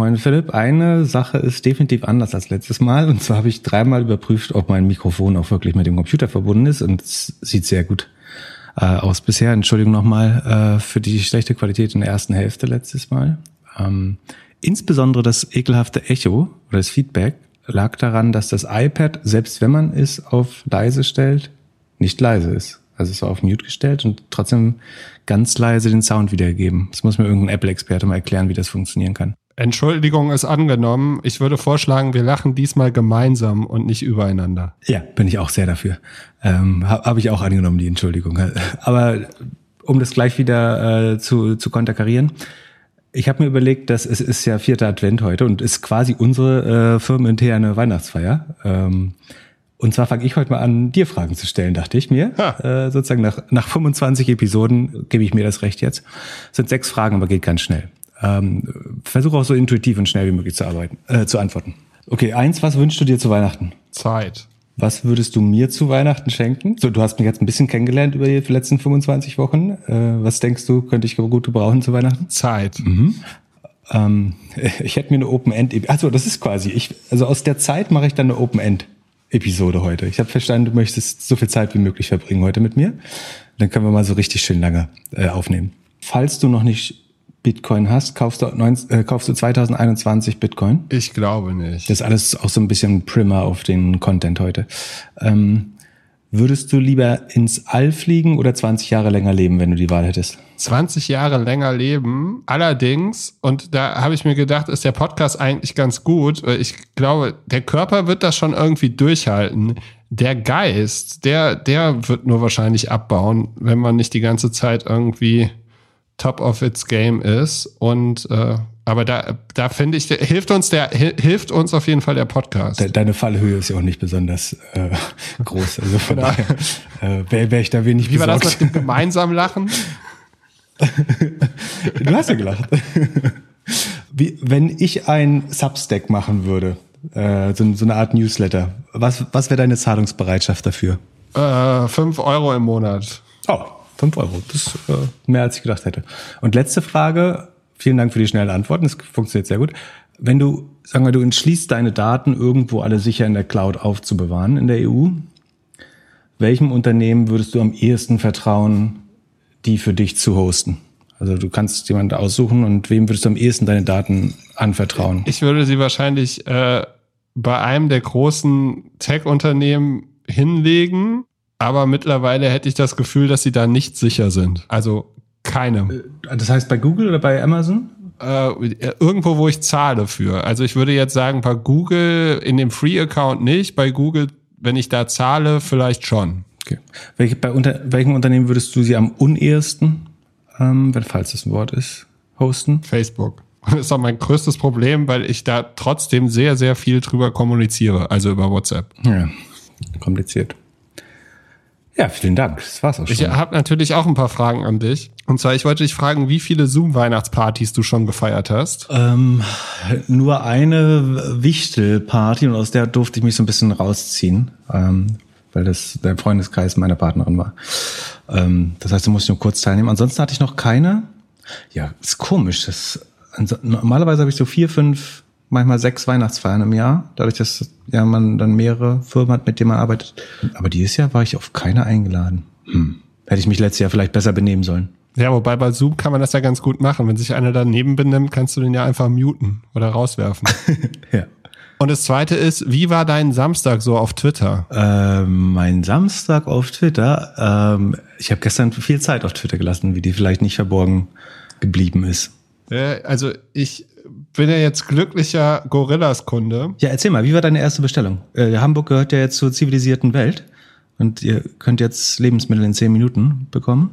Moin Philipp, eine Sache ist definitiv anders als letztes Mal. Und zwar habe ich dreimal überprüft, ob mein Mikrofon auch wirklich mit dem Computer verbunden ist. Und es sieht sehr gut äh, aus bisher. Entschuldigung nochmal äh, für die schlechte Qualität in der ersten Hälfte letztes Mal. Ähm, insbesondere das ekelhafte Echo oder das Feedback lag daran, dass das iPad, selbst wenn man es auf leise stellt, nicht leise ist. Also es war auf Mute gestellt und trotzdem ganz leise den Sound wiedergeben. Das muss mir irgendein Apple-Experte mal erklären, wie das funktionieren kann. Entschuldigung ist angenommen. Ich würde vorschlagen, wir lachen diesmal gemeinsam und nicht übereinander. Ja, bin ich auch sehr dafür. Ähm, Habe hab ich auch angenommen, die Entschuldigung. Aber um das gleich wieder äh, zu, zu konterkarieren, ich habe mir überlegt, dass es ist ja vierter Advent heute und ist quasi unsere äh, firmeninterne Weihnachtsfeier. Ähm, und zwar fange ich heute mal an, dir Fragen zu stellen, dachte ich mir. Äh, sozusagen nach, nach 25 Episoden gebe ich mir das Recht jetzt. Es sind sechs Fragen, aber geht ganz schnell. Ähm, Versuche auch so intuitiv und schnell wie möglich zu arbeiten, äh, zu antworten. Okay, eins, was wünschst du dir zu Weihnachten? Zeit. Was würdest du mir zu Weihnachten schenken? So, du hast mich jetzt ein bisschen kennengelernt über die letzten 25 Wochen. Äh, was denkst du, könnte ich gut gebrauchen zu Weihnachten? Zeit. Mhm. Ähm, ich hätte mir eine Open-End, also das ist quasi, ich, also aus der Zeit mache ich dann eine Open-End-Episode heute. Ich habe verstanden, du möchtest so viel Zeit wie möglich verbringen heute mit mir. Dann können wir mal so richtig schön lange äh, aufnehmen. Falls du noch nicht Bitcoin hast, kaufst du, 19, äh, kaufst du 2021 Bitcoin? Ich glaube nicht. Das ist alles auch so ein bisschen Primer auf den Content heute. Ähm, würdest du lieber ins All fliegen oder 20 Jahre länger leben, wenn du die Wahl hättest? 20 Jahre länger leben. Allerdings, und da habe ich mir gedacht, ist der Podcast eigentlich ganz gut. Ich glaube, der Körper wird das schon irgendwie durchhalten. Der Geist, der, der wird nur wahrscheinlich abbauen, wenn man nicht die ganze Zeit irgendwie top of its game ist. Und äh, aber da, da finde ich, hilft uns der, hilft uns auf jeden Fall der Podcast. Deine Fallhöhe ist ja auch nicht besonders äh, groß. Also von daher äh, wäre wär ich da wenig Wie besorgt. war das mit dem gemeinsam Lachen? du hast ja gelacht. Wie, wenn ich ein Substack machen würde, äh, so, so eine Art Newsletter, was, was wäre deine Zahlungsbereitschaft dafür? Äh, fünf Euro im Monat. Oh, fünf Euro. Das ist äh, mehr, als ich gedacht hätte. Und letzte Frage. Vielen Dank für die schnellen Antworten. Das funktioniert sehr gut. Wenn du, sagen wir, du entschließt, deine Daten irgendwo alle sicher in der Cloud aufzubewahren in der EU, welchem Unternehmen würdest du am ehesten vertrauen, die für dich zu hosten? Also du kannst jemanden aussuchen und wem würdest du am ehesten deine Daten anvertrauen? Ich würde sie wahrscheinlich äh, bei einem der großen Tech-Unternehmen hinlegen, aber mittlerweile hätte ich das Gefühl, dass sie da nicht sicher sind. Also keine. Das heißt bei Google oder bei Amazon? Äh, irgendwo, wo ich zahle für. Also ich würde jetzt sagen, bei Google in dem Free-Account nicht, bei Google, wenn ich da zahle, vielleicht schon. Okay. Welche, bei unter, welchem Unternehmen würdest du sie am unehesten, ähm, wenn falls das ein Wort ist, hosten? Facebook. Und das ist auch mein größtes Problem, weil ich da trotzdem sehr, sehr viel drüber kommuniziere, also über WhatsApp. Ja, kompliziert. Ja, vielen Dank. Das war's auch schon. Ich habe natürlich auch ein paar Fragen an dich. Und zwar, ich wollte dich fragen, wie viele Zoom-Weihnachtspartys du schon gefeiert hast. Ähm, nur eine Wichtelparty und aus der durfte ich mich so ein bisschen rausziehen, ähm, weil das der Freundeskreis meiner Partnerin war. Ähm, das heißt, da musste ich nur kurz teilnehmen. Ansonsten hatte ich noch keine. Ja, ist komisch. Das, normalerweise habe ich so vier, fünf, manchmal sechs Weihnachtsfeiern im Jahr, dadurch, dass ja man dann mehrere Firmen hat, mit denen man arbeitet. Aber dieses Jahr war ich auf keine eingeladen. Hm. Hätte ich mich letztes Jahr vielleicht besser benehmen sollen. Ja, wobei bei Zoom kann man das ja ganz gut machen. Wenn sich einer daneben benimmt, kannst du den ja einfach muten oder rauswerfen. ja. Und das zweite ist, wie war dein Samstag so auf Twitter? Ähm, mein Samstag auf Twitter, ähm, ich habe gestern viel Zeit auf Twitter gelassen, wie die vielleicht nicht verborgen geblieben ist. Äh, also ich bin ja jetzt glücklicher Gorillas-Kunde. Ja, erzähl mal, wie war deine erste Bestellung? Äh, Hamburg gehört ja jetzt zur zivilisierten Welt und ihr könnt jetzt Lebensmittel in zehn Minuten bekommen.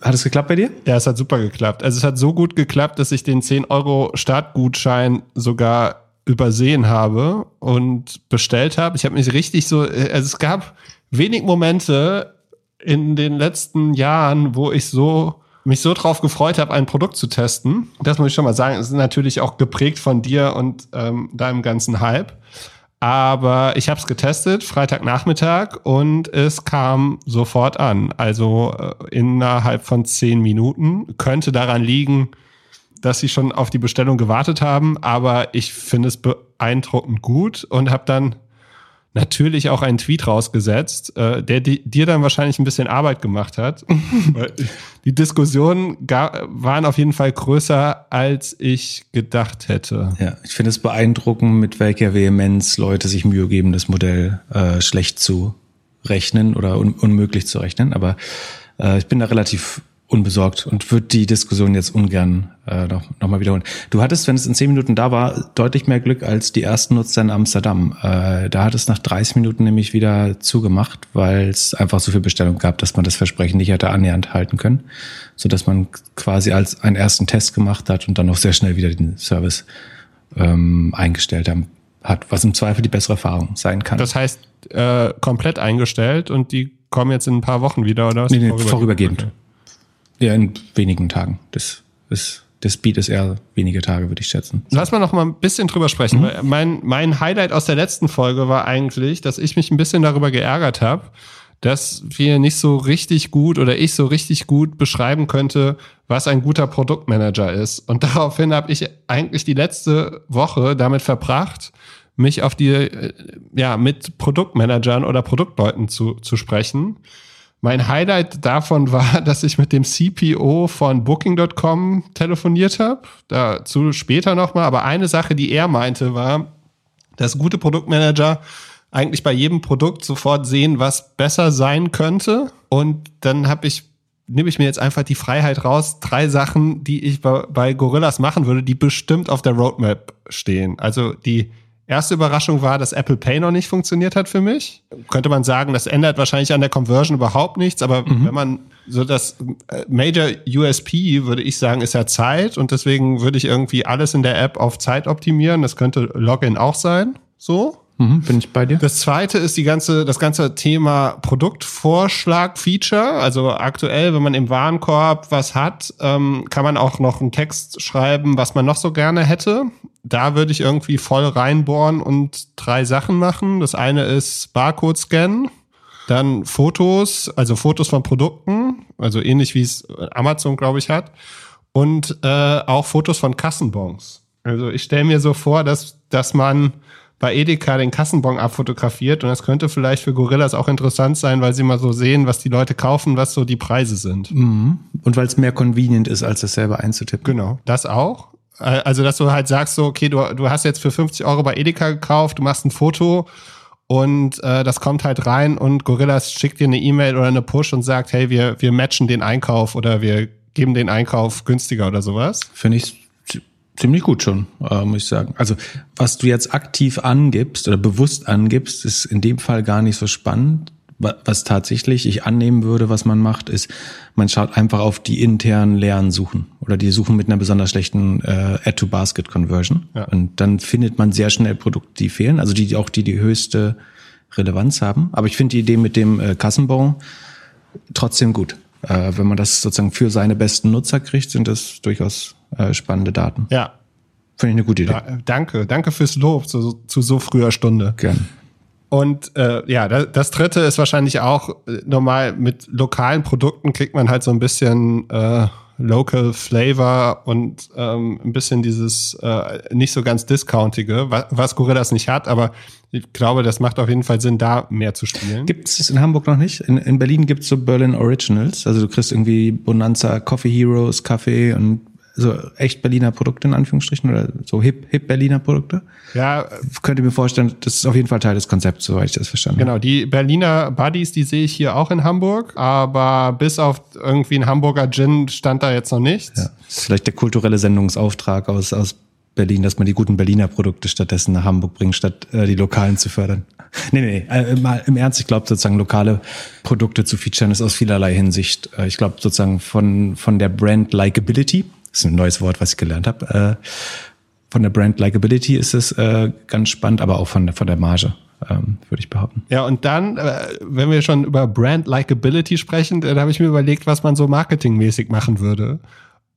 Hat es geklappt bei dir? Ja, es hat super geklappt. Also es hat so gut geklappt, dass ich den 10 Euro Startgutschein sogar übersehen habe und bestellt habe. Ich habe mich richtig so, also es gab wenig Momente in den letzten Jahren, wo ich so mich so drauf gefreut habe, ein Produkt zu testen. Das muss ich schon mal sagen. Es ist natürlich auch geprägt von dir und ähm, deinem ganzen Hype. Aber ich habe es getestet, Freitagnachmittag, und es kam sofort an. Also äh, innerhalb von zehn Minuten. Könnte daran liegen, dass sie schon auf die Bestellung gewartet haben, aber ich finde es beeindruckend gut und habe dann natürlich auch einen Tweet rausgesetzt, äh, der di dir dann wahrscheinlich ein bisschen Arbeit gemacht hat. die Diskussionen waren auf jeden Fall größer, als ich gedacht hätte. Ja, ich finde es beeindruckend, mit welcher Vehemenz Leute sich Mühe geben, das Modell äh, schlecht zu rechnen oder un unmöglich zu rechnen. Aber äh, ich bin da relativ unbesorgt und würde die Diskussion jetzt ungern äh, noch, noch mal wiederholen. Du hattest, wenn es in zehn Minuten da war, deutlich mehr Glück als die ersten Nutzer in Amsterdam. Äh, da hat es nach 30 Minuten nämlich wieder zugemacht, weil es einfach so viel Bestellung gab, dass man das Versprechen nicht hätte annähernd halten können, so dass man quasi als einen ersten Test gemacht hat und dann noch sehr schnell wieder den Service ähm, eingestellt hat, was im Zweifel die bessere Erfahrung sein kann. Das heißt äh, komplett eingestellt und die kommen jetzt in ein paar Wochen wieder oder was? Nee, nee, vorübergehend. vorübergehend. Okay. Ja, in wenigen Tagen. Das ist das Speed ist eher wenige Tage, würde ich schätzen. Lass mal noch mal ein bisschen drüber sprechen. Mhm. Mein, mein Highlight aus der letzten Folge war eigentlich, dass ich mich ein bisschen darüber geärgert habe, dass wir nicht so richtig gut oder ich so richtig gut beschreiben könnte, was ein guter Produktmanager ist. Und daraufhin habe ich eigentlich die letzte Woche damit verbracht, mich auf die, äh, ja, mit Produktmanagern oder Produktleuten zu, zu sprechen mein Highlight davon war, dass ich mit dem CPO von Booking.com telefoniert habe. Dazu später nochmal. Aber eine Sache, die er meinte, war, dass gute Produktmanager eigentlich bei jedem Produkt sofort sehen, was besser sein könnte. Und dann habe ich nehme ich mir jetzt einfach die Freiheit raus, drei Sachen, die ich bei, Gorillas machen würde, die bestimmt auf der Roadmap stehen. Also die Erste Überraschung war, dass Apple Pay noch nicht funktioniert hat für mich. Könnte man sagen, das ändert wahrscheinlich an der Conversion überhaupt nichts, aber mhm. wenn man so das äh, Major USP, würde ich sagen, ist ja Zeit und deswegen würde ich irgendwie alles in der App auf Zeit optimieren. Das könnte Login auch sein. So. Mhm, bin ich bei dir. Das zweite ist die ganze, das ganze Thema Produktvorschlag-Feature. Also aktuell, wenn man im Warenkorb was hat, ähm, kann man auch noch einen Text schreiben, was man noch so gerne hätte da würde ich irgendwie voll reinbohren und drei Sachen machen. Das eine ist Barcode scannen, dann Fotos, also Fotos von Produkten, also ähnlich wie es Amazon, glaube ich, hat. Und äh, auch Fotos von Kassenbons. Also ich stelle mir so vor, dass, dass man bei Edeka den Kassenbon abfotografiert und das könnte vielleicht für Gorillas auch interessant sein, weil sie mal so sehen, was die Leute kaufen, was so die Preise sind. Mhm. Und weil es mehr convenient ist, als es selber einzutippen. Genau, das auch. Äh, also, dass du halt sagst, so, okay, du, du hast jetzt für 50 Euro bei Edeka gekauft, du machst ein Foto und äh, das kommt halt rein und Gorillas schickt dir eine E-Mail oder eine Push und sagt, hey, wir, wir matchen den Einkauf oder wir geben den Einkauf günstiger oder sowas. Finde ich ziemlich gut schon, äh, muss ich sagen. Also was du jetzt aktiv angibst oder bewusst angibst, ist in dem Fall gar nicht so spannend was tatsächlich ich annehmen würde, was man macht, ist, man schaut einfach auf die internen leeren Suchen oder die Suchen mit einer besonders schlechten äh, Add-to-Basket-Conversion. Ja. Und dann findet man sehr schnell Produkte, die fehlen, also die auch die die höchste Relevanz haben. Aber ich finde die Idee mit dem äh, Kassenbon trotzdem gut. Äh, wenn man das sozusagen für seine besten Nutzer kriegt, sind das durchaus äh, spannende Daten. Ja. Finde ich eine gute Idee. Da, danke, danke fürs Lob zu, zu so früher Stunde. Gerne. Und äh, ja, das, das dritte ist wahrscheinlich auch äh, normal mit lokalen Produkten kriegt man halt so ein bisschen äh, Local Flavor und ähm, ein bisschen dieses äh, nicht so ganz discountige, was, was Gorillas nicht hat, aber ich glaube, das macht auf jeden Fall Sinn, da mehr zu spielen. Gibt es in Hamburg noch nicht? In, in Berlin gibt es so Berlin Originals. Also du kriegst irgendwie Bonanza Coffee Heroes, Kaffee und so echt Berliner Produkte in Anführungsstrichen oder so hip, hip Berliner Produkte. Ja. Könnt ihr mir vorstellen, das ist auf jeden Fall Teil des Konzepts, soweit ich das verstanden genau, habe. Genau, die Berliner Buddies, die sehe ich hier auch in Hamburg, aber bis auf irgendwie ein Hamburger Gin stand da jetzt noch nichts. Ja. Das ist vielleicht der kulturelle Sendungsauftrag aus, aus Berlin, dass man die guten Berliner Produkte stattdessen nach Hamburg bringt, statt äh, die lokalen zu fördern. Nee, nee, nee. Äh, mal im Ernst, ich glaube sozusagen lokale Produkte zu featuren ist aus vielerlei Hinsicht. Äh, ich glaube sozusagen von, von der Brand Likability, das ist ein neues Wort, was ich gelernt habe. Äh, von der Brand Likability ist es äh, ganz spannend, aber auch von der, von der Marge, ähm, würde ich behaupten. Ja, und dann, äh, wenn wir schon über Brand Likability sprechen, dann habe ich mir überlegt, was man so marketingmäßig machen würde.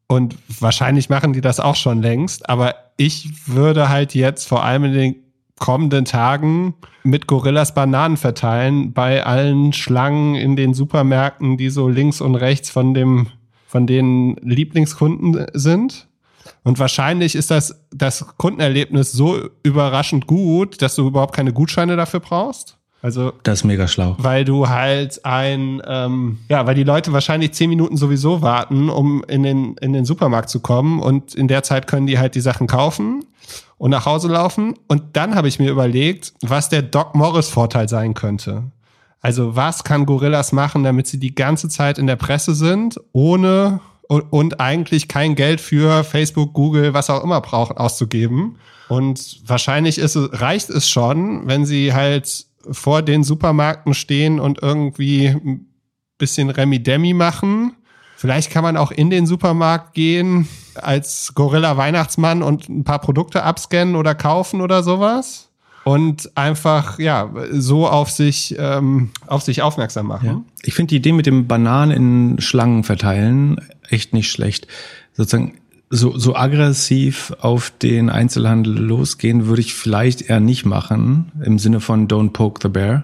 Und wahrscheinlich machen die das auch schon längst, aber ich würde halt jetzt vor allem in den kommenden Tagen mit Gorillas Bananen verteilen bei allen Schlangen in den Supermärkten, die so links und rechts von dem von den Lieblingskunden sind, Und wahrscheinlich ist das, das Kundenerlebnis so überraschend gut, dass du überhaupt keine Gutscheine dafür brauchst. Also das ist mega schlau. Weil du halt ein, ähm, ja, weil die Leute wahrscheinlich zehn Minuten sowieso warten, um in den, in den Supermarkt zu kommen und in der Zeit können die halt die Sachen kaufen und nach Hause laufen. Und dann habe ich mir überlegt, was der Doc Morris Vorteil sein könnte. Also was kann Gorillas machen, damit sie die ganze Zeit in der Presse sind, ohne und, eigentlich kein Geld für Facebook, Google, was auch immer brauchen, auszugeben. Und wahrscheinlich ist reicht es schon, wenn sie halt vor den Supermärkten stehen und irgendwie ein bisschen Remi-Demi machen. Vielleicht kann man auch in den Supermarkt gehen als Gorilla Weihnachtsmann und ein paar Produkte abscannen oder kaufen oder sowas und einfach ja so auf sich ähm, auf sich aufmerksam machen. Ja. Ich finde die Idee mit dem Bananen in Schlangen verteilen echt nicht schlecht. Sozusagen so, so aggressiv auf den Einzelhandel losgehen würde ich vielleicht eher nicht machen, im Sinne von don't poke the bear.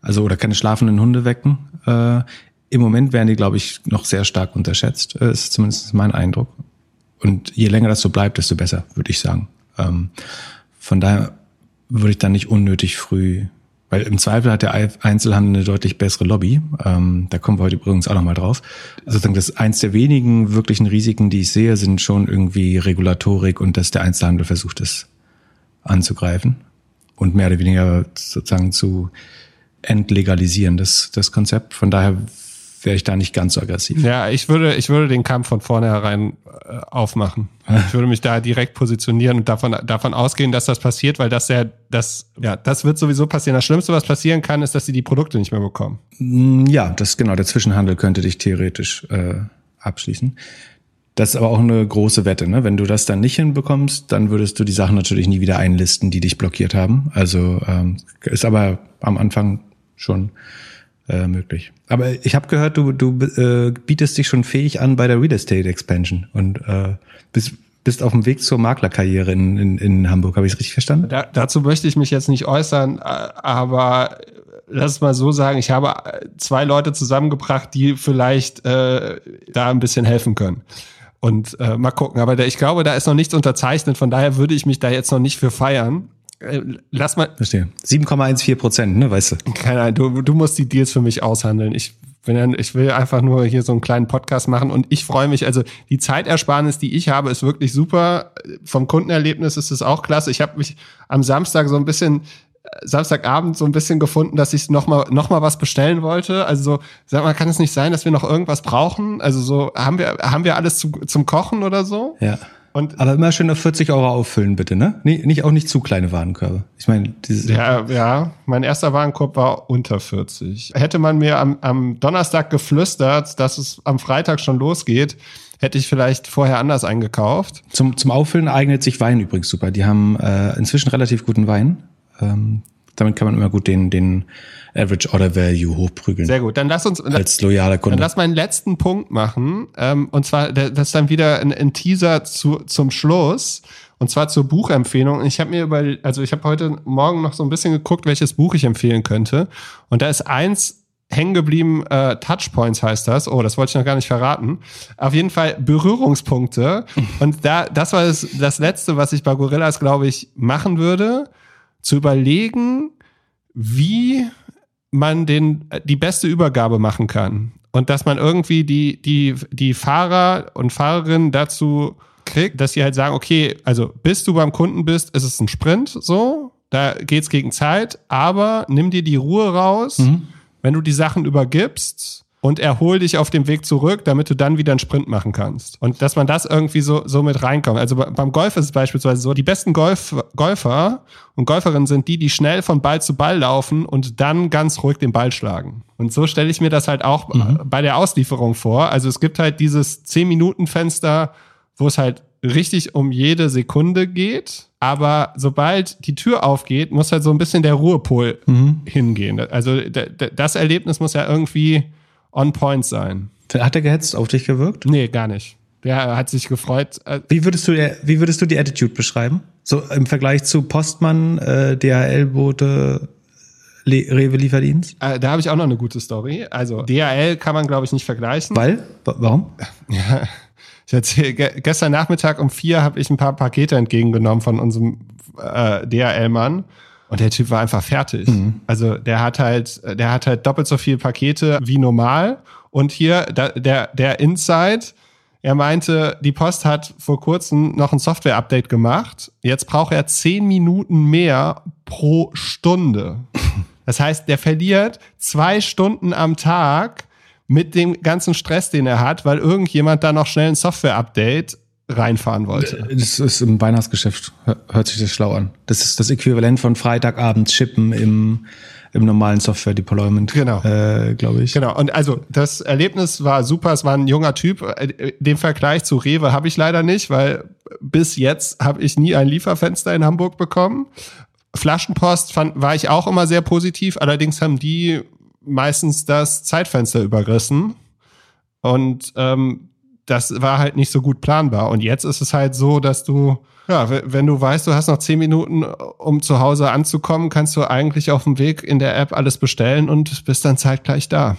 Also oder keine schlafenden Hunde wecken. Äh, Im Moment werden die, glaube ich, noch sehr stark unterschätzt. Äh, ist zumindest mein Eindruck. Und je länger das so bleibt, desto besser, würde ich sagen. Ähm, von daher würde ich dann nicht unnötig früh weil im Zweifel hat der Einzelhandel eine deutlich bessere Lobby. Ähm, da kommen wir heute übrigens auch nochmal drauf. Sozusagen das eins der wenigen wirklichen Risiken, die ich sehe, sind schon irgendwie Regulatorik und dass der Einzelhandel versucht, es anzugreifen und mehr oder weniger sozusagen zu entlegalisieren, das, das Konzept. Von daher wäre ich da nicht ganz so aggressiv. Ja, ich würde, ich würde den Kampf von vornherein äh, aufmachen. Ich würde mich da direkt positionieren und davon, davon ausgehen, dass das passiert, weil das ja, das, ja, das wird sowieso passieren. Das Schlimmste, was passieren kann, ist, dass sie die Produkte nicht mehr bekommen. Mm, ja, das genau. Der Zwischenhandel könnte dich theoretisch äh, abschließen. Das ist aber auch eine große Wette. Ne? Wenn du das dann nicht hinbekommst, dann würdest du die Sachen natürlich nie wieder einlisten, die dich blockiert haben. Also ähm, ist aber am Anfang schon äh, möglich. Aber ich habe gehört, du, du äh, bietest dich schon fähig an bei der Real Estate Expansion und äh, bist, bist auf dem Weg zur Maklerkarriere in, in, in Hamburg. Habe ich es richtig verstanden? Da, dazu möchte ich mich jetzt nicht äußern, äh, aber lass es mal so sagen, ich habe zwei Leute zusammengebracht, die vielleicht äh, da ein bisschen helfen können. Und äh, mal gucken. Aber der, ich glaube, da ist noch nichts unterzeichnet. Von daher würde ich mich da jetzt noch nicht für feiern. Äh, lass mal. Verstehe. 7,14 Prozent, ne, weißt du? Keine Ahnung, du, du musst die Deals für mich aushandeln. Ich bin, ich will einfach nur hier so einen kleinen Podcast machen und ich freue mich. Also die Zeitersparnis, die ich habe, ist wirklich super. Vom Kundenerlebnis ist es auch klasse. Ich habe mich am Samstag so ein bisschen Samstagabend so ein bisschen gefunden, dass ich noch mal noch mal was bestellen wollte. Also so, sag mal, kann es nicht sein, dass wir noch irgendwas brauchen? Also so haben wir haben wir alles zu, zum Kochen oder so? Ja. Und Aber immer schön auf 40 Euro auffüllen, bitte, ne? Nee, nicht, auch nicht zu kleine Warenkörbe. Ich meine, diese. Ja, ja, mein erster Warenkorb war unter 40. Hätte man mir am, am Donnerstag geflüstert, dass es am Freitag schon losgeht, hätte ich vielleicht vorher anders eingekauft. Zum, zum Auffüllen eignet sich Wein übrigens super. Die haben äh, inzwischen relativ guten Wein. Ähm, damit kann man immer gut den, den Average Order Value hochprügeln. Sehr gut. Dann lass uns als loyaler Kunde. Dann lass meinen letzten Punkt machen. Ähm, und zwar, das ist dann wieder ein, ein Teaser zu, zum Schluss. Und zwar zur Buchempfehlung. Ich habe mir über, also ich habe heute Morgen noch so ein bisschen geguckt, welches Buch ich empfehlen könnte. Und da ist eins hängen geblieben, äh, Touchpoints heißt das. Oh, das wollte ich noch gar nicht verraten. Auf jeden Fall Berührungspunkte. Und da, das war das, das Letzte, was ich bei Gorillas, glaube ich, machen würde. Zu überlegen, wie man den, die beste Übergabe machen kann. Und dass man irgendwie die, die, die Fahrer und Fahrerinnen dazu kriegt, dass sie halt sagen, okay, also bis du beim Kunden bist, ist es ein Sprint so, da geht's gegen Zeit, aber nimm dir die Ruhe raus, mhm. wenn du die Sachen übergibst und erhol dich auf dem Weg zurück, damit du dann wieder einen Sprint machen kannst. Und dass man das irgendwie so, so mit reinkommt. Also beim Golf ist es beispielsweise so, die besten Golf, Golfer und Golferinnen sind die, die schnell von Ball zu Ball laufen und dann ganz ruhig den Ball schlagen. Und so stelle ich mir das halt auch mhm. bei der Auslieferung vor. Also es gibt halt dieses 10-Minuten-Fenster, wo es halt richtig um jede Sekunde geht. Aber sobald die Tür aufgeht, muss halt so ein bisschen der Ruhepol mhm. hingehen. Also das Erlebnis muss ja irgendwie on point sein. Hat er gehetzt auf dich gewirkt? Nee, gar nicht. Der hat sich gefreut. Äh, wie würdest du, wie würdest du die Attitude beschreiben? So im Vergleich zu Postmann, äh, DHL-Bote, Rewe Lieferdienst? Äh, da habe ich auch noch eine gute Story. Also DHL kann man, glaube ich, nicht vergleichen. Weil? Warum? Ja, Ich erzähle, gestern Nachmittag um vier habe ich ein paar Pakete entgegengenommen von unserem äh, DHL-Mann. Und der Typ war einfach fertig. Mhm. Also der hat halt, der hat halt doppelt so viele Pakete wie normal. Und hier, da, der, der Inside, er meinte, die Post hat vor kurzem noch ein Software-Update gemacht. Jetzt braucht er zehn Minuten mehr pro Stunde. Das heißt, der verliert zwei Stunden am Tag mit dem ganzen Stress, den er hat, weil irgendjemand da noch schnell ein Software-Update reinfahren wollte. Das ist im Weihnachtsgeschäft, hört sich das schlau an. Das ist das Äquivalent von Freitagabend Chippen im, im normalen Software-Deployment, genau. äh, glaube ich. Genau, und also das Erlebnis war super, es war ein junger Typ. Äh, den Vergleich zu Rewe habe ich leider nicht, weil bis jetzt habe ich nie ein Lieferfenster in Hamburg bekommen. Flaschenpost fand, war ich auch immer sehr positiv, allerdings haben die meistens das Zeitfenster überrissen. Und ähm, das war halt nicht so gut planbar. Und jetzt ist es halt so, dass du, ja, wenn du weißt, du hast noch zehn Minuten, um zu Hause anzukommen, kannst du eigentlich auf dem Weg in der App alles bestellen und bist dann zeitgleich da.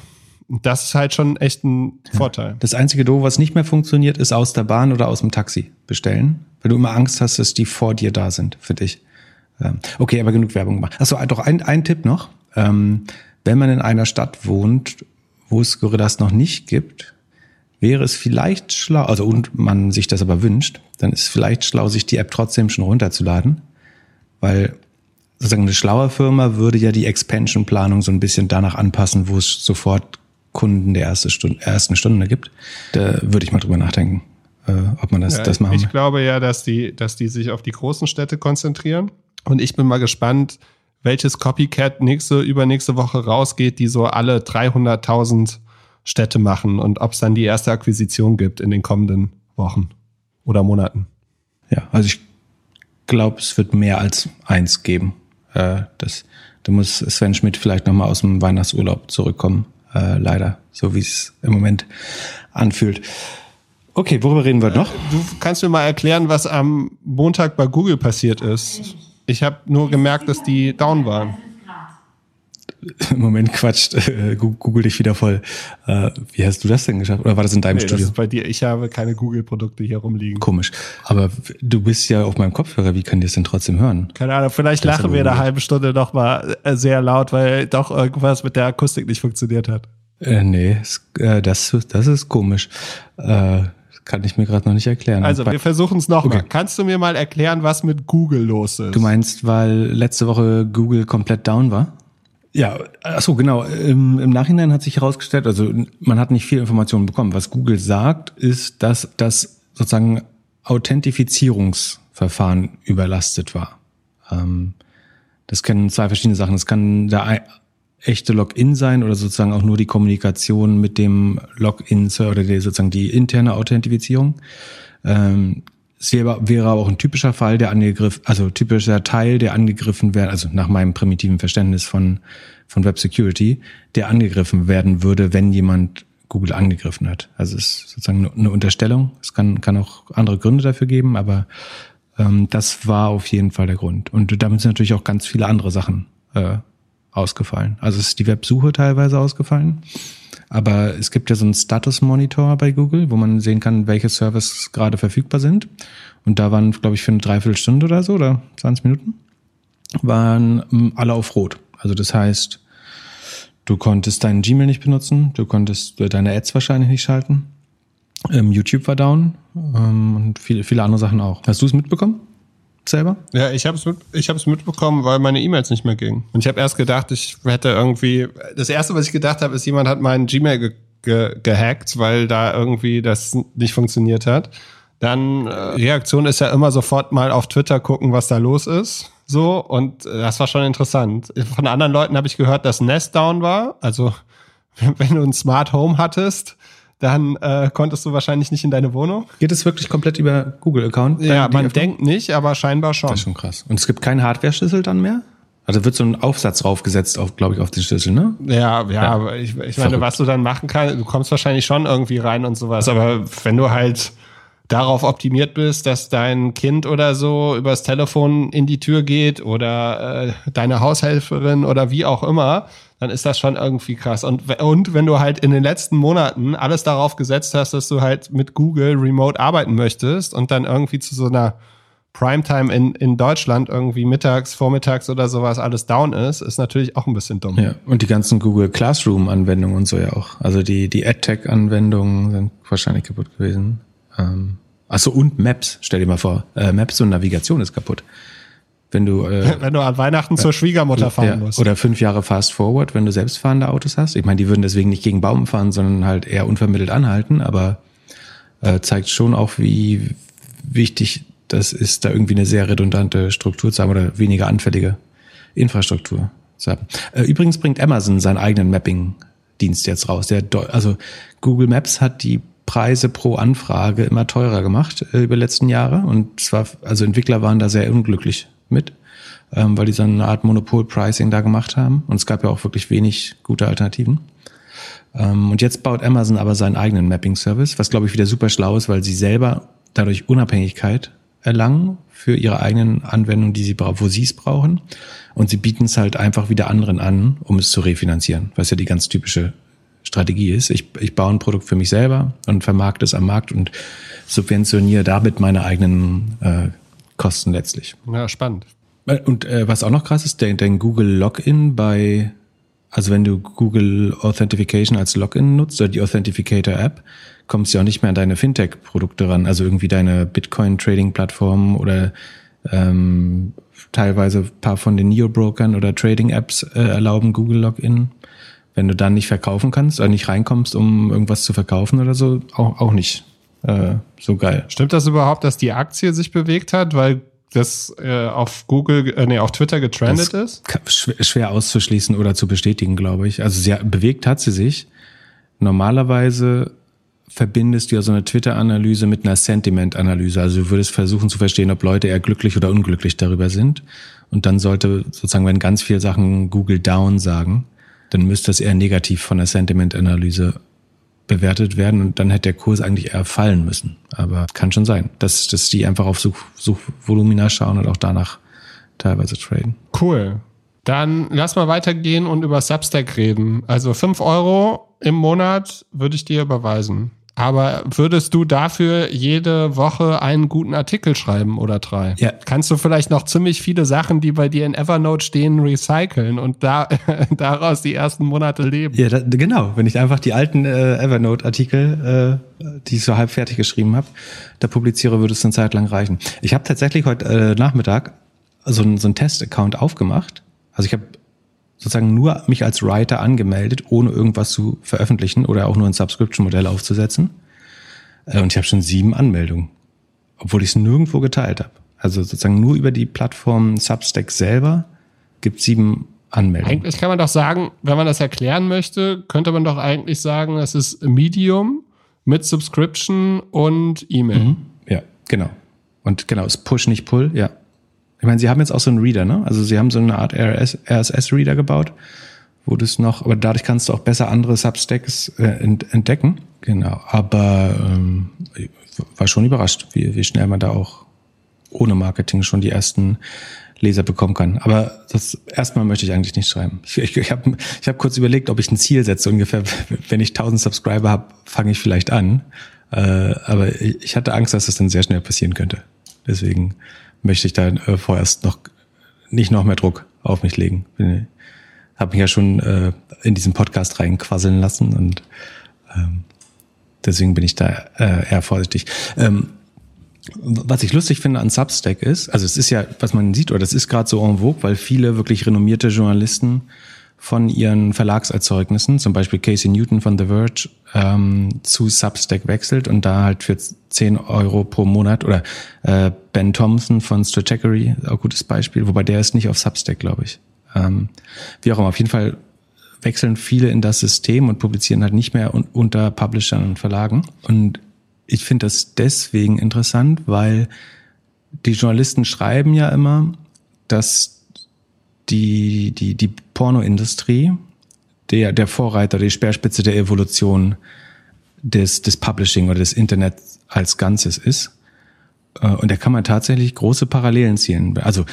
Das ist halt schon echt ein Vorteil. Das einzige Do, was nicht mehr funktioniert, ist aus der Bahn oder aus dem Taxi bestellen, weil du immer Angst hast, dass die vor dir da sind für dich. Ähm, okay, aber genug Werbung gemacht. Achso, doch ein, ein Tipp noch. Ähm, wenn man in einer Stadt wohnt, wo es Gorillas noch nicht gibt, wäre es vielleicht schlau, also und man sich das aber wünscht, dann ist es vielleicht schlau, sich die App trotzdem schon runterzuladen, weil sozusagen eine schlaue Firma würde ja die Expansion-Planung so ein bisschen danach anpassen, wo es sofort Kunden der erste Stunde, ersten Stunde gibt. Da würde ich mal drüber nachdenken, äh, ob man das, ja, das machen Ich glaube ja, dass die, dass die sich auf die großen Städte konzentrieren. Und ich bin mal gespannt, welches Copycat nächste, übernächste Woche rausgeht, die so alle 300.000 Städte machen und ob es dann die erste Akquisition gibt in den kommenden Wochen oder Monaten. Ja, also ich glaube, es wird mehr als eins geben. Äh, das, da muss Sven Schmidt vielleicht nochmal aus dem Weihnachtsurlaub zurückkommen. Äh, leider, so wie es im Moment anfühlt. Okay, worüber reden wir noch? Du kannst mir mal erklären, was am Montag bei Google passiert ist. Ich habe nur gemerkt, dass die down waren. Im Moment quatscht äh, Google dich wieder voll. Äh, wie hast du das denn geschafft? Oder war das in deinem nee, Studio? Das ist bei dir. Ich habe keine Google-Produkte hier rumliegen. Komisch. Aber du bist ja auf meinem Kopfhörer. Wie kann die es denn trotzdem hören? Keine Ahnung. Vielleicht das lachen wir eine halbe Stunde noch mal äh, sehr laut, weil doch irgendwas mit der Akustik nicht funktioniert hat. Äh, nee, das, das ist komisch. Äh, kann ich mir gerade noch nicht erklären. Also wir versuchen es nochmal. Okay. Kannst du mir mal erklären, was mit Google los ist? Du meinst, weil letzte Woche Google komplett down war? Ja, ach so genau. Im, Im, Nachhinein hat sich herausgestellt, also man hat nicht viel Informationen bekommen. Was Google sagt, ist, dass das sozusagen Authentifizierungsverfahren überlastet war. Ähm, das können zwei verschiedene Sachen. Es kann der echte Login sein oder sozusagen auch nur die Kommunikation mit dem Login oder die, sozusagen die interne Authentifizierung. Ähm, es wäre, wäre auch ein typischer Fall, der angegriffen, also typischer Teil, der angegriffen wäre, also nach meinem primitiven Verständnis von, von Web Security, der angegriffen werden würde, wenn jemand Google angegriffen hat. Also es ist sozusagen eine Unterstellung. Es kann, kann auch andere Gründe dafür geben, aber ähm, das war auf jeden Fall der Grund. Und damit sind natürlich auch ganz viele andere Sachen äh, ausgefallen. Also ist die Websuche teilweise ausgefallen. Aber es gibt ja so einen Status-Monitor bei Google, wo man sehen kann, welche Services gerade verfügbar sind. Und da waren, glaube ich, für eine Dreiviertelstunde oder so oder 20 Minuten, waren ähm, alle auf Rot. Also das heißt, du konntest deinen Gmail nicht benutzen, du konntest deine Ads wahrscheinlich nicht schalten. Ähm, YouTube war down ähm, und viele, viele andere Sachen auch. Hast du es mitbekommen? Selber? Ja, ich habe es mit, ich mitbekommen, weil meine E-Mails nicht mehr gingen. Und ich habe erst gedacht, ich hätte irgendwie das erste, was ich gedacht habe, ist jemand hat meinen Gmail ge ge gehackt, weil da irgendwie das nicht funktioniert hat. Dann äh, Reaktion ist ja immer sofort mal auf Twitter gucken, was da los ist. So und äh, das war schon interessant. Von anderen Leuten habe ich gehört, dass Nest down war. Also wenn du ein Smart Home hattest, dann äh, konntest du wahrscheinlich nicht in deine Wohnung. Geht es wirklich komplett über Google-Account? Ja, man denkt nicht, aber scheinbar schon. Das ist schon krass. Und es gibt keinen Hardware-Schlüssel dann mehr? Also wird so ein Aufsatz draufgesetzt, auf, glaube ich, auf den Schlüssel, ne? Ja, ja, ja. aber ich, ich meine, was du dann machen kannst, du kommst wahrscheinlich schon irgendwie rein und sowas. Aber wenn du halt darauf optimiert bist, dass dein Kind oder so übers Telefon in die Tür geht oder äh, deine Haushelferin oder wie auch immer, dann ist das schon irgendwie krass. Und, und wenn du halt in den letzten Monaten alles darauf gesetzt hast, dass du halt mit Google remote arbeiten möchtest und dann irgendwie zu so einer Primetime in, in Deutschland irgendwie mittags, vormittags oder sowas alles down ist, ist natürlich auch ein bisschen dumm. Ja, und die ganzen Google Classroom-Anwendungen und so ja auch. Also die, die AdTech-Anwendungen sind wahrscheinlich kaputt gewesen. Ähm, achso, und Maps, stell dir mal vor. Äh, Maps und Navigation ist kaputt. Wenn du, äh, wenn du an Weihnachten äh, zur Schwiegermutter fahren ja, musst. Oder fünf Jahre Fast Forward, wenn du selbstfahrende Autos hast. Ich meine, die würden deswegen nicht gegen Baum fahren, sondern halt eher unvermittelt anhalten, aber äh, zeigt schon auch, wie wichtig das ist, da irgendwie eine sehr redundante Struktur zu haben oder weniger anfällige Infrastruktur zu haben. Äh, übrigens bringt Amazon seinen eigenen Mapping-Dienst jetzt raus. Der, also Google Maps hat die Preise pro Anfrage immer teurer gemacht äh, über die letzten Jahre und zwar, also Entwickler waren da sehr unglücklich mit, ähm, weil die so eine Art Monopol-Pricing da gemacht haben und es gab ja auch wirklich wenig gute Alternativen. Ähm, und jetzt baut Amazon aber seinen eigenen Mapping-Service, was glaube ich wieder super schlau ist, weil sie selber dadurch Unabhängigkeit erlangen für ihre eigenen Anwendungen, die sie wo sie es brauchen. Und sie bieten es halt einfach wieder anderen an, um es zu refinanzieren, was ja die ganz typische Strategie ist. Ich, ich baue ein Produkt für mich selber und vermarkte es am Markt und subventioniere damit meine eigenen äh, Kosten letztlich. Ja, spannend. Und äh, was auch noch krass ist, dein, dein Google Login bei, also wenn du Google Authentication als Login nutzt oder die Authenticator App, kommst du ja auch nicht mehr an deine Fintech-Produkte ran, also irgendwie deine Bitcoin-Trading-Plattformen oder ähm, teilweise paar von den Neo-Brokern oder Trading-Apps äh, erlauben Google Login. Wenn du dann nicht verkaufen kannst oder nicht reinkommst, um irgendwas zu verkaufen oder so, auch, auch nicht äh, so geil. Stimmt das überhaupt, dass die Aktie sich bewegt hat, weil das äh, auf Google, äh, nee, auf Twitter getrendet das ist? Schwer, schwer auszuschließen oder zu bestätigen, glaube ich. Also sie bewegt hat sie sich. Normalerweise verbindest du ja so eine Twitter-Analyse mit einer Sentiment-Analyse. Also du würdest versuchen zu verstehen, ob Leute eher glücklich oder unglücklich darüber sind. Und dann sollte sozusagen, wenn ganz viele Sachen Google down sagen, dann müsste das eher negativ von der Sentiment-Analyse bewertet werden und dann hätte der Kurs eigentlich eher fallen müssen. Aber kann schon sein, dass, dass die einfach auf Such, Suchvolumina schauen und auch danach teilweise traden. Cool. Dann lass mal weitergehen und über Substack reden. Also fünf Euro im Monat würde ich dir überweisen. Aber würdest du dafür jede Woche einen guten Artikel schreiben oder drei? Ja. Kannst du vielleicht noch ziemlich viele Sachen, die bei dir in Evernote stehen, recyceln und da, daraus die ersten Monate leben? Ja, da, genau. Wenn ich einfach die alten äh, Evernote-Artikel, äh, die ich so halb fertig geschrieben habe, da publiziere, würde es eine Zeit lang reichen. Ich habe tatsächlich heute äh, Nachmittag so, ein, so einen Test-Account aufgemacht. Also ich habe sozusagen nur mich als Writer angemeldet, ohne irgendwas zu veröffentlichen oder auch nur ein Subscription-Modell aufzusetzen. Äh, und ich habe schon sieben Anmeldungen, obwohl ich es nirgendwo geteilt habe. Also sozusagen nur über die Plattform Substack selber gibt sieben Anmeldungen. Eigentlich kann man doch sagen, wenn man das erklären möchte, könnte man doch eigentlich sagen, es ist Medium mit Subscription und E-Mail. Mhm. Ja, genau. Und genau, es Push, nicht Pull, ja. Ich meine, sie haben jetzt auch so einen Reader, ne? Also sie haben so eine Art RSS-Reader gebaut, wo das noch, aber dadurch kannst du auch besser andere Substacks äh, entdecken. Genau. Aber ähm, war schon überrascht, wie, wie schnell man da auch ohne Marketing schon die ersten Leser bekommen kann. Aber das erstmal möchte ich eigentlich nicht schreiben. Ich, ich, ich habe ich hab kurz überlegt, ob ich ein Ziel setze. Ungefähr, wenn ich 1000 Subscriber habe, fange ich vielleicht an. Äh, aber ich hatte Angst, dass das dann sehr schnell passieren könnte. Deswegen möchte ich da äh, vorerst noch nicht noch mehr Druck auf mich legen. Bin, habe mich ja schon äh, in diesen Podcast reinquasseln lassen und ähm, deswegen bin ich da äh, eher vorsichtig. Ähm, was ich lustig finde an Substack ist, also es ist ja, was man sieht, oder das ist gerade so en vogue, weil viele wirklich renommierte Journalisten von ihren Verlagserzeugnissen, zum Beispiel Casey Newton von The Verge, ähm, zu Substack wechselt und da halt für 10 Euro pro Monat oder äh, Ben Thompson von Stratechery, auch gutes Beispiel, wobei der ist nicht auf Substack, glaube ich. Ähm, wie auch immer, auf jeden Fall wechseln viele in das System und publizieren halt nicht mehr un unter Publishern und Verlagen. Und ich finde das deswegen interessant, weil die Journalisten schreiben ja immer, dass die, die, die Pornoindustrie, der, der Vorreiter, die Speerspitze der Evolution des, des Publishing oder des Internet als Ganzes ist. Äh, und da kann man tatsächlich große Parallelen ziehen. Also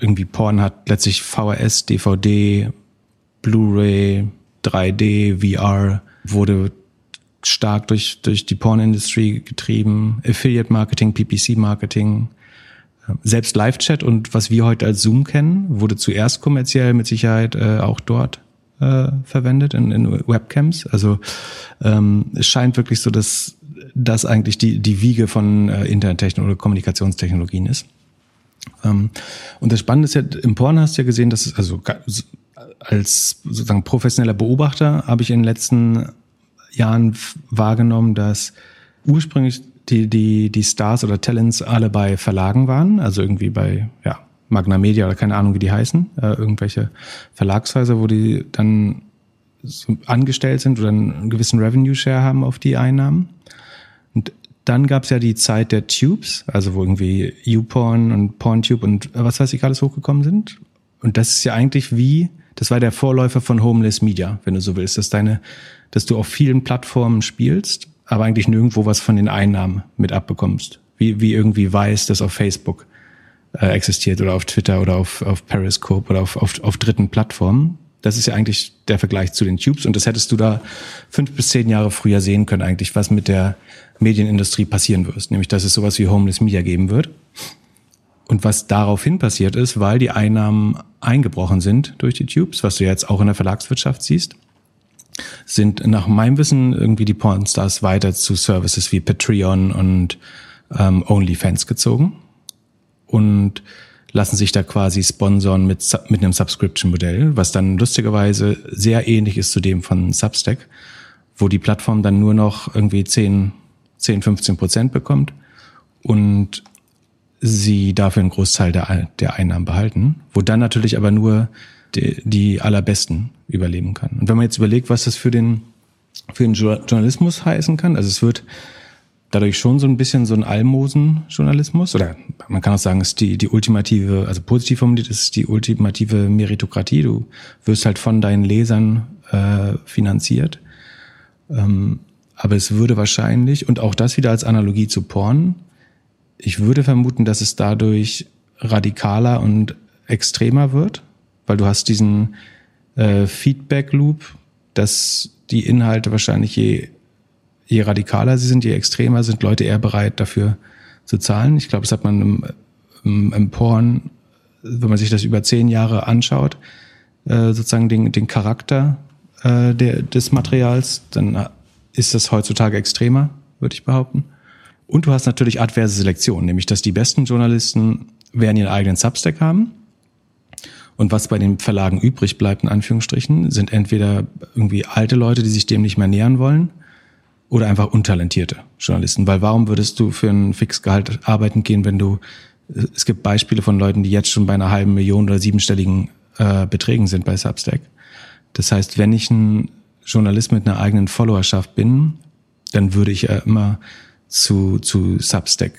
irgendwie Porn hat letztlich VHS, DVD, Blu-ray, 3D, VR, wurde stark durch, durch die Porn-Industrie getrieben, Affiliate-Marketing, PPC-Marketing, selbst Live-Chat und was wir heute als Zoom kennen, wurde zuerst kommerziell mit Sicherheit äh, auch dort äh, verwendet in, in Webcams. Also ähm, es scheint wirklich so, dass das eigentlich die, die Wiege von äh, Internettechnologien oder Kommunikationstechnologien ist. Ähm, und das Spannende ist ja, im Porn hast du ja gesehen, dass es also als sozusagen professioneller Beobachter habe ich in den letzten Jahren wahrgenommen, dass ursprünglich die, die, die Stars oder Talents alle bei Verlagen waren, also irgendwie bei, ja, Magna Media oder keine Ahnung, wie die heißen, äh, irgendwelche Verlagshäuser, wo die dann so angestellt sind oder einen gewissen Revenue Share haben auf die Einnahmen. Und dann gab es ja die Zeit der Tubes, also wo irgendwie YouPorn und PornTube und was weiß ich alles hochgekommen sind. Und das ist ja eigentlich wie, das war der Vorläufer von Homeless Media, wenn du so willst, dass deine, dass du auf vielen Plattformen spielst, aber eigentlich nirgendwo was von den Einnahmen mit abbekommst. Wie, wie irgendwie weiß, dass auf Facebook äh, existiert oder auf Twitter oder auf, auf Periscope oder auf, auf, auf dritten Plattformen. Das ist ja eigentlich der Vergleich zu den Tubes und das hättest du da fünf bis zehn Jahre früher sehen können eigentlich, was mit der Medienindustrie passieren wird. Nämlich, dass es sowas wie Homeless Media geben wird. Und was daraufhin passiert ist, weil die Einnahmen eingebrochen sind durch die Tubes, was du jetzt auch in der Verlagswirtschaft siehst, sind nach meinem Wissen irgendwie die Pornstars weiter zu Services wie Patreon und ähm, OnlyFans gezogen und lassen sich da quasi sponsoren mit, mit einem Subscription-Modell, was dann lustigerweise sehr ähnlich ist zu dem von Substack, wo die Plattform dann nur noch irgendwie 10, 10 15 Prozent bekommt und sie dafür einen Großteil der, der Einnahmen behalten, wo dann natürlich aber nur die, die allerbesten überleben kann. Und wenn man jetzt überlegt, was das für den, für den Journalismus heißen kann, also es wird dadurch schon so ein bisschen so ein Almosen-Journalismus oder man kann auch sagen, es ist die, die ultimative, also positiv formuliert, ist die ultimative Meritokratie. Du wirst halt von deinen Lesern äh, finanziert. Ähm, aber es würde wahrscheinlich, und auch das wieder als Analogie zu Porn, ich würde vermuten, dass es dadurch radikaler und extremer wird, weil du hast diesen äh, Feedback-Loop, dass die Inhalte wahrscheinlich je, je radikaler sie sind, je extremer sind Leute eher bereit dafür zu zahlen. Ich glaube, das hat man im, im, im Porn, wenn man sich das über zehn Jahre anschaut, äh, sozusagen den, den Charakter äh, der, des Materials, dann ist das heutzutage extremer, würde ich behaupten. Und du hast natürlich adverse Selektion, nämlich dass die besten Journalisten werden ihren eigenen Substack haben. Und was bei den Verlagen übrig bleibt, in Anführungsstrichen, sind entweder irgendwie alte Leute, die sich dem nicht mehr nähern wollen, oder einfach untalentierte Journalisten. Weil warum würdest du für ein Fixgehalt arbeiten gehen, wenn du, es gibt Beispiele von Leuten, die jetzt schon bei einer halben Million oder siebenstelligen äh, Beträgen sind bei Substack. Das heißt, wenn ich ein Journalist mit einer eigenen Followerschaft bin, dann würde ich äh, immer zu, zu Substack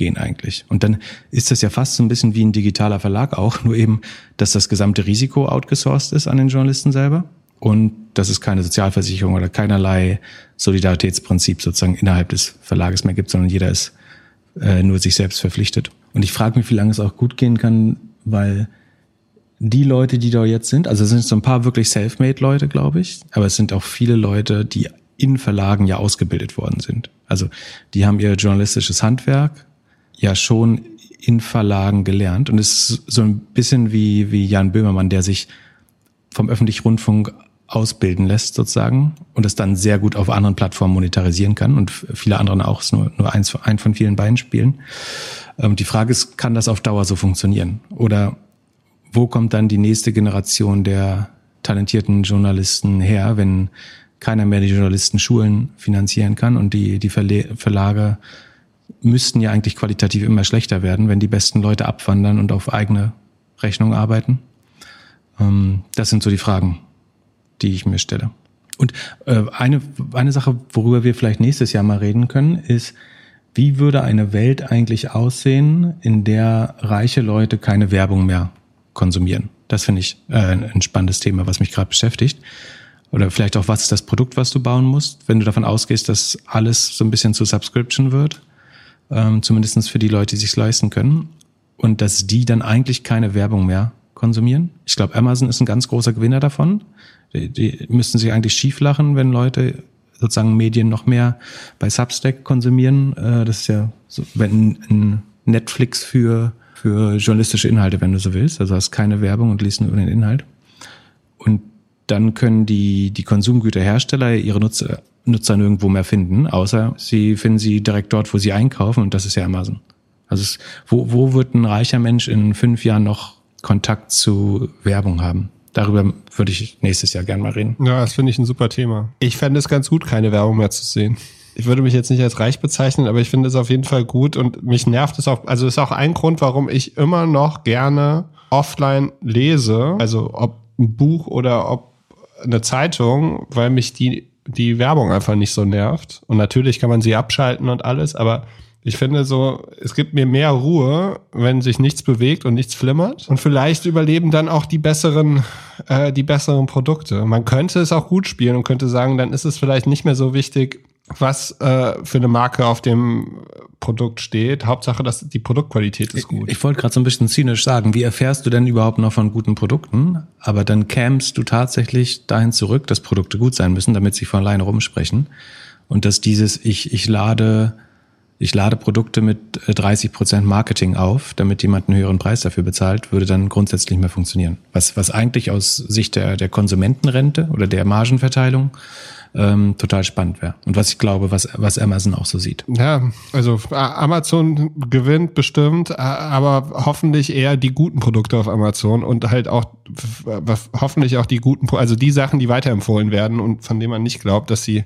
gehen eigentlich. Und dann ist das ja fast so ein bisschen wie ein digitaler Verlag auch, nur eben, dass das gesamte Risiko outgesourced ist an den Journalisten selber und dass es keine Sozialversicherung oder keinerlei Solidaritätsprinzip sozusagen innerhalb des Verlages mehr gibt, sondern jeder ist äh, nur sich selbst verpflichtet. Und ich frage mich, wie lange es auch gut gehen kann, weil die Leute, die da jetzt sind, also es sind so ein paar wirklich self-made Leute, glaube ich, aber es sind auch viele Leute, die in Verlagen ja ausgebildet worden sind. Also die haben ihr journalistisches Handwerk ja schon in Verlagen gelernt und es ist so ein bisschen wie, wie Jan Böhmermann, der sich vom öffentlichen Rundfunk ausbilden lässt sozusagen und es dann sehr gut auf anderen Plattformen monetarisieren kann und viele anderen auch, ist nur, nur eins, ein von vielen Beispielen. Ähm, die Frage ist, kann das auf Dauer so funktionieren? Oder wo kommt dann die nächste Generation der talentierten Journalisten her, wenn keiner mehr die Journalistenschulen finanzieren kann und die, die Verlage müssten ja eigentlich qualitativ immer schlechter werden, wenn die besten Leute abwandern und auf eigene Rechnung arbeiten. Ähm, das sind so die Fragen, die ich mir stelle. Und äh, eine, eine Sache, worüber wir vielleicht nächstes Jahr mal reden können, ist, wie würde eine Welt eigentlich aussehen, in der reiche Leute keine Werbung mehr konsumieren? Das finde ich äh, ein spannendes Thema, was mich gerade beschäftigt. Oder vielleicht auch, was ist das Produkt, was du bauen musst, wenn du davon ausgehst, dass alles so ein bisschen zu Subscription wird, ähm, zumindest für die Leute, die sich leisten können. Und dass die dann eigentlich keine Werbung mehr konsumieren. Ich glaube, Amazon ist ein ganz großer Gewinner davon. Die, die müssten sich eigentlich schief lachen, wenn Leute sozusagen Medien noch mehr bei Substack konsumieren. Äh, das ist ja so, wenn ein Netflix für, für journalistische Inhalte, wenn du so willst. Also hast keine Werbung und liest nur den Inhalt. Und dann können die, die Konsumgüterhersteller ihre Nutzer, Nutzer nirgendwo mehr finden, außer sie finden sie direkt dort, wo sie einkaufen und das ist ja Amazon. Also es, wo, wo wird ein reicher Mensch in fünf Jahren noch Kontakt zu Werbung haben? Darüber würde ich nächstes Jahr gern mal reden. Ja, das finde ich ein super Thema. Ich fände es ganz gut, keine Werbung mehr zu sehen. Ich würde mich jetzt nicht als reich bezeichnen, aber ich finde es auf jeden Fall gut und mich nervt es auch. Also ist auch ein Grund, warum ich immer noch gerne offline lese. Also ob ein Buch oder ob eine Zeitung, weil mich die, die Werbung einfach nicht so nervt. Und natürlich kann man sie abschalten und alles, aber ich finde so, es gibt mir mehr Ruhe, wenn sich nichts bewegt und nichts flimmert. Und vielleicht überleben dann auch die besseren, äh, die besseren Produkte. Man könnte es auch gut spielen und könnte sagen, dann ist es vielleicht nicht mehr so wichtig, was äh, für eine Marke auf dem Produkt steht. Hauptsache, dass die Produktqualität ist gut. Ich, ich wollte gerade so ein bisschen zynisch sagen, wie erfährst du denn überhaupt noch von guten Produkten? Aber dann kämst du tatsächlich dahin zurück, dass Produkte gut sein müssen, damit sie von alleine rumsprechen. Und dass dieses, ich, ich lade ich lade Produkte mit 30 äh, Prozent Marketing auf, damit jemand einen höheren Preis dafür bezahlt, würde dann grundsätzlich mehr funktionieren. Was, was eigentlich aus Sicht der, der Konsumentenrente oder der Margenverteilung ähm, total spannend wäre. Und was ich glaube, was, was Amazon auch so sieht. Ja, also Amazon gewinnt bestimmt, aber hoffentlich eher die guten Produkte auf Amazon und halt auch hoffentlich auch die guten, also die Sachen, die weiterempfohlen werden und von denen man nicht glaubt, dass sie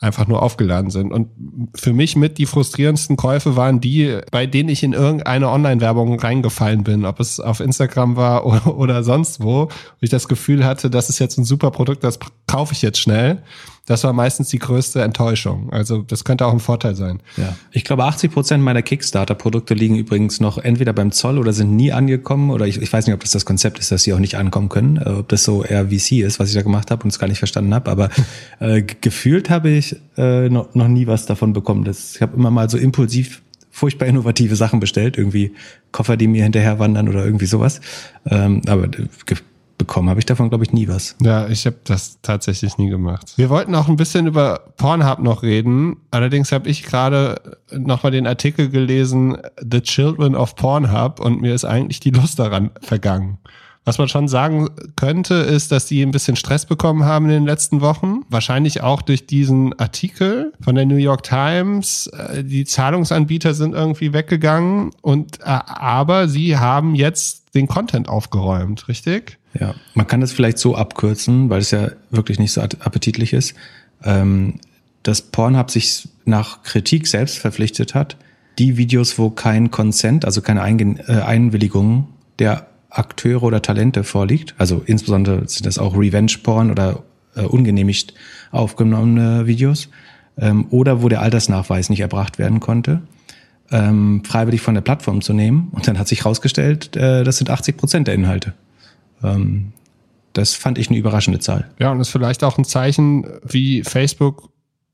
einfach nur aufgeladen sind. Und für mich mit die frustrierendsten Käufe waren die, bei denen ich in irgendeine Online-Werbung reingefallen bin, ob es auf Instagram war oder, sonst wo, wo ich das Gefühl hatte, das ist jetzt ein super Produkt, das kaufe ich jetzt schnell. Das war meistens die größte Enttäuschung. Also das könnte auch ein Vorteil sein. Ja. Ich glaube, 80 Prozent meiner Kickstarter-Produkte liegen übrigens noch entweder beim Zoll oder sind nie angekommen. Oder ich, ich weiß nicht, ob das das Konzept ist, dass sie auch nicht ankommen können. Äh, ob das so eher VC ist, was ich da gemacht habe und es gar nicht verstanden habe. Aber äh, gefühlt habe ich äh, noch, noch nie was davon bekommen. Das, ich habe immer mal so impulsiv furchtbar innovative Sachen bestellt, irgendwie Koffer, die mir hinterher wandern oder irgendwie sowas. Ähm, aber äh, bekommen habe ich davon, glaube ich, nie was. Ja, ich habe das tatsächlich nie gemacht. Wir wollten auch ein bisschen über Pornhub noch reden. Allerdings habe ich gerade nochmal den Artikel gelesen, The Children of Pornhub, und mir ist eigentlich die Lust daran vergangen. Was man schon sagen könnte, ist, dass die ein bisschen Stress bekommen haben in den letzten Wochen. Wahrscheinlich auch durch diesen Artikel von der New York Times. Äh, die Zahlungsanbieter sind irgendwie weggegangen und äh, aber sie haben jetzt den Content aufgeräumt, richtig? Ja, man kann das vielleicht so abkürzen, weil es ja wirklich nicht so appetitlich ist, ähm, dass Pornhub sich nach Kritik selbst verpflichtet hat, die Videos, wo kein Consent, also keine äh, Einwilligung der Akteure oder Talente vorliegt, also insbesondere sind das auch Revenge-Porn oder äh, ungenehmigt aufgenommene Videos, ähm, oder wo der Altersnachweis nicht erbracht werden konnte, ähm, freiwillig von der Plattform zu nehmen. Und dann hat sich herausgestellt, äh, das sind 80 Prozent der Inhalte. Ähm, das fand ich eine überraschende Zahl. Ja, und ist vielleicht auch ein Zeichen, wie Facebook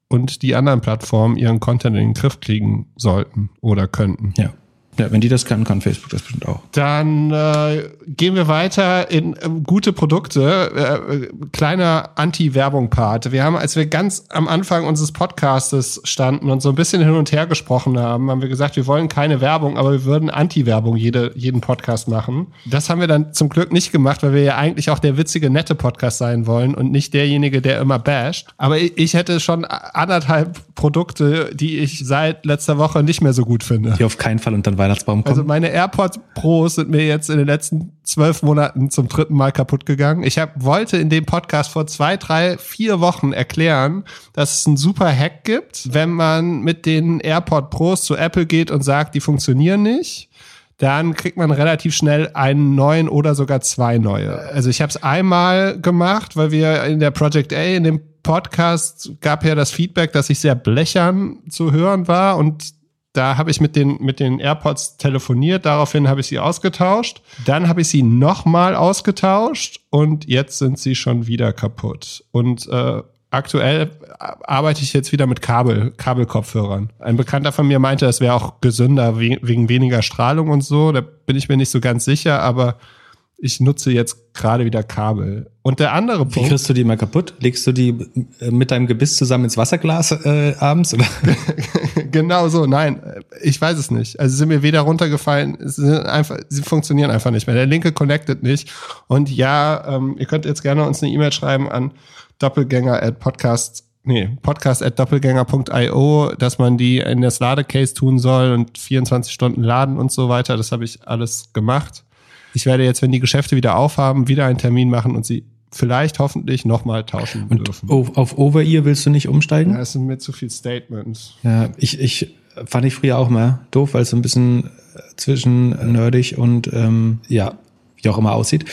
und die anderen Plattformen ihren Content in den Griff kriegen sollten oder könnten. Ja. Ja, wenn die das kann, kann Facebook das bestimmt auch. Dann äh, gehen wir weiter in äh, gute Produkte. Äh, äh, kleiner Anti-Werbung-Part. Wir haben, als wir ganz am Anfang unseres Podcastes standen und so ein bisschen hin und her gesprochen haben, haben wir gesagt, wir wollen keine Werbung, aber wir würden Anti-Werbung jede, jeden Podcast machen. Das haben wir dann zum Glück nicht gemacht, weil wir ja eigentlich auch der witzige, nette Podcast sein wollen und nicht derjenige, der immer basht. Aber ich, ich hätte schon anderthalb Produkte, die ich seit letzter Woche nicht mehr so gut finde. Die auf keinen Fall unter den Weihnachtsbaum kommen. Also meine AirPods Pros sind mir jetzt in den letzten zwölf Monaten zum dritten Mal kaputt gegangen. Ich hab, wollte in dem Podcast vor zwei, drei, vier Wochen erklären, dass es einen super Hack gibt, wenn man mit den AirPod Pros zu Apple geht und sagt, die funktionieren nicht dann kriegt man relativ schnell einen neuen oder sogar zwei neue. Also ich habe es einmal gemacht, weil wir in der Project A, in dem Podcast gab ja das Feedback, dass ich sehr blechern zu hören war und Da habe ich mit den, mit den AirPods telefoniert, daraufhin habe ich sie ausgetauscht. Dann habe ich sie nochmal ausgetauscht und jetzt sind sie schon wieder kaputt. Und äh, aktuell arbeite ich jetzt wieder mit Kabel, Kabelkopfhörern. Ein Bekannter von mir meinte, es wäre auch gesünder wegen weniger Strahlung und so. Da bin ich mir nicht so ganz sicher, aber ich nutze jetzt gerade wieder Kabel. Und der andere Punkt. Wie kriegst du die mal kaputt? Legst du die äh, mit deinem Gebiss zusammen ins Wasserglas äh, abends? Oder? genau so, nein. Ich weiß es nicht. Also sie sind mir weder runtergefallen, sie, sind einfach, sie funktionieren einfach nicht mehr. Der linke connected nicht. Und ja, ähm, ihr könnt jetzt gerne uns eine E-Mail schreiben an doppelgänger at podcast nee, podcast at doppelgänger.io, dass man die in das Ladecase tun soll und 24 Stunden laden und so weiter. Das habe ich alles gemacht. Ich werde jetzt, wenn die Geschäfte wieder aufhaben, wieder einen Termin machen und sie vielleicht hoffentlich nochmal tauschen und dürfen. Auf Over-Ear willst du nicht umsteigen? Ja, es sind mir zu viel Statements. Ja, ich, ich fand ich früher auch mal doof, weil es so ein bisschen zwischen nerdig und ähm, ja, wie auch immer aussieht.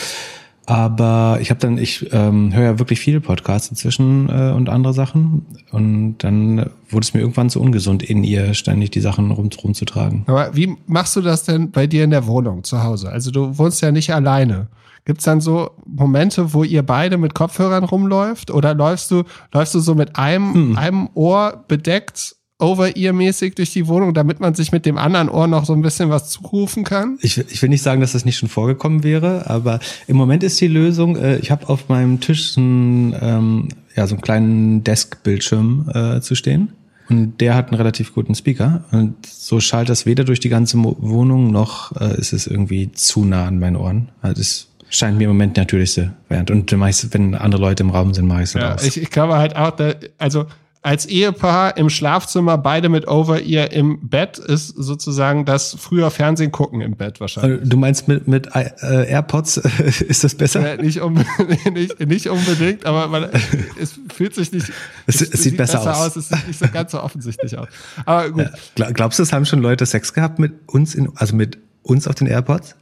Aber ich habe dann, ich ähm, höre ja wirklich viele Podcasts inzwischen äh, und andere Sachen. Und dann wurde es mir irgendwann zu ungesund, in ihr ständig die Sachen rum, rumzutragen. Aber wie machst du das denn bei dir in der Wohnung zu Hause? Also du wohnst ja nicht alleine. Gibt's dann so Momente, wo ihr beide mit Kopfhörern rumläuft? Oder läufst du, läufst du so mit einem, hm. einem Ohr bedeckt Over-Ear-mäßig durch die Wohnung, damit man sich mit dem anderen Ohr noch so ein bisschen was zurufen kann? Ich, ich will nicht sagen, dass das nicht schon vorgekommen wäre, aber im Moment ist die Lösung, äh, ich habe auf meinem Tisch so einen, ähm, ja, so einen kleinen Desk-Bildschirm äh, zu stehen. Und der hat einen relativ guten Speaker. Und so schallt das weder durch die ganze Wohnung noch äh, ist es irgendwie zu nah an meinen Ohren. Also das scheint mir im Moment die natürlichste Variante. Und meist, wenn andere Leute im Raum sind, mache ich es ja, aus. Ich, ich glaube halt auch, da, also als Ehepaar im Schlafzimmer, beide mit Over-Ear im Bett, ist sozusagen das früher Fernsehen gucken im Bett wahrscheinlich. Du meinst mit, mit äh, AirPods ist das besser? Äh, nicht, um, nicht, nicht unbedingt, aber man, es fühlt sich nicht. Es, es, es sieht, besser, besser aus. aus. Es sieht nicht so ganz so offensichtlich aus. Aber gut. Ja, glaubst du, es haben schon Leute Sex gehabt mit uns in, also mit uns auf den AirPods?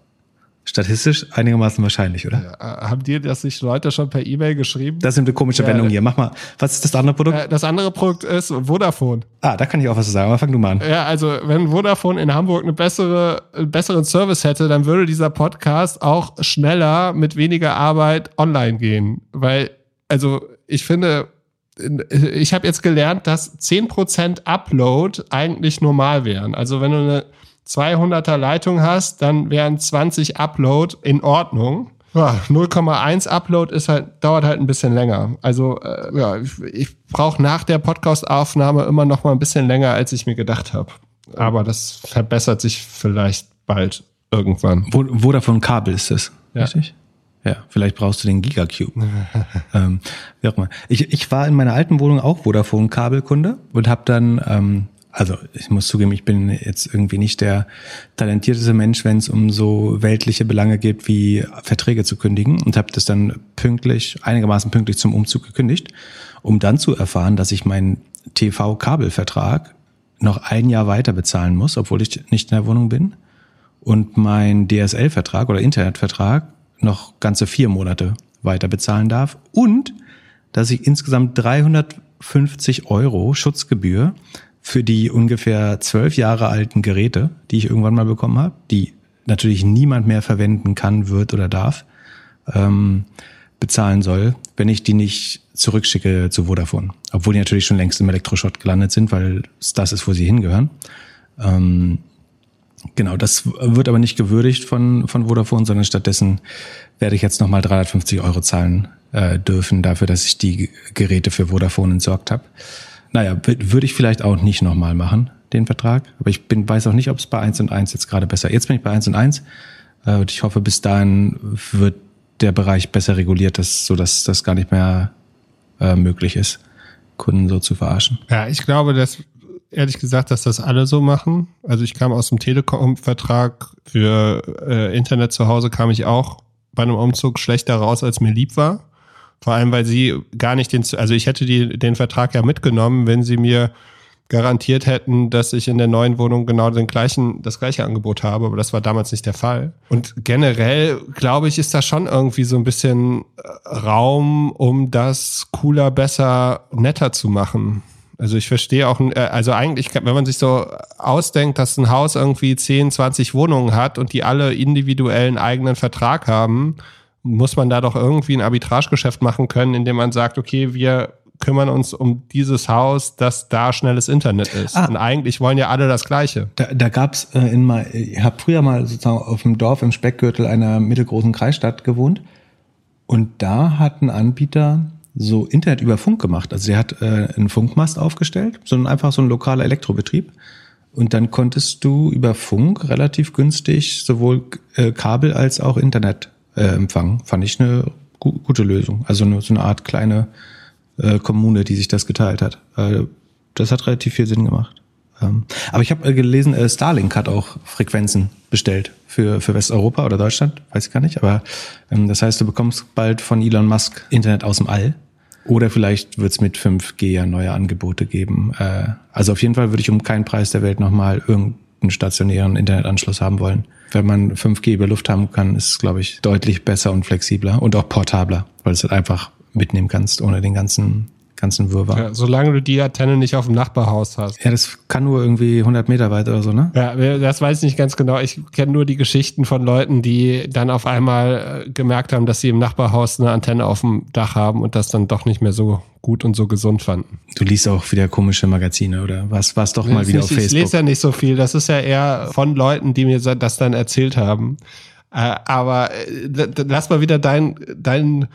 Statistisch einigermaßen wahrscheinlich, oder? Ja, äh, haben dir das nicht Leute schon per E-Mail geschrieben? Das ist eine komische ja, Wendung hier. Mach mal. Was ist das andere Produkt? Äh, das andere Produkt ist Vodafone. Ah, da kann ich auch was sagen. Aber fang du mal an. Ja, also wenn Vodafone in Hamburg eine bessere, einen besseren Service hätte, dann würde dieser Podcast auch schneller mit weniger Arbeit online gehen. Weil, also ich finde, ich habe jetzt gelernt, dass 10% Upload eigentlich normal wären. Also wenn du eine 200er Leitung hast, dann wären 20 Upload in Ordnung. Ja, 0,1 Upload ist halt, dauert halt ein bisschen länger. Also äh, ja, ich, ich brauche nach der Podcast-Aufnahme immer noch mal ein bisschen länger, als ich mir gedacht habe. Aber das verbessert sich vielleicht bald irgendwann. Wo, wo davon Kabel ist das? Ja. Richtig? Ja, vielleicht brauchst du den Gigacube. ähm, wie auch immer. Ich, ich war in meiner alten Wohnung auch Vodafone-Kabelkunde und habe dann ähm, also ich muss zugeben, ich bin jetzt irgendwie nicht der talentierteste Mensch, wenn es um so weltliche Belange geht, wie Verträge zu kündigen und habe das dann pünktlich, einigermaßen pünktlich zum Umzug gekündigt, um dann zu erfahren, dass ich meinen TV-Kabelvertrag noch ein Jahr weiter bezahlen muss, obwohl ich nicht in der Wohnung bin und mein DSL-Vertrag oder Internetvertrag noch ganze vier Monate weiter bezahlen darf und dass ich insgesamt 350 Euro Schutzgebühr für die ungefähr zwölf Jahre alten Geräte, die ich irgendwann mal bekommen habe, die natürlich niemand mehr verwenden kann, wird oder darf, ähm, bezahlen soll, wenn ich die nicht zurückschicke zu Vodafone. Obwohl die natürlich schon längst im Elektroschrott gelandet sind, weil das ist, wo sie hingehören. Ähm, genau, das wird aber nicht gewürdigt von, von Vodafone, sondern stattdessen werde ich jetzt nochmal 350 Euro zahlen äh, dürfen dafür, dass ich die Geräte für Vodafone entsorgt habe. Naja, würde ich vielleicht auch nicht nochmal machen, den Vertrag. Aber ich bin, weiß auch nicht, ob es bei 1 und 1 jetzt gerade besser. Jetzt bin ich bei 1 und 1 äh, und ich hoffe, bis dahin wird der Bereich besser reguliert, dass, so dass das gar nicht mehr äh, möglich ist, Kunden so zu verarschen. Ja, ich glaube, dass ehrlich gesagt, dass das alle so machen. Also ich kam aus dem Telekom-Vertrag für äh, Internet zu Hause, kam ich auch bei einem Umzug schlechter raus, als mir lieb war. Vor allem, weil sie gar nicht den, also ich hätte die, den Vertrag ja mitgenommen, wenn sie mir garantiert hätten, dass ich in der neuen Wohnung genau den gleichen, das gleiche Angebot habe, aber das war damals nicht der Fall. Und generell, glaube ich, ist da schon irgendwie so ein bisschen äh, Raum, um das cooler, besser, netter zu machen. Also ich verstehe auch, äh, also eigentlich, wenn man sich so ausdenkt, dass ein Haus irgendwie 10, 20 Wohnungen hat und die alle individuellen eigenen Vertrag haben, muss man da doch irgendwie ein Arbitragegeschäft machen können, indem man sagt, okay, wir kümmern uns um dieses Haus, dass da schnelles Internet ist. Ah, und eigentlich wollen ja alle das Gleiche. Da, da gab es äh, in mal, ich habe früher mal sozusagen auf dem Dorf im Speckgürtel einer mittelgroßen Kreisstadt gewohnt und da hat ein Anbieter so Internet über Funk gemacht. Also der hat äh, einen Funkmast aufgestellt, sondern einfach so ein lokaler Elektrobetrieb. Und dann konntest du über Funk relativ günstig sowohl äh, Kabel als auch Internet äh, empfangen. Fand ich eine gu gute Lösung. Also eine, so eine Art kleine äh, Kommune, die sich das geteilt hat. Äh, das hat relativ viel Sinn gemacht. Ähm, aber ich habe äh, gelesen, äh, Starlink hat auch Frequenzen bestellt für, für Westeuropa oder Deutschland, weiß ich gar nicht. Aber ähm, das heißt, du bekommst bald von Elon Musk Internet aus dem All. Oder vielleicht wird es mit 5G ja neue Angebote geben. Äh, also auf jeden Fall würde ich um keinen Preis der Welt nochmal irgendeinen stationären Internetanschluss haben wollen. Wenn man 5G über Luft haben kann, ist es, glaube ich, deutlich besser und flexibler und auch portabler, weil es halt einfach mitnehmen kannst, ohne den ganzen ganzen Wirrwarr. Ja, solange du die Antenne nicht auf dem Nachbarhaus hast. Ja, das kann nur irgendwie 100 Meter weit oder so, ne? Ja, das weiß ich nicht ganz genau. Ich kenne nur die Geschichten von Leuten, die dann auf einmal äh, gemerkt haben, dass sie im Nachbarhaus eine Antenne auf dem Dach haben und das dann doch nicht mehr so gut und so gesund fanden. Du liest auch wieder komische Magazine oder was was doch mal wieder nicht, auf Facebook? Ich lese ja nicht so viel. Das ist ja eher von Leuten, die mir das dann erzählt haben. Äh, aber äh, lass mal wieder dein, dein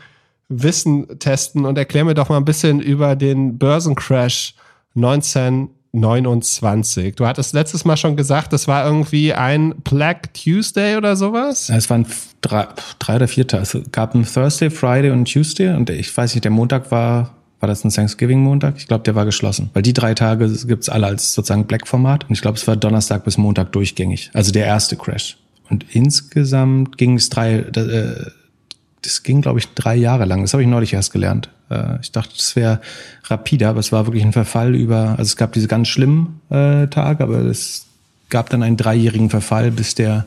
Wissen testen und erklär mir doch mal ein bisschen über den Börsencrash 1929. Du hattest letztes Mal schon gesagt, das war irgendwie ein Black Tuesday oder sowas? es waren drei, drei oder vier Tage. Es gab einen Thursday, Friday und Tuesday und ich weiß nicht, der Montag war, war das ein Thanksgiving-Montag? Ich glaube, der war geschlossen. Weil die drei Tage gibt's alle als sozusagen Black-Format und ich glaube, es war Donnerstag bis Montag durchgängig. Also der erste Crash. Und insgesamt ging es drei, äh, das ging, glaube ich, drei Jahre lang. Das habe ich neulich erst gelernt. Äh, ich dachte, das wäre rapider, aber es war wirklich ein Verfall über, also es gab diese ganz schlimmen äh, Tage, aber es gab dann einen dreijährigen Verfall, bis der,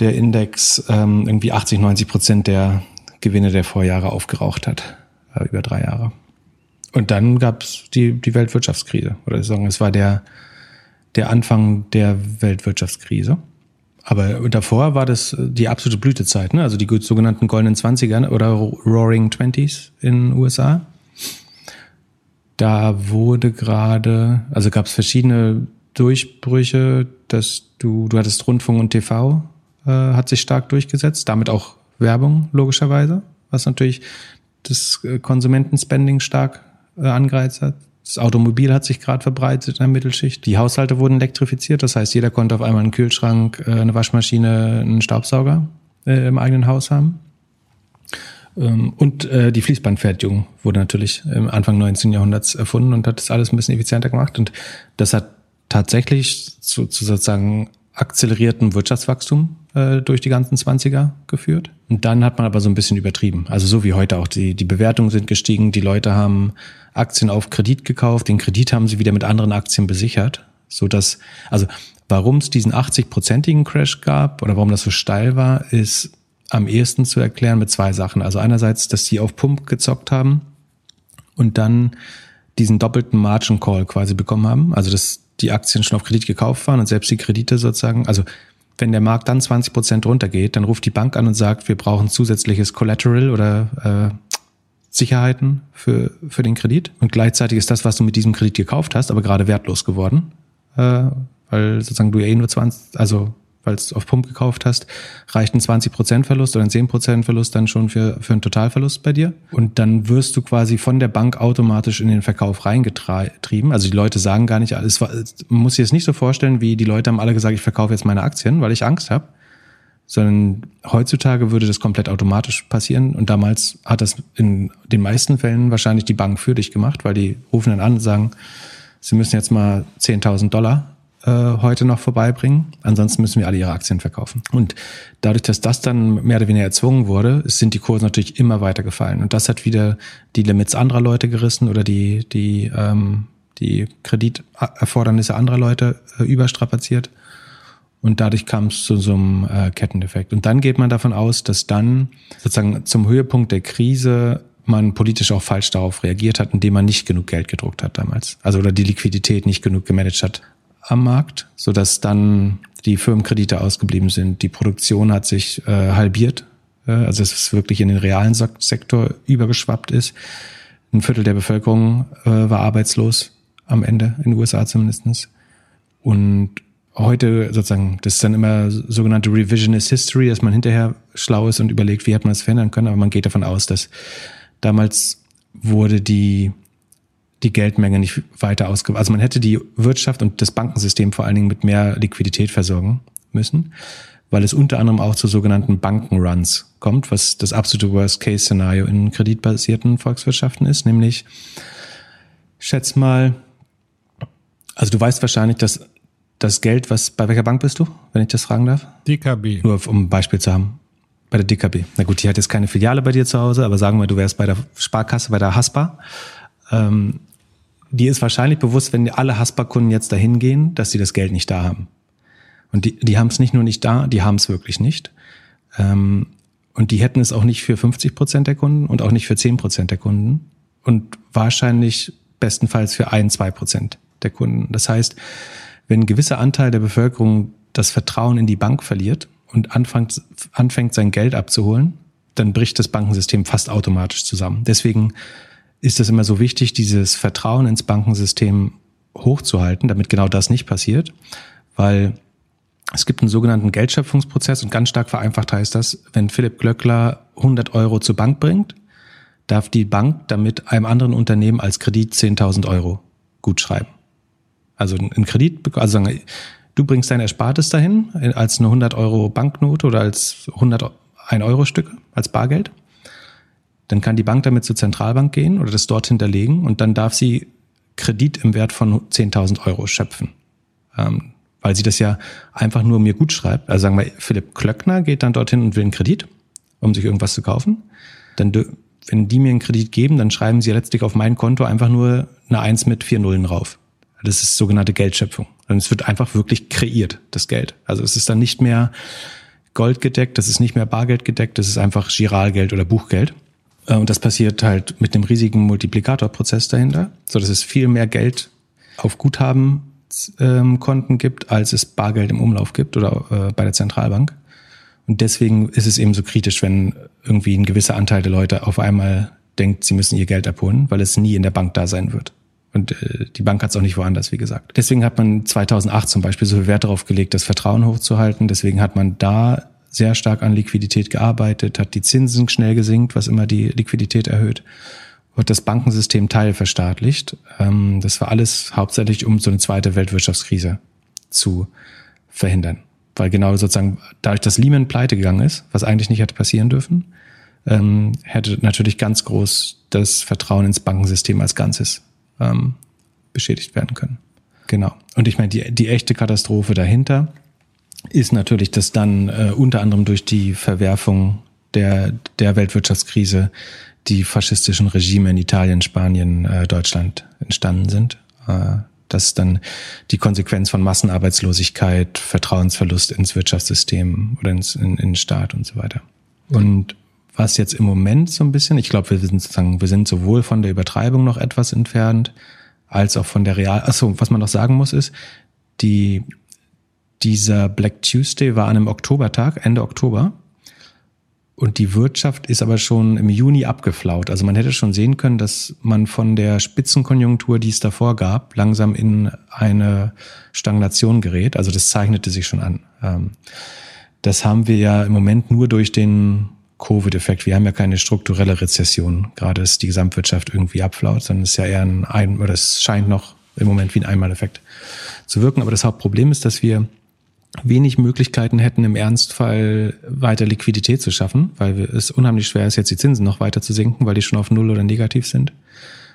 der Index ähm, irgendwie 80, 90 Prozent der Gewinne der Vorjahre aufgeraucht hat. Äh, über drei Jahre. Und dann gab es die, die Weltwirtschaftskrise. Oder sagen, es war der, der Anfang der Weltwirtschaftskrise. Aber davor war das äh, die absolute Blütezeit, ne? also die sogenannten goldenen Zwanziger oder Roaring Twenties in den USA. Da wurde gerade, also gab es verschiedene Durchbrüche, dass du, du hattest Rundfunk und TV, äh, hat sich stark durchgesetzt, damit auch Werbung logischerweise, was natürlich das äh, Konsumentenspending stark äh, angereizt hat. Das Automobil hat sich gerade verbreitet in der Mittelschicht. Die Haushalte wurden elektrifiziert, das heißt, jeder konnte auf einmal einen Kühlschrank, äh, eine Waschmaschine, einen Staubsauger äh, im eigenen Haus haben. Ähm, und äh, die Fließbandfertigung wurde natürlich im Anfang 19. Jahrhunderts erfunden und hat das alles ein bisschen effizienter gemacht. Und das hat tatsächlich zu, zu sozusagen akzeleriertem Wirtschaftswachstum äh, durch die ganzen Zwanziger geführt. Und dann hat man aber so ein bisschen übertrieben. Also so wie heute auch. Die, die Bewertungen sind gestiegen, die Leute haben Aktien auf Kredit gekauft, den Kredit haben sie wieder mit anderen Aktien besichert, so dass, also warum es diesen 80-prozentigen Crash gab oder warum das so steil war, ist am ehesten zu erklären mit zwei Sachen. Also einerseits, dass die auf Pump gezockt haben und dann diesen doppelten Margin Call quasi bekommen haben. Also dass die Aktien schon auf Kredit gekauft waren und selbst die Kredite sozusagen, also wenn der Markt dann 20 Prozent runtergeht, dann ruft die Bank an und sagt, wir brauchen zusätzliches Collateral oder äh, Sicherheiten für, für den Kredit. Und gleichzeitig ist das, was du mit diesem Kredit gekauft hast, aber gerade wertlos geworden, äh, weil sozusagen du ja eh nur 20, also weil es auf Pump gekauft hast, reicht ein 20% Verlust oder ein 10% Verlust dann schon für, für einen Totalverlust bei dir. Und dann wirst du quasi von der Bank automatisch in den Verkauf reingetrieben. Also die Leute sagen gar nicht, alles, man muss sich das nicht so vorstellen, wie die Leute haben alle gesagt, ich verkaufe jetzt meine Aktien, weil ich Angst habe sondern heutzutage würde das komplett automatisch passieren. Und damals hat das in den meisten Fällen wahrscheinlich die Bank für dich gemacht, weil die rufen dann an und sagen, sie müssen jetzt mal 10.000 Dollar äh, heute noch vorbeibringen, ansonsten müssen wir alle ihre Aktien verkaufen. Und dadurch, dass das dann mehr oder weniger erzwungen wurde, sind die Kurse natürlich immer weiter gefallen. Und das hat wieder die Limits anderer Leute gerissen oder die, die, ähm, die Krediterfordernisse anderer Leute äh, überstrapaziert. Und dadurch kam es zu so einem äh, Ketteneffekt. Und dann geht man davon aus, dass dann sozusagen zum Höhepunkt der Krise man politisch auch falsch darauf reagiert hat, indem man nicht genug Geld gedruckt hat damals. Also oder die Liquidität nicht genug gemanagt hat am Markt, so dass dann die Firmenkredite ausgeblieben sind. Die Produktion hat sich äh, halbiert, äh, also dass es wirklich in den realen Sektor übergeschwappt ist. Ein Viertel der Bevölkerung äh, war arbeitslos am Ende, in den USA zumindestens. Und heute sozusagen, das ist dann immer sogenannte Revisionist History, dass man hinterher schlau ist und überlegt, wie hat man das verändern können, aber man geht davon aus, dass damals wurde die, die Geldmenge nicht weiter ausgeweitet. Also man hätte die Wirtschaft und das Bankensystem vor allen Dingen mit mehr Liquidität versorgen müssen, weil es unter anderem auch zu sogenannten Bankenruns kommt, was das absolute Worst-Case-Szenario in kreditbasierten Volkswirtschaften ist, nämlich schätz mal, also du weißt wahrscheinlich, dass das Geld, was bei welcher Bank bist du, wenn ich das fragen darf? DKB. Nur um ein Beispiel zu haben. Bei der DKB. Na gut, die hat jetzt keine Filiale bei dir zu Hause, aber sagen wir, du wärst bei der Sparkasse, bei der Haspa. Ähm, die ist wahrscheinlich bewusst, wenn alle Haspa-Kunden jetzt dahin gehen, dass sie das Geld nicht da haben. Und die, die haben es nicht nur nicht da, die haben es wirklich nicht. Ähm, und die hätten es auch nicht für 50 Prozent der Kunden und auch nicht für 10 Prozent der Kunden. Und wahrscheinlich bestenfalls für ein, zwei Prozent der Kunden. Das heißt, wenn ein gewisser Anteil der Bevölkerung das Vertrauen in die Bank verliert und anfängt, anfängt sein Geld abzuholen, dann bricht das Bankensystem fast automatisch zusammen. Deswegen ist es immer so wichtig, dieses Vertrauen ins Bankensystem hochzuhalten, damit genau das nicht passiert, weil es gibt einen sogenannten Geldschöpfungsprozess und ganz stark vereinfacht heißt das, wenn Philipp Glöckler 100 Euro zur Bank bringt, darf die Bank damit einem anderen Unternehmen als Kredit 10.000 Euro gutschreiben. Also ein Kredit, also sagen, du bringst dein Erspartes dahin als eine 100 Euro Banknote oder als 100 1 Euro Stücke als Bargeld. Dann kann die Bank damit zur Zentralbank gehen oder das dort hinterlegen und dann darf sie Kredit im Wert von 10.000 Euro schöpfen. Ähm, weil sie das ja einfach nur mir gut schreibt. Also sagen wir, Philipp Klöckner geht dann dorthin und will einen Kredit, um sich irgendwas zu kaufen. Dann, wenn die mir einen Kredit geben, dann schreiben sie letztlich auf mein Konto einfach nur eine Eins mit vier Nullen drauf. Das ist sogenannte Geldschöpfung. Und es wird einfach wirklich kreiert, das Geld. Also es ist dann nicht mehr Gold gedeckt, das ist nicht mehr Bargeld gedeckt, das ist einfach Giralgeld oder Buchgeld. Äh, und das passiert halt mit einem riesigen Multiplikatorprozess dahinter, so dass es viel mehr Geld auf Guthabenkonten ähm, gibt, als es Bargeld im Umlauf gibt oder äh, bei der Zentralbank. Und deswegen ist es eben so kritisch, wenn irgendwie ein gewisser Anteil der Leute auf einmal denkt, sie müssen ihr Geld abholen, weil es nie in der Bank da sein wird. Und äh, die Bank hat es auch nicht woanders, wie gesagt. Deswegen hat man 2008 zum Beispiel so viel Wert darauf gelegt, das Vertrauen hochzuhalten. Deswegen hat man da sehr stark an Liquidität gearbeitet, hat die Zinsen schnell gesenkt, was immer die Liquidität erhöht, und das Bankensystem teilverstaatlicht. Ähm, das war alles hauptsächlich, um so eine zweite Weltwirtschaftskrise zu verhindern. Weil genau sozusagen dadurch, dass Lehman pleite gegangen ist, was eigentlich nicht hätte passieren dürfen, ähm, hätte natürlich ganz groß das Vertrauen ins Bankensystem als Ganzes ähm, beschädigt werden können. Genau. Und ich meine, die, die echte Katastrophe dahinter ist natürlich, dass dann äh, unter anderem durch die Verwerfung der, der Weltwirtschaftskrise die faschistischen Regime in Italien, Spanien, äh, Deutschland entstanden sind. Äh, das ist dann die Konsequenz von Massenarbeitslosigkeit, Vertrauensverlust ins Wirtschaftssystem oder ins, in, in den Staat und so weiter. Und was jetzt im Moment so ein bisschen, ich glaube, wir sind sozusagen, wir sind sowohl von der Übertreibung noch etwas entfernt, als auch von der Real. Achso, was man noch sagen muss, ist, die, dieser Black Tuesday war an einem Oktobertag, Ende Oktober. Und die Wirtschaft ist aber schon im Juni abgeflaut. Also man hätte schon sehen können, dass man von der Spitzenkonjunktur, die es davor gab, langsam in eine Stagnation gerät. Also das zeichnete sich schon an. Ähm, das haben wir ja im Moment nur durch den Covid-Effekt. Wir haben ja keine strukturelle Rezession. Gerade ist die Gesamtwirtschaft irgendwie abflaut, sondern ist ja eher ein, ein oder es scheint noch im Moment wie ein Einmaleffekt zu wirken. Aber das Hauptproblem ist, dass wir wenig Möglichkeiten hätten, im Ernstfall weiter Liquidität zu schaffen, weil es unheimlich schwer ist, jetzt die Zinsen noch weiter zu senken, weil die schon auf Null oder negativ sind.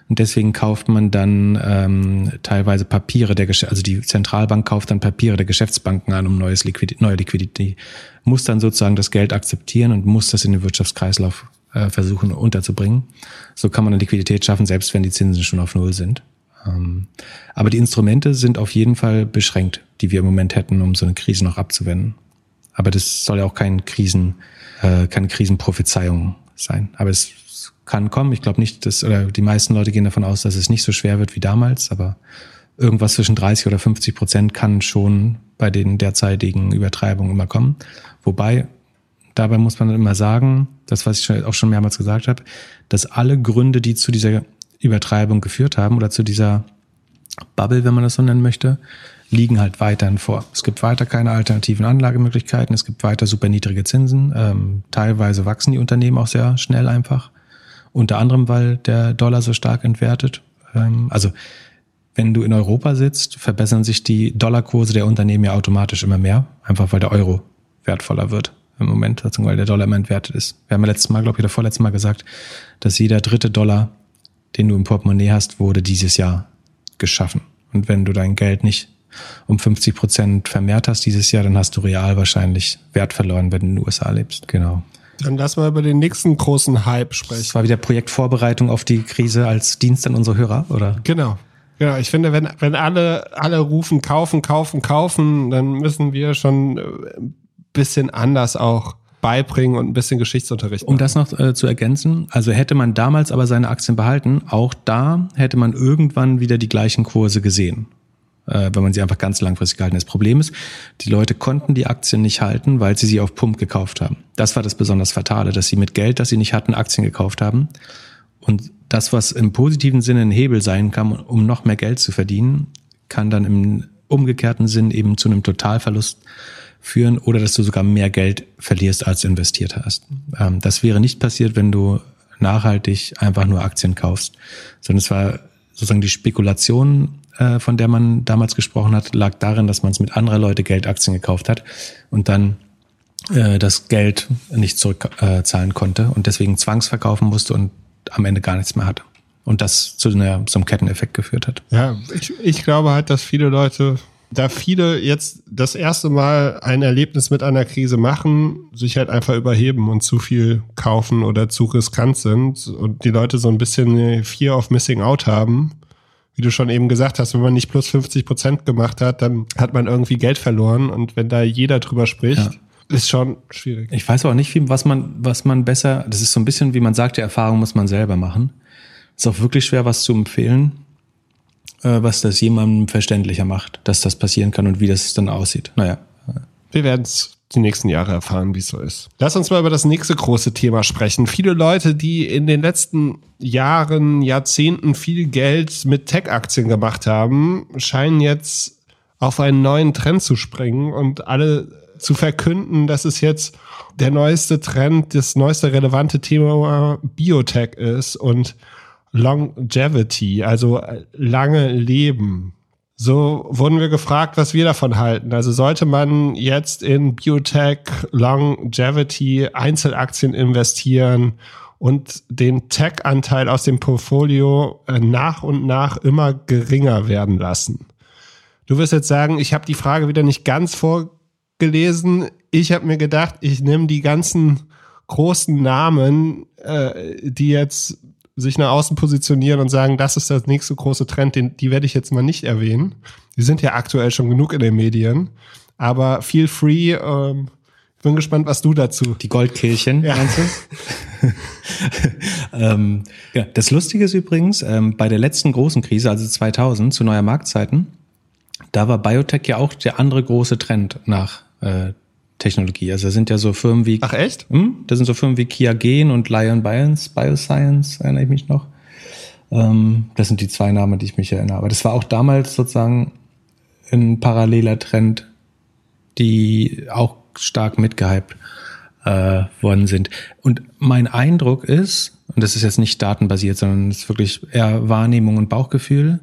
Und deswegen kauft man dann ähm, teilweise Papiere der Gesch also die Zentralbank kauft dann Papiere der Geschäftsbanken an, um neues Liquidität, neue Liquidität, muss dann sozusagen das Geld akzeptieren und muss das in den Wirtschaftskreislauf äh, versuchen unterzubringen. So kann man eine Liquidität schaffen, selbst wenn die Zinsen schon auf Null sind. Ähm, aber die Instrumente sind auf jeden Fall beschränkt, die wir im Moment hätten, um so eine Krise noch abzuwenden. Aber das soll ja auch kein Krisen, äh, keine Krisenprophezeiung sein. Aber es kann kommen. Ich glaube nicht, dass, oder die meisten Leute gehen davon aus, dass es nicht so schwer wird wie damals, aber irgendwas zwischen 30 oder 50 Prozent kann schon bei den derzeitigen Übertreibungen immer kommen. Wobei, dabei muss man immer sagen, das, was ich auch schon mehrmals gesagt habe, dass alle Gründe, die zu dieser Übertreibung geführt haben oder zu dieser Bubble, wenn man das so nennen möchte, liegen halt weiterhin vor. Es gibt weiter keine alternativen Anlagemöglichkeiten, es gibt weiter super niedrige Zinsen. Ähm, teilweise wachsen die Unternehmen auch sehr schnell einfach. Unter anderem, weil der Dollar so stark entwertet. Ähm, also wenn du in Europa sitzt, verbessern sich die Dollarkurse der Unternehmen ja automatisch immer mehr, einfach weil der Euro wertvoller wird im Moment, weil der Dollar immer entwertet ist. Wir haben ja letztes Mal, glaube ich, oder vorletztes Mal gesagt, dass jeder dritte Dollar, den du im Portemonnaie hast, wurde dieses Jahr geschaffen. Und wenn du dein Geld nicht um 50 Prozent vermehrt hast dieses Jahr, dann hast du real wahrscheinlich Wert verloren, wenn du in den USA lebst. Genau. Dann lass mal über den nächsten großen Hype sprechen. Das war wieder Projektvorbereitung auf die Krise als Dienst an unsere Hörer, oder? Genau. Ja, ich finde, wenn, wenn alle, alle rufen, kaufen, kaufen, kaufen, dann müssen wir schon ein bisschen anders auch beibringen und ein bisschen Geschichtsunterricht. Um das noch äh, zu ergänzen, also hätte man damals aber seine Aktien behalten, auch da hätte man irgendwann wieder die gleichen Kurse gesehen, äh, wenn man sie einfach ganz langfristig gehalten. Das Problem ist, die Leute konnten die Aktien nicht halten, weil sie sie auf Pump gekauft haben. Das war das besonders Fatale, dass sie mit Geld, das sie nicht hatten, Aktien gekauft haben. Und das, was im positiven Sinne ein Hebel sein kann, um noch mehr Geld zu verdienen, kann dann im umgekehrten Sinn eben zu einem Totalverlust führen oder dass du sogar mehr Geld verlierst, als investiert hast. Ähm, das wäre nicht passiert, wenn du nachhaltig einfach nur Aktien kaufst, sondern es war sozusagen die Spekulation, äh, von der man damals gesprochen hat, lag darin, dass man es mit anderer Leute Geld Aktien gekauft hat und dann äh, das Geld nicht zurückzahlen äh, konnte und deswegen zwangsverkaufen musste und am Ende gar nichts mehr hatte. Und das zu einer, so einem Ketteneffekt geführt hat. Ja, ich, ich glaube halt, dass viele Leute, da viele jetzt das erste Mal ein Erlebnis mit einer Krise machen, sich halt einfach überheben und zu viel kaufen oder zu riskant sind und die Leute so ein bisschen Fear of Missing Out haben. Wie du schon eben gesagt hast, wenn man nicht plus 50 Prozent gemacht hat, dann hat man irgendwie Geld verloren und wenn da jeder drüber spricht, ja ist schon schwierig. Ich weiß auch nicht, was man, was man besser, das ist so ein bisschen, wie man sagt, die Erfahrung muss man selber machen. Ist auch wirklich schwer, was zu empfehlen, was das jemandem verständlicher macht, dass das passieren kann und wie das dann aussieht. Naja. Wir werden es die nächsten Jahre erfahren, wie es so ist. Lass uns mal über das nächste große Thema sprechen. Viele Leute, die in den letzten Jahren, Jahrzehnten viel Geld mit Tech-Aktien gemacht haben, scheinen jetzt auf einen neuen Trend zu springen und alle zu verkünden, dass es jetzt der neueste Trend, das neueste relevante Thema Biotech ist und Longevity, also lange Leben. So wurden wir gefragt, was wir davon halten. Also sollte man jetzt in Biotech, Longevity, Einzelaktien investieren und den Tech-Anteil aus dem Portfolio äh, nach und nach immer geringer werden lassen. Du wirst jetzt sagen, ich habe die Frage wieder nicht ganz vor gelesen. Ich habe mir gedacht, ich nehme die ganzen großen Namen, äh, die jetzt sich nach außen positionieren und sagen, das ist das nächste große Trend, den, die werde ich jetzt mal nicht erwähnen. Die sind ja aktuell schon genug in den Medien. Aber feel free. Ähm, ich bin gespannt, was du dazu. Die Goldkehlchen, ja. meinst du? ähm, ja, das Lustige ist übrigens, ähm, bei der letzten großen Krise, also 2000, zu neuer Marktzeiten, da war Biotech ja auch der andere große Trend nach äh, Technologie. Also da sind ja so Firmen wie. Ach echt? Hm, da sind so Firmen wie Kiagen und Lion Bioscience, erinnere ich mich noch. Ähm, das sind die zwei Namen, die ich mich erinnere. Aber das war auch damals sozusagen ein paralleler Trend, die auch stark mitgehypt äh, worden sind. Und mein Eindruck ist, und das ist jetzt nicht datenbasiert, sondern es ist wirklich eher Wahrnehmung und Bauchgefühl,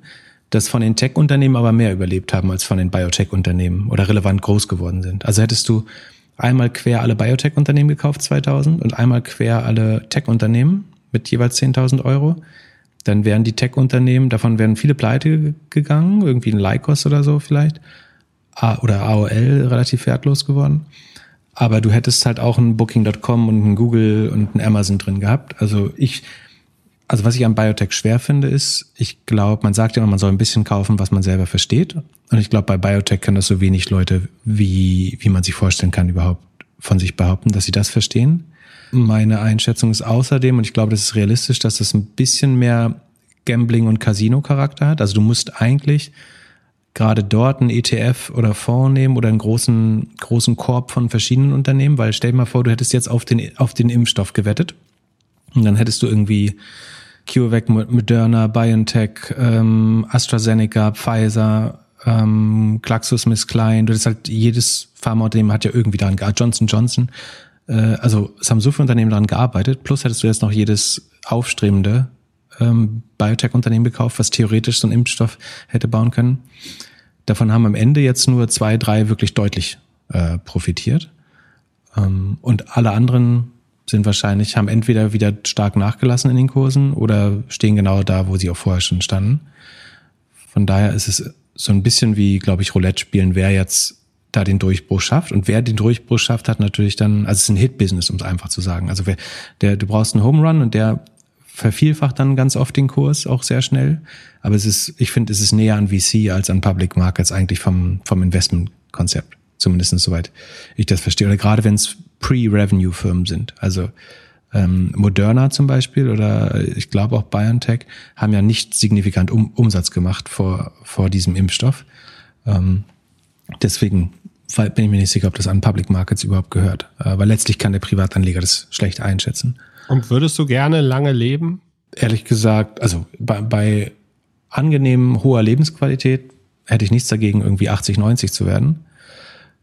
dass von den Tech-Unternehmen aber mehr überlebt haben als von den Biotech-Unternehmen oder relevant groß geworden sind. Also hättest du einmal quer alle Biotech-Unternehmen gekauft 2000 und einmal quer alle Tech-Unternehmen mit jeweils 10.000 Euro, dann wären die Tech-Unternehmen, davon wären viele pleite gegangen, irgendwie ein Lycos oder so vielleicht, oder AOL relativ wertlos geworden. Aber du hättest halt auch ein Booking.com und ein Google und ein Amazon drin gehabt. Also ich, also was ich am Biotech schwer finde, ist, ich glaube, man sagt ja immer, man soll ein bisschen kaufen, was man selber versteht. Und ich glaube, bei Biotech können das so wenig Leute, wie, wie man sich vorstellen kann, überhaupt von sich behaupten, dass sie das verstehen. Meine Einschätzung ist außerdem, und ich glaube, das ist realistisch, dass das ein bisschen mehr Gambling- und Casino-Charakter hat. Also du musst eigentlich gerade dort einen ETF oder Fonds nehmen oder einen großen, großen Korb von verschiedenen Unternehmen, weil stell dir mal vor, du hättest jetzt auf den, auf den Impfstoff gewettet und dann hättest du irgendwie CureVac, Moderna, BioNTech, ähm, AstraZeneca, Pfizer, ähm, GlaxoSmithKline, du hast halt jedes Pharmaunternehmen hat ja irgendwie daran gearbeitet, Johnson Johnson, äh, also es haben so viele Unternehmen daran gearbeitet, plus hättest du jetzt noch jedes aufstrebende ähm, Biotech-Unternehmen gekauft, was theoretisch so einen Impfstoff hätte bauen können. Davon haben am Ende jetzt nur zwei, drei wirklich deutlich äh, profitiert. Ähm, und alle anderen sind wahrscheinlich, haben entweder wieder stark nachgelassen in den Kursen oder stehen genau da, wo sie auch vorher schon standen. Von daher ist es so ein bisschen wie, glaube ich, Roulette spielen, wer jetzt da den Durchbruch schafft. Und wer den Durchbruch schafft, hat natürlich dann, also es ist ein Hit-Business, um es einfach zu sagen. Also wer, der, du brauchst einen Home Run und der vervielfacht dann ganz oft den Kurs auch sehr schnell. Aber es ist, ich finde, es ist näher an VC als an Public Markets eigentlich vom, vom Investmentkonzept. Zumindest soweit ich das verstehe. Oder gerade wenn es Pre-Revenue-Firmen sind. Also ähm, Moderna zum Beispiel oder ich glaube auch BioNTech haben ja nicht signifikant um, Umsatz gemacht vor, vor diesem Impfstoff. Ähm, deswegen bin ich mir nicht sicher, ob das an Public Markets überhaupt gehört. Äh, weil letztlich kann der Privatanleger das schlecht einschätzen. Und würdest du gerne lange leben? Ehrlich gesagt, also bei, bei angenehm hoher Lebensqualität hätte ich nichts dagegen, irgendwie 80, 90 zu werden.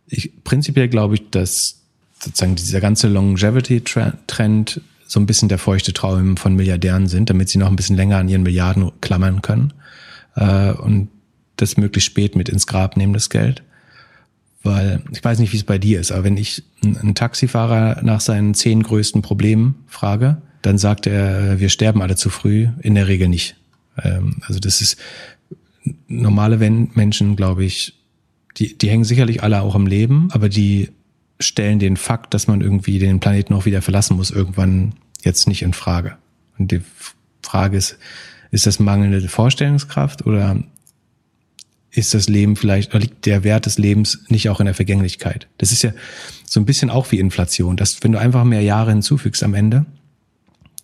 Ich, prinzipiell glaube ich, dass sozusagen dieser ganze Longevity-Trend so ein bisschen der feuchte Traum von Milliardären sind, damit sie noch ein bisschen länger an ihren Milliarden klammern können äh, und das möglichst spät mit ins Grab nehmen, das Geld. Weil ich weiß nicht, wie es bei dir ist, aber wenn ich einen Taxifahrer nach seinen zehn größten Problemen frage, dann sagt er, wir sterben alle zu früh. In der Regel nicht. Ähm, also das ist normale Menschen, glaube ich, die, die hängen sicherlich alle auch im Leben, aber die stellen den Fakt, dass man irgendwie den Planeten auch wieder verlassen muss, irgendwann jetzt nicht in Frage. Und die Frage ist, ist das mangelnde Vorstellungskraft oder ist das Leben vielleicht, oder liegt der Wert des Lebens nicht auch in der Vergänglichkeit? Das ist ja so ein bisschen auch wie Inflation, dass wenn du einfach mehr Jahre hinzufügst am Ende,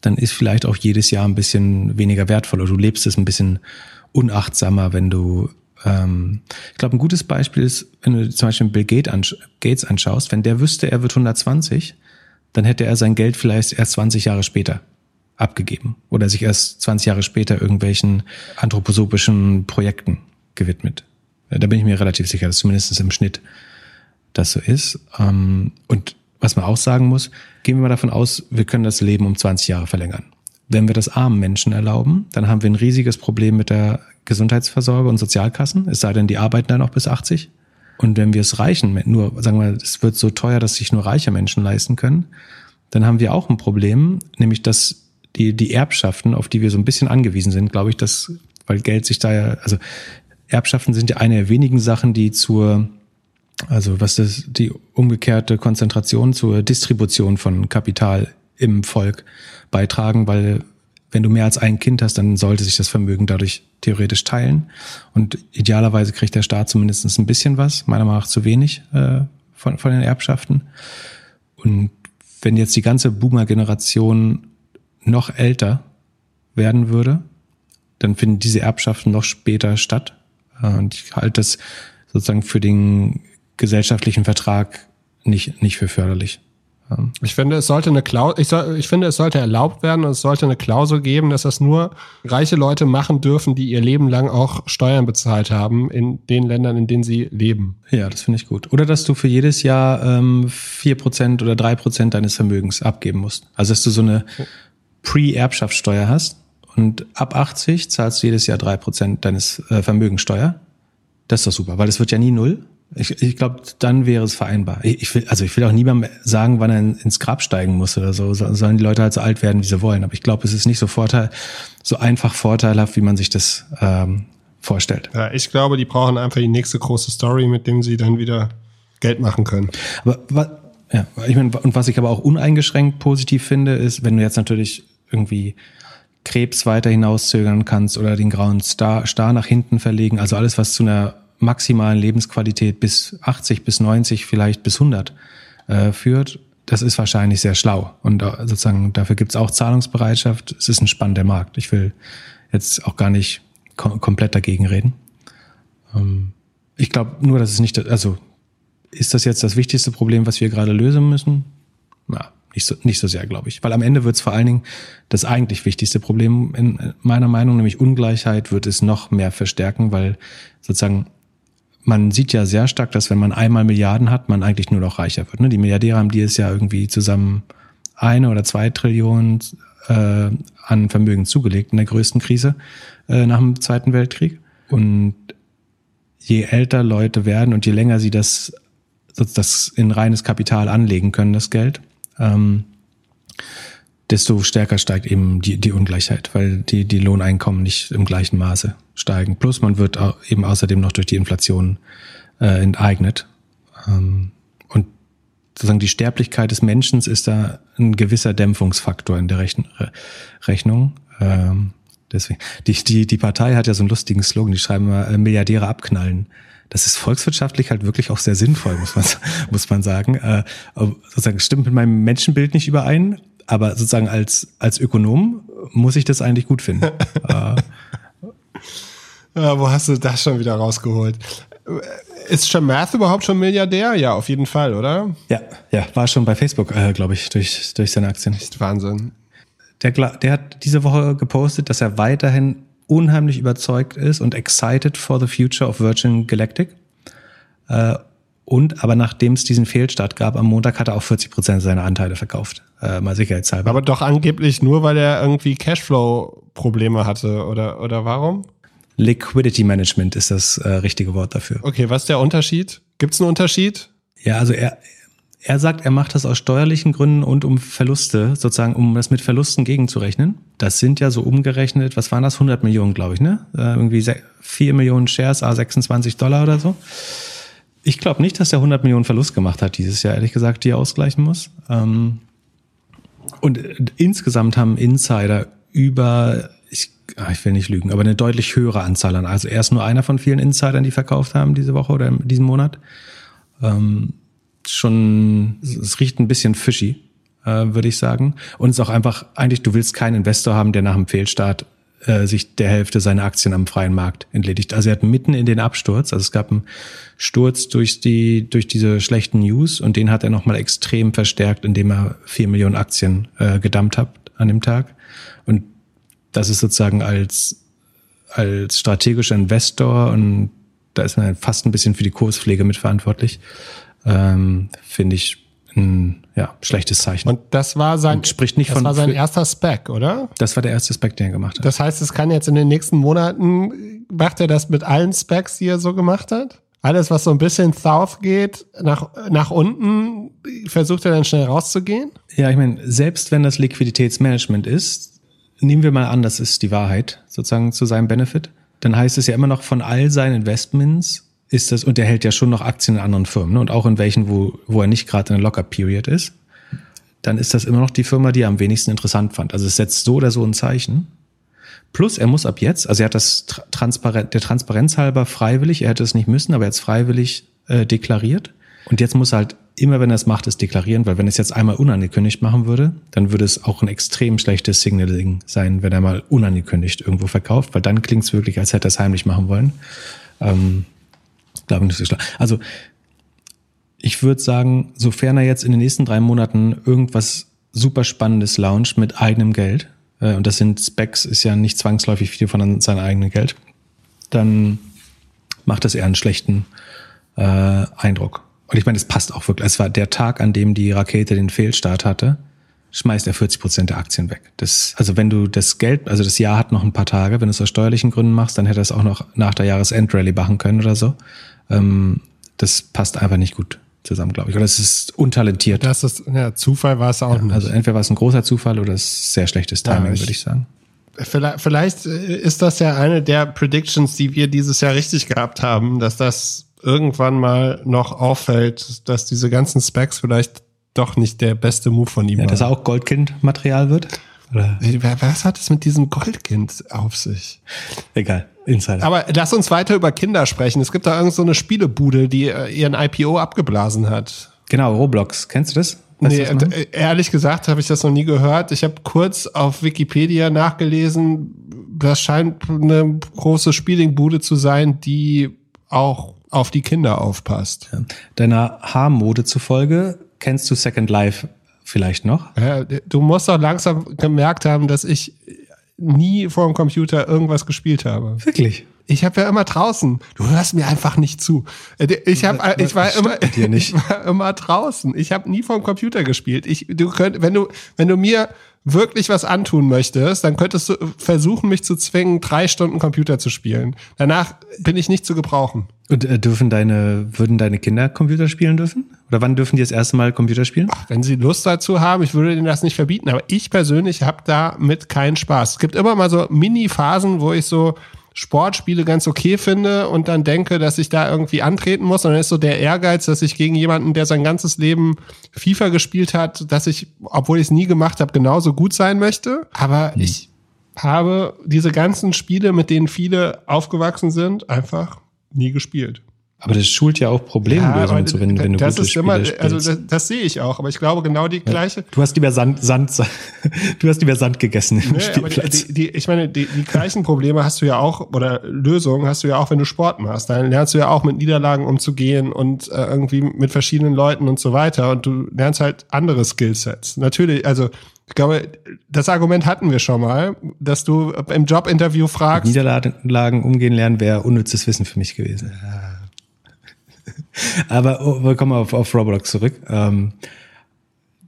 dann ist vielleicht auch jedes Jahr ein bisschen weniger wertvoll oder du lebst es ein bisschen unachtsamer, wenn du ähm, ich glaube, ein gutes Beispiel ist, wenn du zum Beispiel Bill Gates anschaust, wenn der wüsste, er wird 120, dann hätte er sein Geld vielleicht erst 20 Jahre später abgegeben oder sich erst 20 Jahre später irgendwelchen anthroposophischen Projekten gewidmet. Da bin ich mir relativ sicher, dass zumindest im Schnitt das so ist. Ähm, und was man auch sagen muss, gehen wir mal davon aus, wir können das Leben um 20 Jahre verlängern. Wenn wir das armen Menschen erlauben, dann haben wir ein riesiges Problem mit der Gesundheitsversorgung und Sozialkassen, es sei denn, die arbeiten dann noch bis 80. Und wenn wir es reichen, nur, sagen wir, es wird so teuer, dass sich nur reiche Menschen leisten können, dann haben wir auch ein Problem, nämlich dass die, die Erbschaften, auf die wir so ein bisschen angewiesen sind, glaube ich, dass, weil Geld sich da ja, also Erbschaften sind ja eine der wenigen Sachen, die zur, also was das, die umgekehrte Konzentration zur Distribution von Kapital im Volk beitragen, weil wenn du mehr als ein Kind hast, dann sollte sich das Vermögen dadurch theoretisch teilen. Und idealerweise kriegt der Staat zumindest ein bisschen was, meiner Meinung nach zu wenig äh, von, von den Erbschaften. Und wenn jetzt die ganze Boomer-Generation noch älter werden würde, dann finden diese Erbschaften noch später statt. Und ich halte das sozusagen für den gesellschaftlichen Vertrag nicht, nicht für förderlich. Ich finde, es sollte eine Klausel, ich, soll, ich finde, es sollte erlaubt werden und es sollte eine Klausel geben, dass das nur reiche Leute machen dürfen, die ihr Leben lang auch Steuern bezahlt haben in den Ländern, in denen sie leben. Ja, das finde ich gut. Oder dass du für jedes Jahr ähm, vier ähm, Prozent oder drei Prozent deines Vermögens abgeben musst. Also dass du so eine Pre-Erbschaftssteuer hast und ab 80 zahlst du jedes Jahr drei Prozent deines äh, Vermögensteuer. Das ist doch super, weil es wird ja nie null. Ich, ich glaube, dann wäre es vereinbar. Ich, ich will, also ich will auch niemandem sagen, wann er ins Grab steigen muss oder so. Sollen die Leute halt so alt werden, wie sie wollen. Aber ich glaube, es ist nicht so Vorteil, so einfach vorteilhaft, wie man sich das ähm, vorstellt. Ja, ich glaube, die brauchen einfach die nächste große Story, mit dem sie dann wieder Geld machen können. Aber was, ja, ich meine, und was ich aber auch uneingeschränkt positiv finde, ist, wenn du jetzt natürlich irgendwie Krebs weiter hinauszögern kannst oder den grauen Star, Star nach hinten verlegen, also alles, was zu einer maximalen Lebensqualität bis 80, bis 90, vielleicht bis 100 äh, führt, das ist wahrscheinlich sehr schlau. Und äh, sozusagen dafür gibt es auch Zahlungsbereitschaft. Es ist ein spannender Markt. Ich will jetzt auch gar nicht kom komplett dagegen reden. Ähm, ich glaube nur, dass es nicht, also ist das jetzt das wichtigste Problem, was wir gerade lösen müssen? Na, nicht so, nicht so sehr, glaube ich. Weil am Ende wird es vor allen Dingen das eigentlich wichtigste Problem in meiner Meinung, nämlich Ungleichheit, wird es noch mehr verstärken, weil sozusagen man sieht ja sehr stark, dass wenn man einmal Milliarden hat, man eigentlich nur noch reicher wird. Ne? Die Milliardäre haben dieses Jahr irgendwie zusammen eine oder zwei Trillionen äh, an Vermögen zugelegt in der größten Krise äh, nach dem Zweiten Weltkrieg. Und je älter Leute werden und je länger sie das, das in reines Kapital anlegen können, das Geld, ähm, desto stärker steigt eben die, die Ungleichheit, weil die, die Lohneinkommen nicht im gleichen Maße steigen. Plus man wird eben außerdem noch durch die Inflation äh, enteignet. Ähm, und sozusagen die Sterblichkeit des Menschen ist da ein gewisser Dämpfungsfaktor in der Rechn Rechnung. Ähm, deswegen. Die, die, die Partei hat ja so einen lustigen Slogan, die schreiben immer äh, Milliardäre abknallen das ist volkswirtschaftlich halt wirklich auch sehr sinnvoll, muss man, muss man sagen. Äh, sozusagen stimmt mit meinem Menschenbild nicht überein, aber sozusagen als, als Ökonom muss ich das eigentlich gut finden. äh, ja, wo hast du das schon wieder rausgeholt? Ist Chamath überhaupt schon Milliardär? Ja, auf jeden Fall, oder? Ja, ja, war schon bei Facebook, äh, glaube ich, durch, durch seine Aktien. Ist Wahnsinn. Der, der hat diese Woche gepostet, dass er weiterhin unheimlich überzeugt ist und excited for the future of Virgin Galactic. Äh, und aber nachdem es diesen Fehlstart gab, am Montag hat er auch 40 Prozent seiner Anteile verkauft. Äh, mal sicherheitshalber. Aber doch angeblich nur, weil er irgendwie Cashflow-Probleme hatte, oder, oder warum? Liquidity Management ist das äh, richtige Wort dafür. Okay, was ist der Unterschied? Gibt es einen Unterschied? Ja, also er, er sagt, er macht das aus steuerlichen Gründen und um Verluste, sozusagen, um das mit Verlusten gegenzurechnen. Das sind ja so umgerechnet, was waren das? 100 Millionen, glaube ich, ne? Äh, irgendwie 4 Millionen Shares, a 26 Dollar oder so. Ich glaube nicht, dass er 100 Millionen Verlust gemacht hat dieses Jahr, ehrlich gesagt, die er ausgleichen muss. Ähm, und äh, insgesamt haben Insider über, ich, ah, ich will nicht lügen, aber eine deutlich höhere Anzahl an. Also er ist nur einer von vielen Insidern, die verkauft haben diese Woche oder in diesem Monat. Ähm, schon, es riecht ein bisschen fishy, äh, würde ich sagen. Und es ist auch einfach, eigentlich, du willst keinen Investor haben, der nach dem Fehlstart äh, sich der Hälfte seiner Aktien am freien Markt entledigt. Also er hat mitten in den Absturz, also es gab einen Sturz durch die, durch diese schlechten News und den hat er nochmal extrem verstärkt, indem er vier Millionen Aktien äh, gedammt hat an dem Tag. Und das ist sozusagen als, als strategischer Investor und da ist man fast ein bisschen für die Kurspflege mitverantwortlich ähm, finde ich ein ja, schlechtes Zeichen. Und das war sein, Und spricht nicht das von, war sein erster Spec, oder? Das war der erste Spec, den er gemacht hat. Das heißt, es kann jetzt in den nächsten Monaten, macht er das mit allen Specs, die er so gemacht hat? Alles, was so ein bisschen south geht, nach, nach unten, versucht er dann schnell rauszugehen? Ja, ich meine, selbst wenn das Liquiditätsmanagement ist, nehmen wir mal an, das ist die Wahrheit, sozusagen zu seinem Benefit, dann heißt es ja immer noch von all seinen Investments ist das, und er hält ja schon noch Aktien in anderen Firmen, ne? und auch in welchen, wo, wo er nicht gerade in einer Locker-Period ist, dann ist das immer noch die Firma, die er am wenigsten interessant fand. Also es setzt so oder so ein Zeichen. Plus, er muss ab jetzt, also er hat das Transparent, der Transparenz halber freiwillig, er hätte es nicht müssen, aber er hat es freiwillig äh, deklariert. Und jetzt muss er halt immer, wenn er es macht, es deklarieren, weil wenn er es jetzt einmal unangekündigt machen würde, dann würde es auch ein extrem schlechtes Signaling sein, wenn er mal unangekündigt irgendwo verkauft, weil dann klingt es wirklich, als hätte er es heimlich machen wollen. Ähm, glaube nicht so klar. Also ich würde sagen, sofern er jetzt in den nächsten drei Monaten irgendwas super Spannendes launcht mit eigenem Geld, äh, und das sind Specs, ist ja nicht zwangsläufig viel von seinem eigenen Geld, dann macht das eher einen schlechten äh, Eindruck. Und ich meine, es passt auch wirklich. Es war der Tag, an dem die Rakete den Fehlstart hatte, schmeißt er 40 Prozent der Aktien weg. Das, also wenn du das Geld, also das Jahr hat noch ein paar Tage, wenn du es aus steuerlichen Gründen machst, dann hätte er es auch noch nach der Jahresendrallye machen können oder so. Ähm, das passt einfach nicht gut zusammen, glaube ich. Oder es ist untalentiert. Das ist, ja, Zufall war es auch ja, nicht. Also entweder war es ein großer Zufall oder es ist sehr schlechtes Timing, ja, würde ich sagen. Vielleicht, vielleicht ist das ja eine der Predictions, die wir dieses Jahr richtig gehabt haben, dass das irgendwann mal noch auffällt, dass diese ganzen Specs vielleicht doch nicht der beste Move von ihm ja, war. Dass er auch Goldkind-Material wird? Oder? Was hat es mit diesem Goldkind auf sich? Egal. Insider. Aber lass uns weiter über Kinder sprechen. Es gibt da irgend so eine Spielebude, die äh, ihren IPO abgeblasen hat. Genau, Roblox. Kennst du das? Weißt nee, du äh, ehrlich gesagt habe ich das noch nie gehört. Ich habe kurz auf Wikipedia nachgelesen. Das scheint eine große Spielingbude zu sein, die auch auf die Kinder aufpasst. Ja. Deiner Haarmode zufolge kennst du Second Life vielleicht noch? Ja, du musst doch langsam gemerkt haben, dass ich nie vor dem Computer irgendwas gespielt habe. Wirklich? Ich habe ja immer draußen. Du hörst mir einfach nicht zu. Äh, ich habe, ich war immer, ich war immer draußen. Ich habe nie vom Computer gespielt. Ich, du könnt, wenn du, wenn du mir wirklich was antun möchtest, dann könntest du versuchen, mich zu zwingen, drei Stunden Computer zu spielen. Danach bin ich nicht zu gebrauchen. Und äh, dürfen deine, würden deine Kinder Computer spielen dürfen? Oder wann dürfen die das erste Mal Computer spielen? Ach, wenn sie Lust dazu haben, ich würde denen das nicht verbieten, aber ich persönlich habe damit keinen Spaß. Es gibt immer mal so Mini-Phasen, wo ich so Sportspiele ganz okay finde und dann denke, dass ich da irgendwie antreten muss. Und dann ist so der Ehrgeiz, dass ich gegen jemanden, der sein ganzes Leben FIFA gespielt hat, dass ich, obwohl ich es nie gemacht habe, genauso gut sein möchte. Aber hm. ich habe diese ganzen Spiele, mit denen viele aufgewachsen sind, einfach nie gespielt. Aber das schult ja auch Problemlösungen ja, zu, wenn, wenn du das gute ist immer, Also das, das, sehe ich auch, aber ich glaube genau die gleiche. Du hast lieber Sand, Sand, du hast lieber Sand gegessen im nee, Spielplatz. Die, die, ich meine, die, die gleichen Probleme hast du ja auch oder Lösungen hast du ja auch, wenn du Sport machst. Dann lernst du ja auch mit Niederlagen umzugehen und äh, irgendwie mit verschiedenen Leuten und so weiter. Und du lernst halt andere Skillsets. Natürlich, also ich glaube, das Argument hatten wir schon mal, dass du im Jobinterview fragst. Mit Niederlagen umgehen lernen wäre unnützes Wissen für mich gewesen. Ja. Aber oh, wir kommen auf, auf Roblox zurück. Ähm,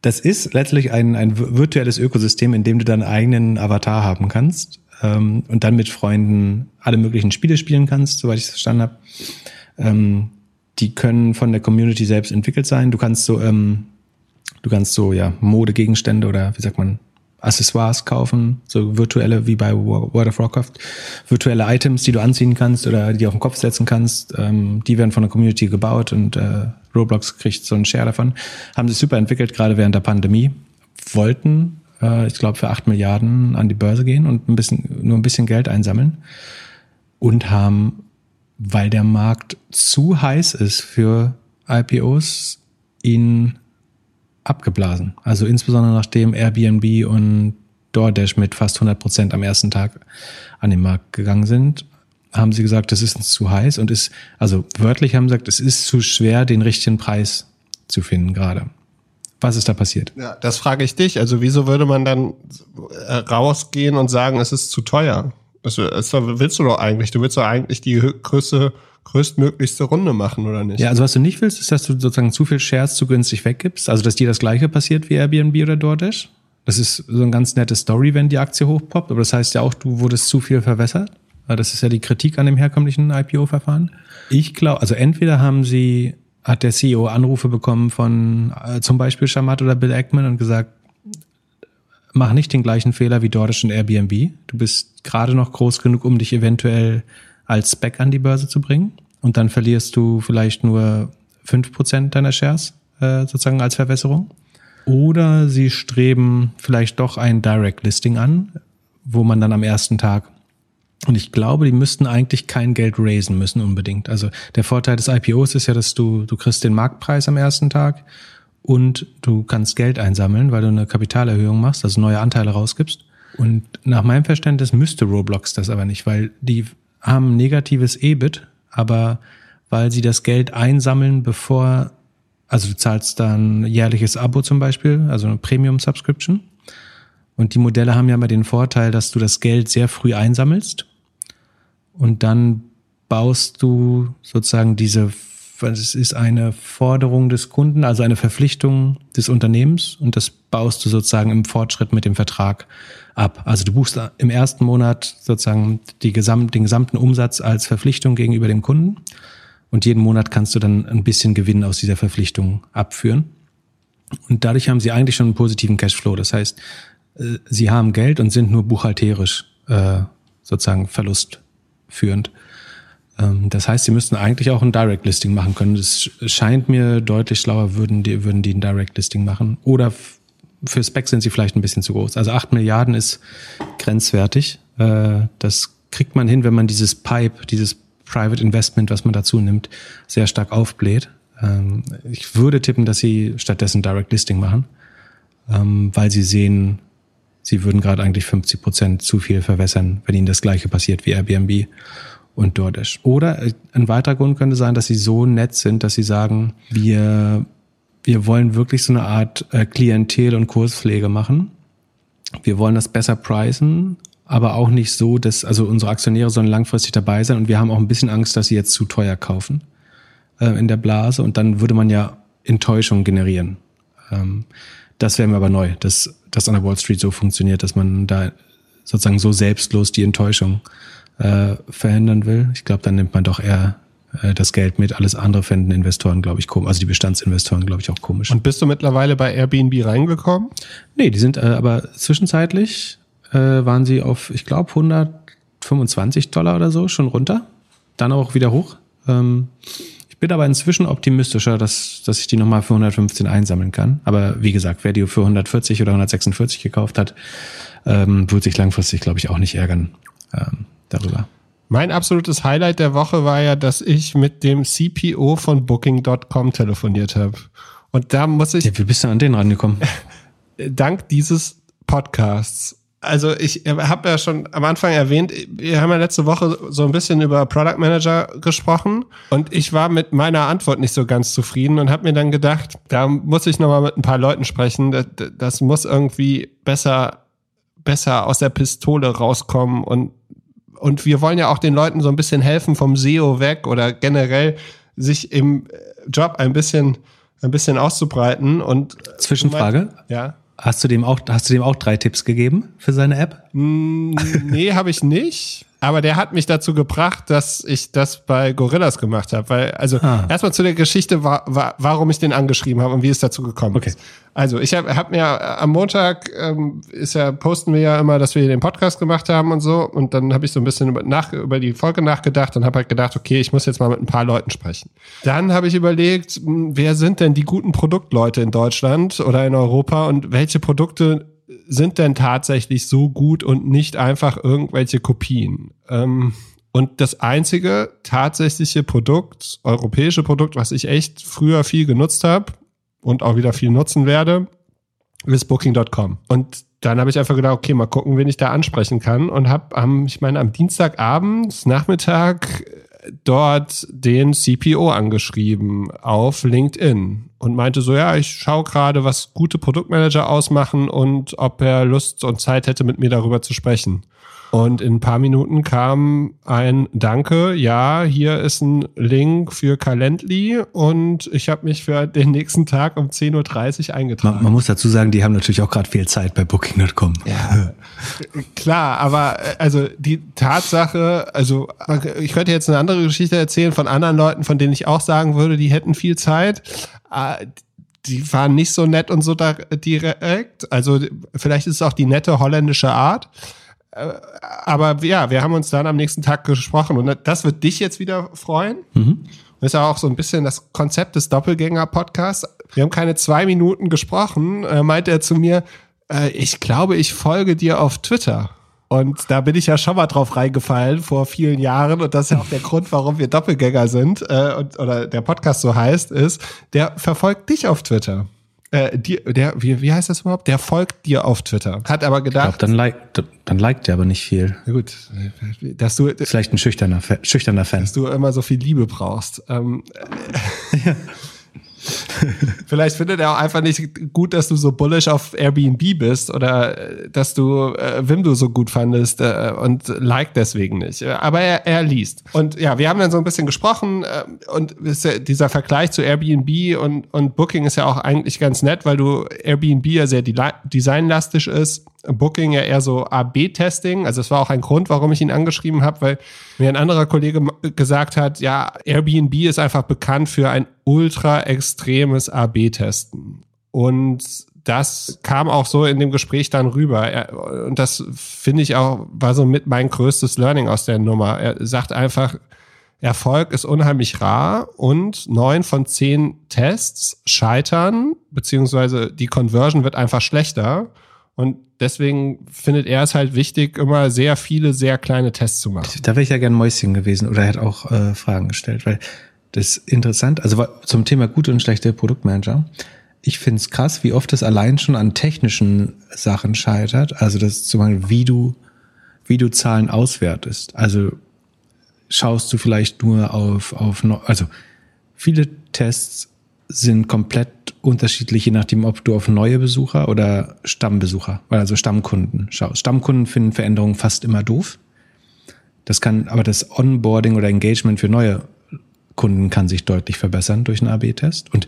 das ist letztlich ein, ein virtuelles Ökosystem, in dem du deinen eigenen Avatar haben kannst ähm, und dann mit Freunden alle möglichen Spiele spielen kannst, soweit ich es verstanden habe. Ähm, die können von der Community selbst entwickelt sein. Du kannst so, ähm, du kannst so ja Modegegenstände oder wie sagt man Accessoires kaufen, so virtuelle wie bei World of Warcraft, virtuelle Items, die du anziehen kannst oder die auf den Kopf setzen kannst. Ähm, die werden von der Community gebaut und äh, Roblox kriegt so einen Share davon. Haben sich super entwickelt, gerade während der Pandemie. Wollten, äh, ich glaube, für acht Milliarden an die Börse gehen und ein bisschen, nur ein bisschen Geld einsammeln. Und haben, weil der Markt zu heiß ist für IPOs, ihn abgeblasen. Also insbesondere nachdem Airbnb und DoorDash mit fast 100 Prozent am ersten Tag an den Markt gegangen sind, haben sie gesagt, das ist uns zu heiß und ist, also wörtlich haben sie gesagt, es ist zu schwer, den richtigen Preis zu finden gerade. Was ist da passiert? Ja, das frage ich dich. Also wieso würde man dann äh, rausgehen und sagen, es ist zu teuer? Das, das willst du doch eigentlich. Du willst doch eigentlich die größte größtmöglichste Runde machen, oder nicht? Ja, also was du nicht willst, ist, dass du sozusagen zu viel Shares zu günstig weggibst. Also, dass dir das gleiche passiert wie Airbnb oder DoorDash. Das ist so eine ganz nette Story, wenn die Aktie hochpoppt. Aber das heißt ja auch, du wurdest zu viel verwässert. Das ist ja die Kritik an dem herkömmlichen IPO-Verfahren. Ich glaube, also entweder haben sie, hat der CEO Anrufe bekommen von äh, zum Beispiel Shamat oder Bill Ackman und gesagt, mach nicht den gleichen Fehler wie DoorDash und Airbnb. Du bist gerade noch groß genug, um dich eventuell als Spec an die Börse zu bringen und dann verlierst du vielleicht nur fünf Prozent deiner Shares äh, sozusagen als Verwässerung. Oder sie streben vielleicht doch ein Direct Listing an, wo man dann am ersten Tag und ich glaube, die müssten eigentlich kein Geld raisen müssen unbedingt. Also der Vorteil des IPOs ist ja, dass du, du kriegst den Marktpreis am ersten Tag und du kannst Geld einsammeln, weil du eine Kapitalerhöhung machst, also neue Anteile rausgibst. Und nach meinem Verständnis müsste Roblox das aber nicht, weil die haben negatives EBIT, aber weil sie das Geld einsammeln, bevor, also du zahlst dann jährliches Abo zum Beispiel, also eine Premium-Subscription. Und die Modelle haben ja immer den Vorteil, dass du das Geld sehr früh einsammelst. Und dann baust du sozusagen diese, es ist eine Forderung des Kunden, also eine Verpflichtung des Unternehmens. Und das baust du sozusagen im Fortschritt mit dem Vertrag ab. Also du buchst im ersten Monat sozusagen die gesamt, den gesamten Umsatz als Verpflichtung gegenüber dem Kunden und jeden Monat kannst du dann ein bisschen Gewinn aus dieser Verpflichtung abführen. Und dadurch haben sie eigentlich schon einen positiven Cashflow. Das heißt, äh, sie haben Geld und sind nur buchhalterisch äh, sozusagen verlustführend. Ähm, das heißt, sie müssten eigentlich auch ein Direct Listing machen können. Es scheint mir deutlich schlauer, würden die, würden die ein Direct Listing machen. Oder für Specs sind sie vielleicht ein bisschen zu groß. Also acht Milliarden ist grenzwertig. Äh, das kriegt man hin, wenn man dieses Pipe, dieses Private Investment, was man dazu nimmt, sehr stark aufbläht. Ähm, ich würde tippen, dass sie stattdessen Direct Listing machen, ähm, weil sie sehen, sie würden gerade eigentlich 50 Prozent zu viel verwässern, wenn ihnen das gleiche passiert wie Airbnb und DoorDash. Oder äh, ein weiterer Grund könnte sein, dass sie so nett sind, dass sie sagen, wir, wir wollen wirklich so eine Art äh, Klientel- und Kurspflege machen. Wir wollen das besser pricen, aber auch nicht so, dass, also unsere Aktionäre sollen langfristig dabei sein und wir haben auch ein bisschen Angst, dass sie jetzt zu teuer kaufen äh, in der Blase und dann würde man ja Enttäuschung generieren. Ähm, das wäre mir aber neu, dass das an der Wall Street so funktioniert, dass man da sozusagen so selbstlos die Enttäuschung äh, verhindern will. Ich glaube, dann nimmt man doch eher äh, das Geld mit. Alles andere fänden Investoren, glaube ich, komisch. Also die Bestandsinvestoren, glaube ich, auch komisch. Und bist du mittlerweile bei Airbnb reingekommen? Nee, die sind äh, aber zwischenzeitlich äh, waren sie auf, ich glaube, 125 Dollar oder so schon runter. Dann auch wieder hoch. Ähm, ich bin aber inzwischen optimistischer, dass, dass ich die nochmal für 115 einsammeln kann. Aber wie gesagt, wer die für 140 oder 146 gekauft hat, ähm, wird sich langfristig, glaube ich, auch nicht ärgern ähm, darüber. Mein absolutes Highlight der Woche war ja, dass ich mit dem CPO von Booking.com telefoniert habe. Und da muss ich. Ja, wie bist du an den rangekommen? dank dieses Podcasts. Also ich habe ja schon am Anfang erwähnt, wir haben ja letzte Woche so ein bisschen über Product Manager gesprochen und ich war mit meiner Antwort nicht so ganz zufrieden und habe mir dann gedacht, da muss ich nochmal mit ein paar Leuten sprechen. Das, das muss irgendwie besser, besser aus der Pistole rauskommen und und wir wollen ja auch den Leuten so ein bisschen helfen vom SEO weg oder generell sich im Job ein bisschen, ein bisschen auszubreiten und Zwischenfrage? Ja. Hast du dem auch, hast du dem auch drei Tipps gegeben für seine App? Nee, habe ich nicht. Aber der hat mich dazu gebracht, dass ich das bei Gorillas gemacht habe. Weil, also ah. erstmal zu der Geschichte, wa wa warum ich den angeschrieben habe und wie es dazu gekommen okay. ist. Also ich habe hab mir am Montag ähm, ist ja, posten wir ja immer, dass wir den Podcast gemacht haben und so. Und dann habe ich so ein bisschen über, nach, über die Folge nachgedacht und habe halt gedacht, okay, ich muss jetzt mal mit ein paar Leuten sprechen. Dann habe ich überlegt, wer sind denn die guten Produktleute in Deutschland oder in Europa und welche Produkte sind denn tatsächlich so gut und nicht einfach irgendwelche Kopien? Ähm, und das einzige tatsächliche Produkt, europäische Produkt, was ich echt früher viel genutzt habe und auch wieder viel nutzen werde, ist Booking.com. Und dann habe ich einfach gedacht, okay, mal gucken, wen ich da ansprechen kann und habe am, ich meine, am Dienstagabend, Nachmittag dort den CPO angeschrieben auf LinkedIn und meinte so, ja, ich schaue gerade, was gute Produktmanager ausmachen und ob er Lust und Zeit hätte, mit mir darüber zu sprechen. Und in ein paar Minuten kam ein Danke, ja, hier ist ein Link für Calendly und ich habe mich für den nächsten Tag um 10.30 Uhr eingetragen. Man, man, muss dazu sagen, die haben natürlich auch gerade viel Zeit bei Booking.com. Ja, klar, aber äh, also die Tatsache, also ich könnte jetzt eine andere Geschichte erzählen von anderen Leuten, von denen ich auch sagen würde, die hätten viel Zeit. Äh, die waren nicht so nett und so direkt. Also vielleicht ist es auch die nette holländische Art. Äh, aber ja, wir haben uns dann am nächsten Tag gesprochen und das wird dich jetzt wieder freuen. Mhm. Das ist ja auch so ein bisschen das Konzept des Doppelgänger-Podcasts. Wir haben keine zwei Minuten gesprochen, äh, meinte er zu mir, äh, ich glaube, ich folge dir auf Twitter. Und da bin ich ja schon mal drauf reingefallen vor vielen Jahren. Und das ist ja auch der Grund, warum wir Doppelgänger sind äh, und, oder der Podcast so heißt, ist, der verfolgt dich auf Twitter äh, dir, der, wie, wie heißt das überhaupt? Der folgt dir auf Twitter. Hat aber gedacht. Ich glaub, dann liked, dann liked er aber nicht viel. Ja gut, dass du vielleicht ein schüchterner, schüchterner Fan. Dass du immer so viel Liebe brauchst. Ähm, ja. Vielleicht findet er auch einfach nicht gut, dass du so bullish auf Airbnb bist oder äh, dass du äh, Wimdu so gut fandest äh, und like deswegen nicht. Aber er, er liest. Und ja, wir haben dann so ein bisschen gesprochen äh, und ja dieser Vergleich zu Airbnb und, und Booking ist ja auch eigentlich ganz nett, weil du Airbnb ja sehr designlastig ist Booking ja eher so A-B-Testing. Also es war auch ein Grund, warum ich ihn angeschrieben habe, weil mir ein anderer Kollege gesagt hat, ja, Airbnb ist einfach bekannt für ein ultra extremes A-B-Testen. Und das kam auch so in dem Gespräch dann rüber. Und das finde ich auch, war so mit mein größtes Learning aus der Nummer. Er sagt einfach, Erfolg ist unheimlich rar und neun von zehn Tests scheitern, beziehungsweise die Conversion wird einfach schlechter. Und deswegen findet er es halt wichtig, immer sehr viele, sehr kleine Tests zu machen. Da wäre ich ja gern Mäuschen gewesen oder er hat auch äh, Fragen gestellt, weil Das ist interessant. Also zum Thema gute und schlechte Produktmanager. Ich finde es krass, wie oft es allein schon an technischen Sachen scheitert. Also das zum Beispiel, wie du, wie du Zahlen auswertest. Also schaust du vielleicht nur auf, auf, also viele Tests sind komplett unterschiedlich, je nachdem, ob du auf neue Besucher oder Stammbesucher, also Stammkunden schaust. Stammkunden finden Veränderungen fast immer doof. Das kann, aber das Onboarding oder Engagement für neue Kunden kann sich deutlich verbessern durch einen AB-Test. Und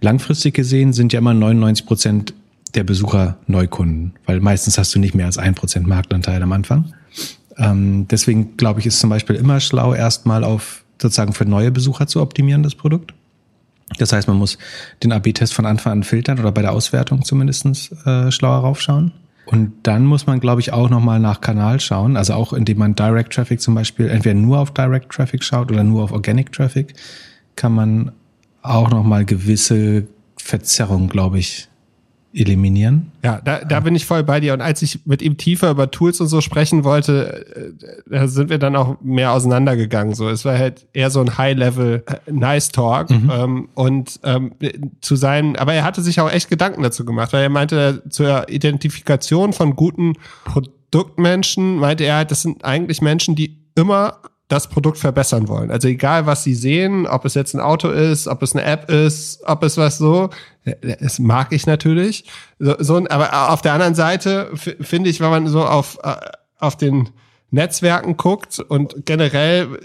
langfristig gesehen sind ja immer 99 Prozent der Besucher Neukunden, weil meistens hast du nicht mehr als ein Prozent Marktanteil am Anfang. Ähm, deswegen glaube ich, ist zum Beispiel immer schlau, erstmal auf sozusagen für neue Besucher zu optimieren, das Produkt. Das heißt, man muss den AB-Test von Anfang an filtern oder bei der Auswertung zumindestens äh, schlauer raufschauen. Und dann muss man, glaube ich, auch nochmal nach Kanal schauen. Also auch indem man Direct Traffic zum Beispiel entweder nur auf Direct Traffic schaut oder nur auf Organic Traffic, kann man auch nochmal gewisse Verzerrungen, glaube ich, eliminieren. Ja, da, da bin ich voll bei dir. Und als ich mit ihm tiefer über Tools und so sprechen wollte, äh, da sind wir dann auch mehr auseinandergegangen. So, es war halt eher so ein High-Level äh, Nice Talk. Mhm. Ähm, und ähm, zu sein, aber er hatte sich auch echt Gedanken dazu gemacht, weil er meinte, zur Identifikation von guten Produktmenschen, meinte er, das sind eigentlich Menschen, die immer das Produkt verbessern wollen. Also egal, was sie sehen, ob es jetzt ein Auto ist, ob es eine App ist, ob es was so, das mag ich natürlich. So, so aber auf der anderen Seite finde ich, wenn man so auf, äh, auf den Netzwerken guckt und generell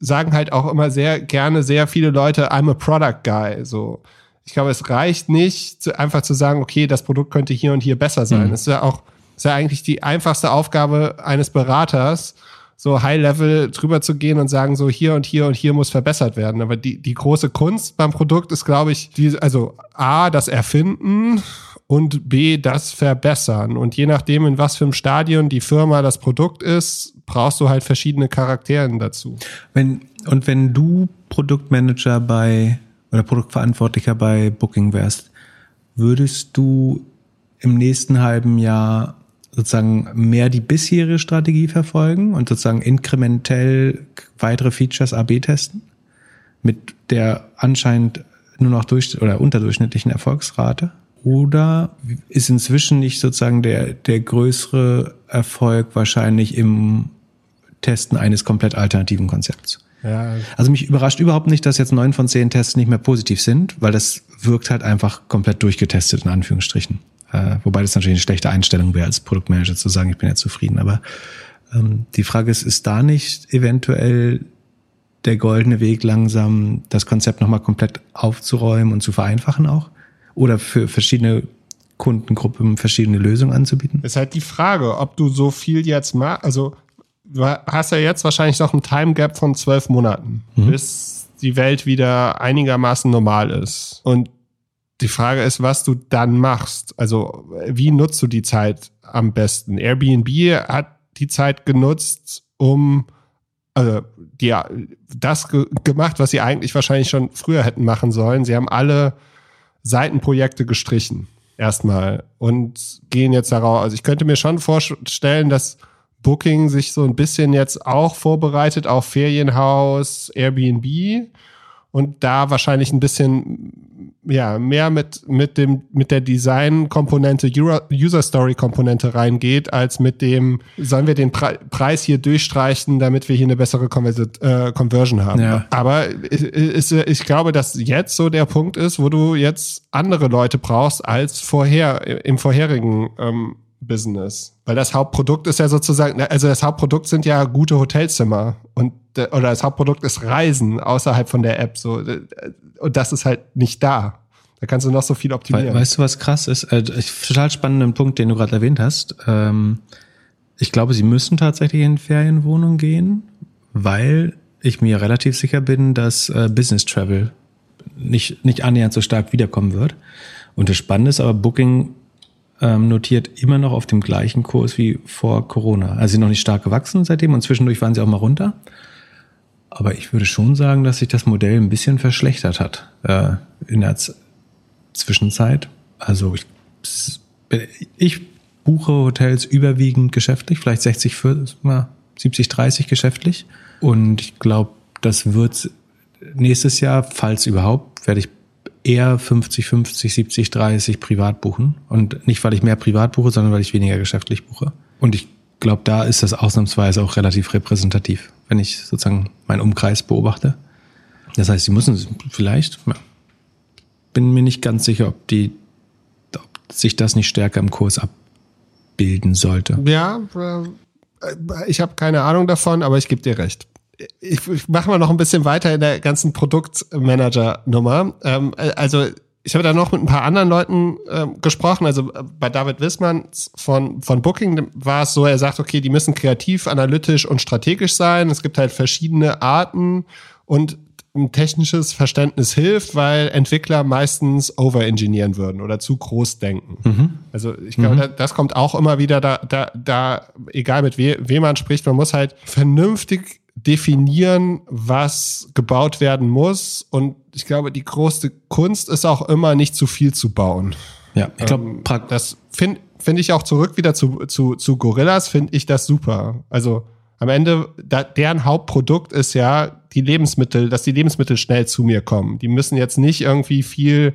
sagen halt auch immer sehr gerne sehr viele Leute, I'm a product guy. So, ich glaube, es reicht nicht, zu, einfach zu sagen, okay, das Produkt könnte hier und hier besser sein. Mhm. Das ist ja auch, ist ja eigentlich die einfachste Aufgabe eines Beraters, so High-Level drüber zu gehen und sagen, so hier und hier und hier muss verbessert werden. Aber die, die große Kunst beim Produkt ist, glaube ich, die, also A, das Erfinden und B, das Verbessern. Und je nachdem, in was für einem Stadion die Firma das Produkt ist, brauchst du halt verschiedene Charakteren dazu. Wenn, und wenn du Produktmanager bei oder Produktverantwortlicher bei Booking wärst, würdest du im nächsten halben Jahr sozusagen mehr die bisherige Strategie verfolgen und sozusagen inkrementell weitere Features AB testen mit der anscheinend nur noch durch oder unterdurchschnittlichen Erfolgsrate? Oder ist inzwischen nicht sozusagen der, der größere Erfolg wahrscheinlich im Testen eines komplett alternativen Konzepts? Ja. Also mich überrascht überhaupt nicht, dass jetzt neun von zehn Tests nicht mehr positiv sind, weil das wirkt halt einfach komplett durchgetestet in Anführungsstrichen. Äh, wobei das natürlich eine schlechte Einstellung wäre, als Produktmanager zu sagen, ich bin jetzt zufrieden. Aber ähm, die Frage ist, ist da nicht eventuell der goldene Weg langsam, das Konzept nochmal komplett aufzuräumen und zu vereinfachen auch? Oder für verschiedene Kundengruppen verschiedene Lösungen anzubieten? Ist halt die Frage, ob du so viel jetzt machst. Also du hast ja jetzt wahrscheinlich noch ein Time Gap von zwölf Monaten, mhm. bis die Welt wieder einigermaßen normal ist. Und die Frage ist, was du dann machst. Also, wie nutzt du die Zeit am besten? Airbnb hat die Zeit genutzt, um also die das ge gemacht, was sie eigentlich wahrscheinlich schon früher hätten machen sollen. Sie haben alle Seitenprojekte gestrichen erstmal und gehen jetzt darauf. Also ich könnte mir schon vorstellen, dass Booking sich so ein bisschen jetzt auch vorbereitet auf Ferienhaus, Airbnb und da wahrscheinlich ein bisschen ja mehr mit mit dem mit der Design Komponente User Story Komponente reingeht als mit dem sollen wir den Pre Preis hier durchstreichen damit wir hier eine bessere äh, Conversion haben ja. aber ist, ich glaube dass jetzt so der Punkt ist wo du jetzt andere Leute brauchst als vorher im vorherigen ähm, Business. Weil das Hauptprodukt ist ja sozusagen, also das Hauptprodukt sind ja gute Hotelzimmer und oder das Hauptprodukt ist Reisen außerhalb von der App so und das ist halt nicht da. Da kannst du noch so viel optimieren. Weißt du, was krass ist? Äh, total spannenden Punkt, den du gerade erwähnt hast. Ähm, ich glaube, sie müssen tatsächlich in Ferienwohnungen gehen, weil ich mir relativ sicher bin, dass äh, Business Travel nicht, nicht annähernd so stark wiederkommen wird. Und das Spannende ist aber, Booking ähm, notiert immer noch auf dem gleichen Kurs wie vor Corona. Also sie sind noch nicht stark gewachsen seitdem und zwischendurch waren sie auch mal runter. Aber ich würde schon sagen, dass sich das Modell ein bisschen verschlechtert hat äh, in der Z Zwischenzeit. Also ich, ich buche Hotels überwiegend geschäftlich, vielleicht 60, 70, 30 geschäftlich. Und ich glaube, das wird nächstes Jahr, falls überhaupt, werde ich eher 50, 50, 70, 30 privat buchen. Und nicht, weil ich mehr privat buche, sondern weil ich weniger geschäftlich buche. Und ich glaube, da ist das ausnahmsweise auch relativ repräsentativ, wenn ich sozusagen meinen Umkreis beobachte. Das heißt, sie müssen vielleicht, ja, bin mir nicht ganz sicher, ob die, ob sich das nicht stärker im Kurs abbilden sollte. Ja, äh, ich habe keine Ahnung davon, aber ich gebe dir recht ich, ich mache mal noch ein bisschen weiter in der ganzen Produktmanager-Nummer. Ähm, also ich habe da noch mit ein paar anderen Leuten äh, gesprochen. Also äh, bei David Wissmann von, von Booking war es so, er sagt, okay, die müssen kreativ, analytisch und strategisch sein. Es gibt halt verschiedene Arten und ein technisches Verständnis hilft, weil Entwickler meistens overengineeren würden oder zu groß denken. Mhm. Also ich glaube, mhm. das kommt auch immer wieder da, da, da egal mit we, wem man spricht, man muss halt vernünftig definieren, was gebaut werden muss. Und ich glaube, die größte Kunst ist auch immer, nicht zu viel zu bauen. Ja, ich glaube, ähm, das finde find ich auch zurück wieder zu, zu, zu Gorillas, finde ich das super. Also am Ende, da, deren Hauptprodukt ist ja die Lebensmittel, dass die Lebensmittel schnell zu mir kommen. Die müssen jetzt nicht irgendwie viel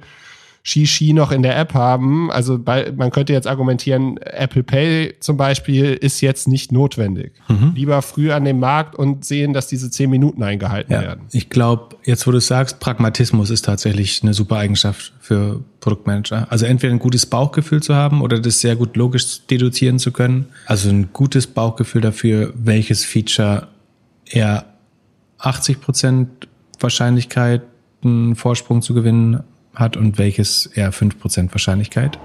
Shishi noch in der App haben. Also bei, man könnte jetzt argumentieren, Apple Pay zum Beispiel ist jetzt nicht notwendig. Mhm. Lieber früh an den Markt und sehen, dass diese zehn Minuten eingehalten ja, werden. Ich glaube, jetzt wo du sagst, Pragmatismus ist tatsächlich eine super Eigenschaft für Produktmanager. Also entweder ein gutes Bauchgefühl zu haben oder das sehr gut logisch deduzieren zu können. Also ein gutes Bauchgefühl dafür, welches Feature eher 80 Prozent Wahrscheinlichkeit einen Vorsprung zu gewinnen hat und welches eher 5% Wahrscheinlichkeit.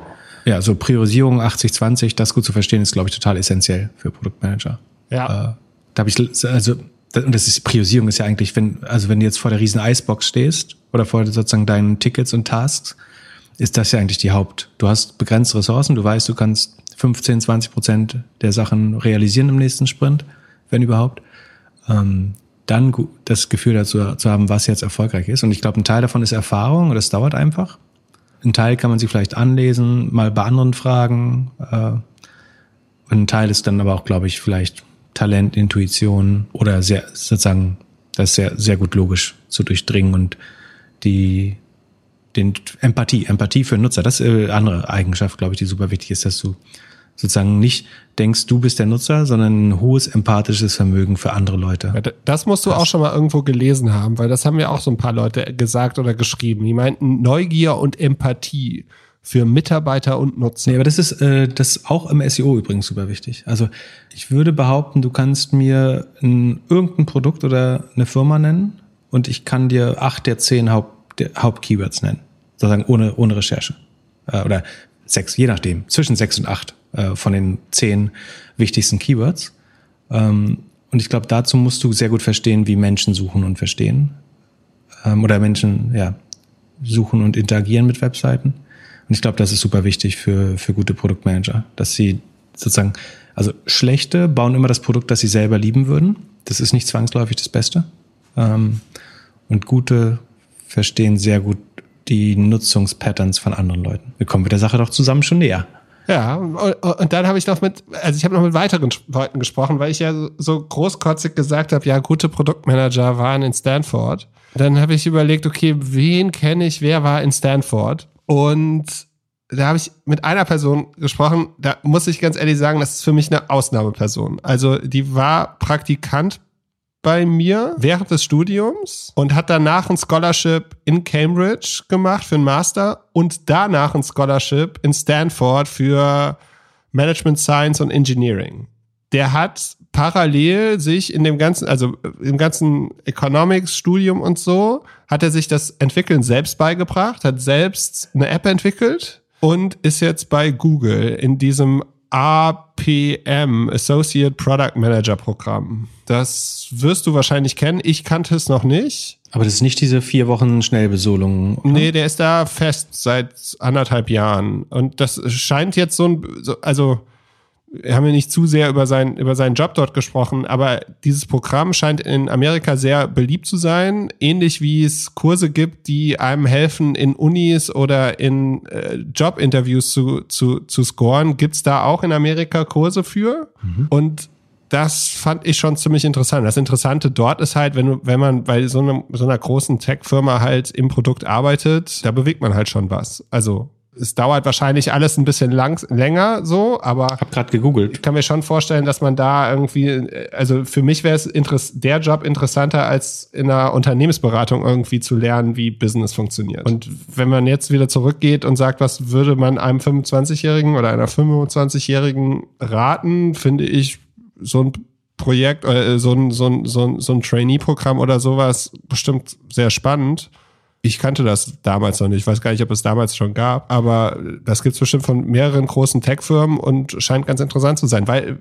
Ja, so Priorisierung 80-20, das gut zu verstehen, ist, glaube ich, total essentiell für Produktmanager. Ja. Äh, da habe ich, also, und das ist, Priorisierung ist ja eigentlich, wenn, also wenn du jetzt vor der riesen Eisbox stehst oder vor sozusagen deinen Tickets und Tasks, ist das ja eigentlich die Haupt. Du hast begrenzte Ressourcen, du weißt, du kannst 15, 20 Prozent der Sachen realisieren im nächsten Sprint, wenn überhaupt. Ähm, dann das Gefühl dazu zu haben, was jetzt erfolgreich ist. Und ich glaube, ein Teil davon ist Erfahrung und das dauert einfach. Ein Teil kann man sich vielleicht anlesen, mal bei anderen fragen. Äh, und ein Teil ist dann aber auch, glaube ich, vielleicht Talent, Intuition oder sehr sozusagen das sehr sehr gut logisch zu durchdringen und die den Empathie, Empathie für Nutzer, das ist eine andere Eigenschaft, glaube ich, die super wichtig ist, dass du sozusagen nicht denkst, du bist der Nutzer, sondern ein hohes empathisches Vermögen für andere Leute. Das musst du das. auch schon mal irgendwo gelesen haben, weil das haben ja auch so ein paar Leute gesagt oder geschrieben. Die meinten Neugier und Empathie für Mitarbeiter und Nutzer. Nee, aber das ist äh, das ist auch im SEO übrigens super wichtig. Also ich würde behaupten, du kannst mir ein, irgendein Produkt oder eine Firma nennen und ich kann dir acht der zehn Haupt, der Hauptkeywords nennen, sozusagen ohne ohne Recherche äh, oder sechs, je nachdem, zwischen sechs und acht äh, von den zehn wichtigsten Keywords. Ähm, und ich glaube, dazu musst du sehr gut verstehen, wie Menschen suchen und verstehen. Ähm, oder Menschen, ja, suchen und interagieren mit Webseiten. Und ich glaube, das ist super wichtig für, für gute Produktmanager, dass sie sozusagen, also schlechte bauen immer das Produkt, das sie selber lieben würden. Das ist nicht zwangsläufig das Beste. Ähm, und gute verstehen sehr gut die Nutzungspatterns von anderen Leuten. Wir kommen mit der Sache doch zusammen schon näher. Ja, und dann habe ich noch mit, also ich habe noch mit weiteren Leuten gesprochen, weil ich ja so großkotzig gesagt habe, ja, gute Produktmanager waren in Stanford. Dann habe ich überlegt, okay, wen kenne ich, wer war in Stanford? Und da habe ich mit einer Person gesprochen, da muss ich ganz ehrlich sagen, das ist für mich eine Ausnahmeperson. Also die war Praktikant bei mir während des Studiums und hat danach ein Scholarship in Cambridge gemacht für einen Master und danach ein Scholarship in Stanford für Management Science und Engineering. Der hat parallel sich in dem ganzen, also im ganzen Economics-Studium und so, hat er sich das Entwickeln selbst beigebracht, hat selbst eine App entwickelt und ist jetzt bei Google in diesem APM, Associate Product Manager Programm. Das wirst du wahrscheinlich kennen. Ich kannte es noch nicht. Aber das ist nicht diese vier Wochen Schnellbesolung. Oder? Nee, der ist da fest seit anderthalb Jahren. Und das scheint jetzt so ein, also haben ja nicht zu sehr über, sein, über seinen Job dort gesprochen, aber dieses Programm scheint in Amerika sehr beliebt zu sein, ähnlich wie es Kurse gibt, die einem helfen, in Unis oder in äh, Jobinterviews zu, zu, zu scoren. Gibt's da auch in Amerika Kurse für? Mhm. Und das fand ich schon ziemlich interessant. Das Interessante dort ist halt, wenn du, wenn man bei so, einem, so einer großen Tech-Firma halt im Produkt arbeitet, da bewegt man halt schon was. Also es dauert wahrscheinlich alles ein bisschen lang, länger so, aber hab gerade gegoogelt. Ich kann mir schon vorstellen, dass man da irgendwie, also für mich wäre es der Job interessanter als in einer Unternehmensberatung irgendwie zu lernen, wie Business funktioniert. Und wenn man jetzt wieder zurückgeht und sagt, was würde man einem 25-Jährigen oder einer 25-Jährigen raten, finde ich so ein Projekt, äh, so ein, so ein, so ein, so ein Trainee-Programm oder sowas bestimmt sehr spannend. Ich kannte das damals noch nicht. Ich weiß gar nicht, ob es damals schon gab, aber das gibt es bestimmt von mehreren großen Tech-Firmen und scheint ganz interessant zu sein, weil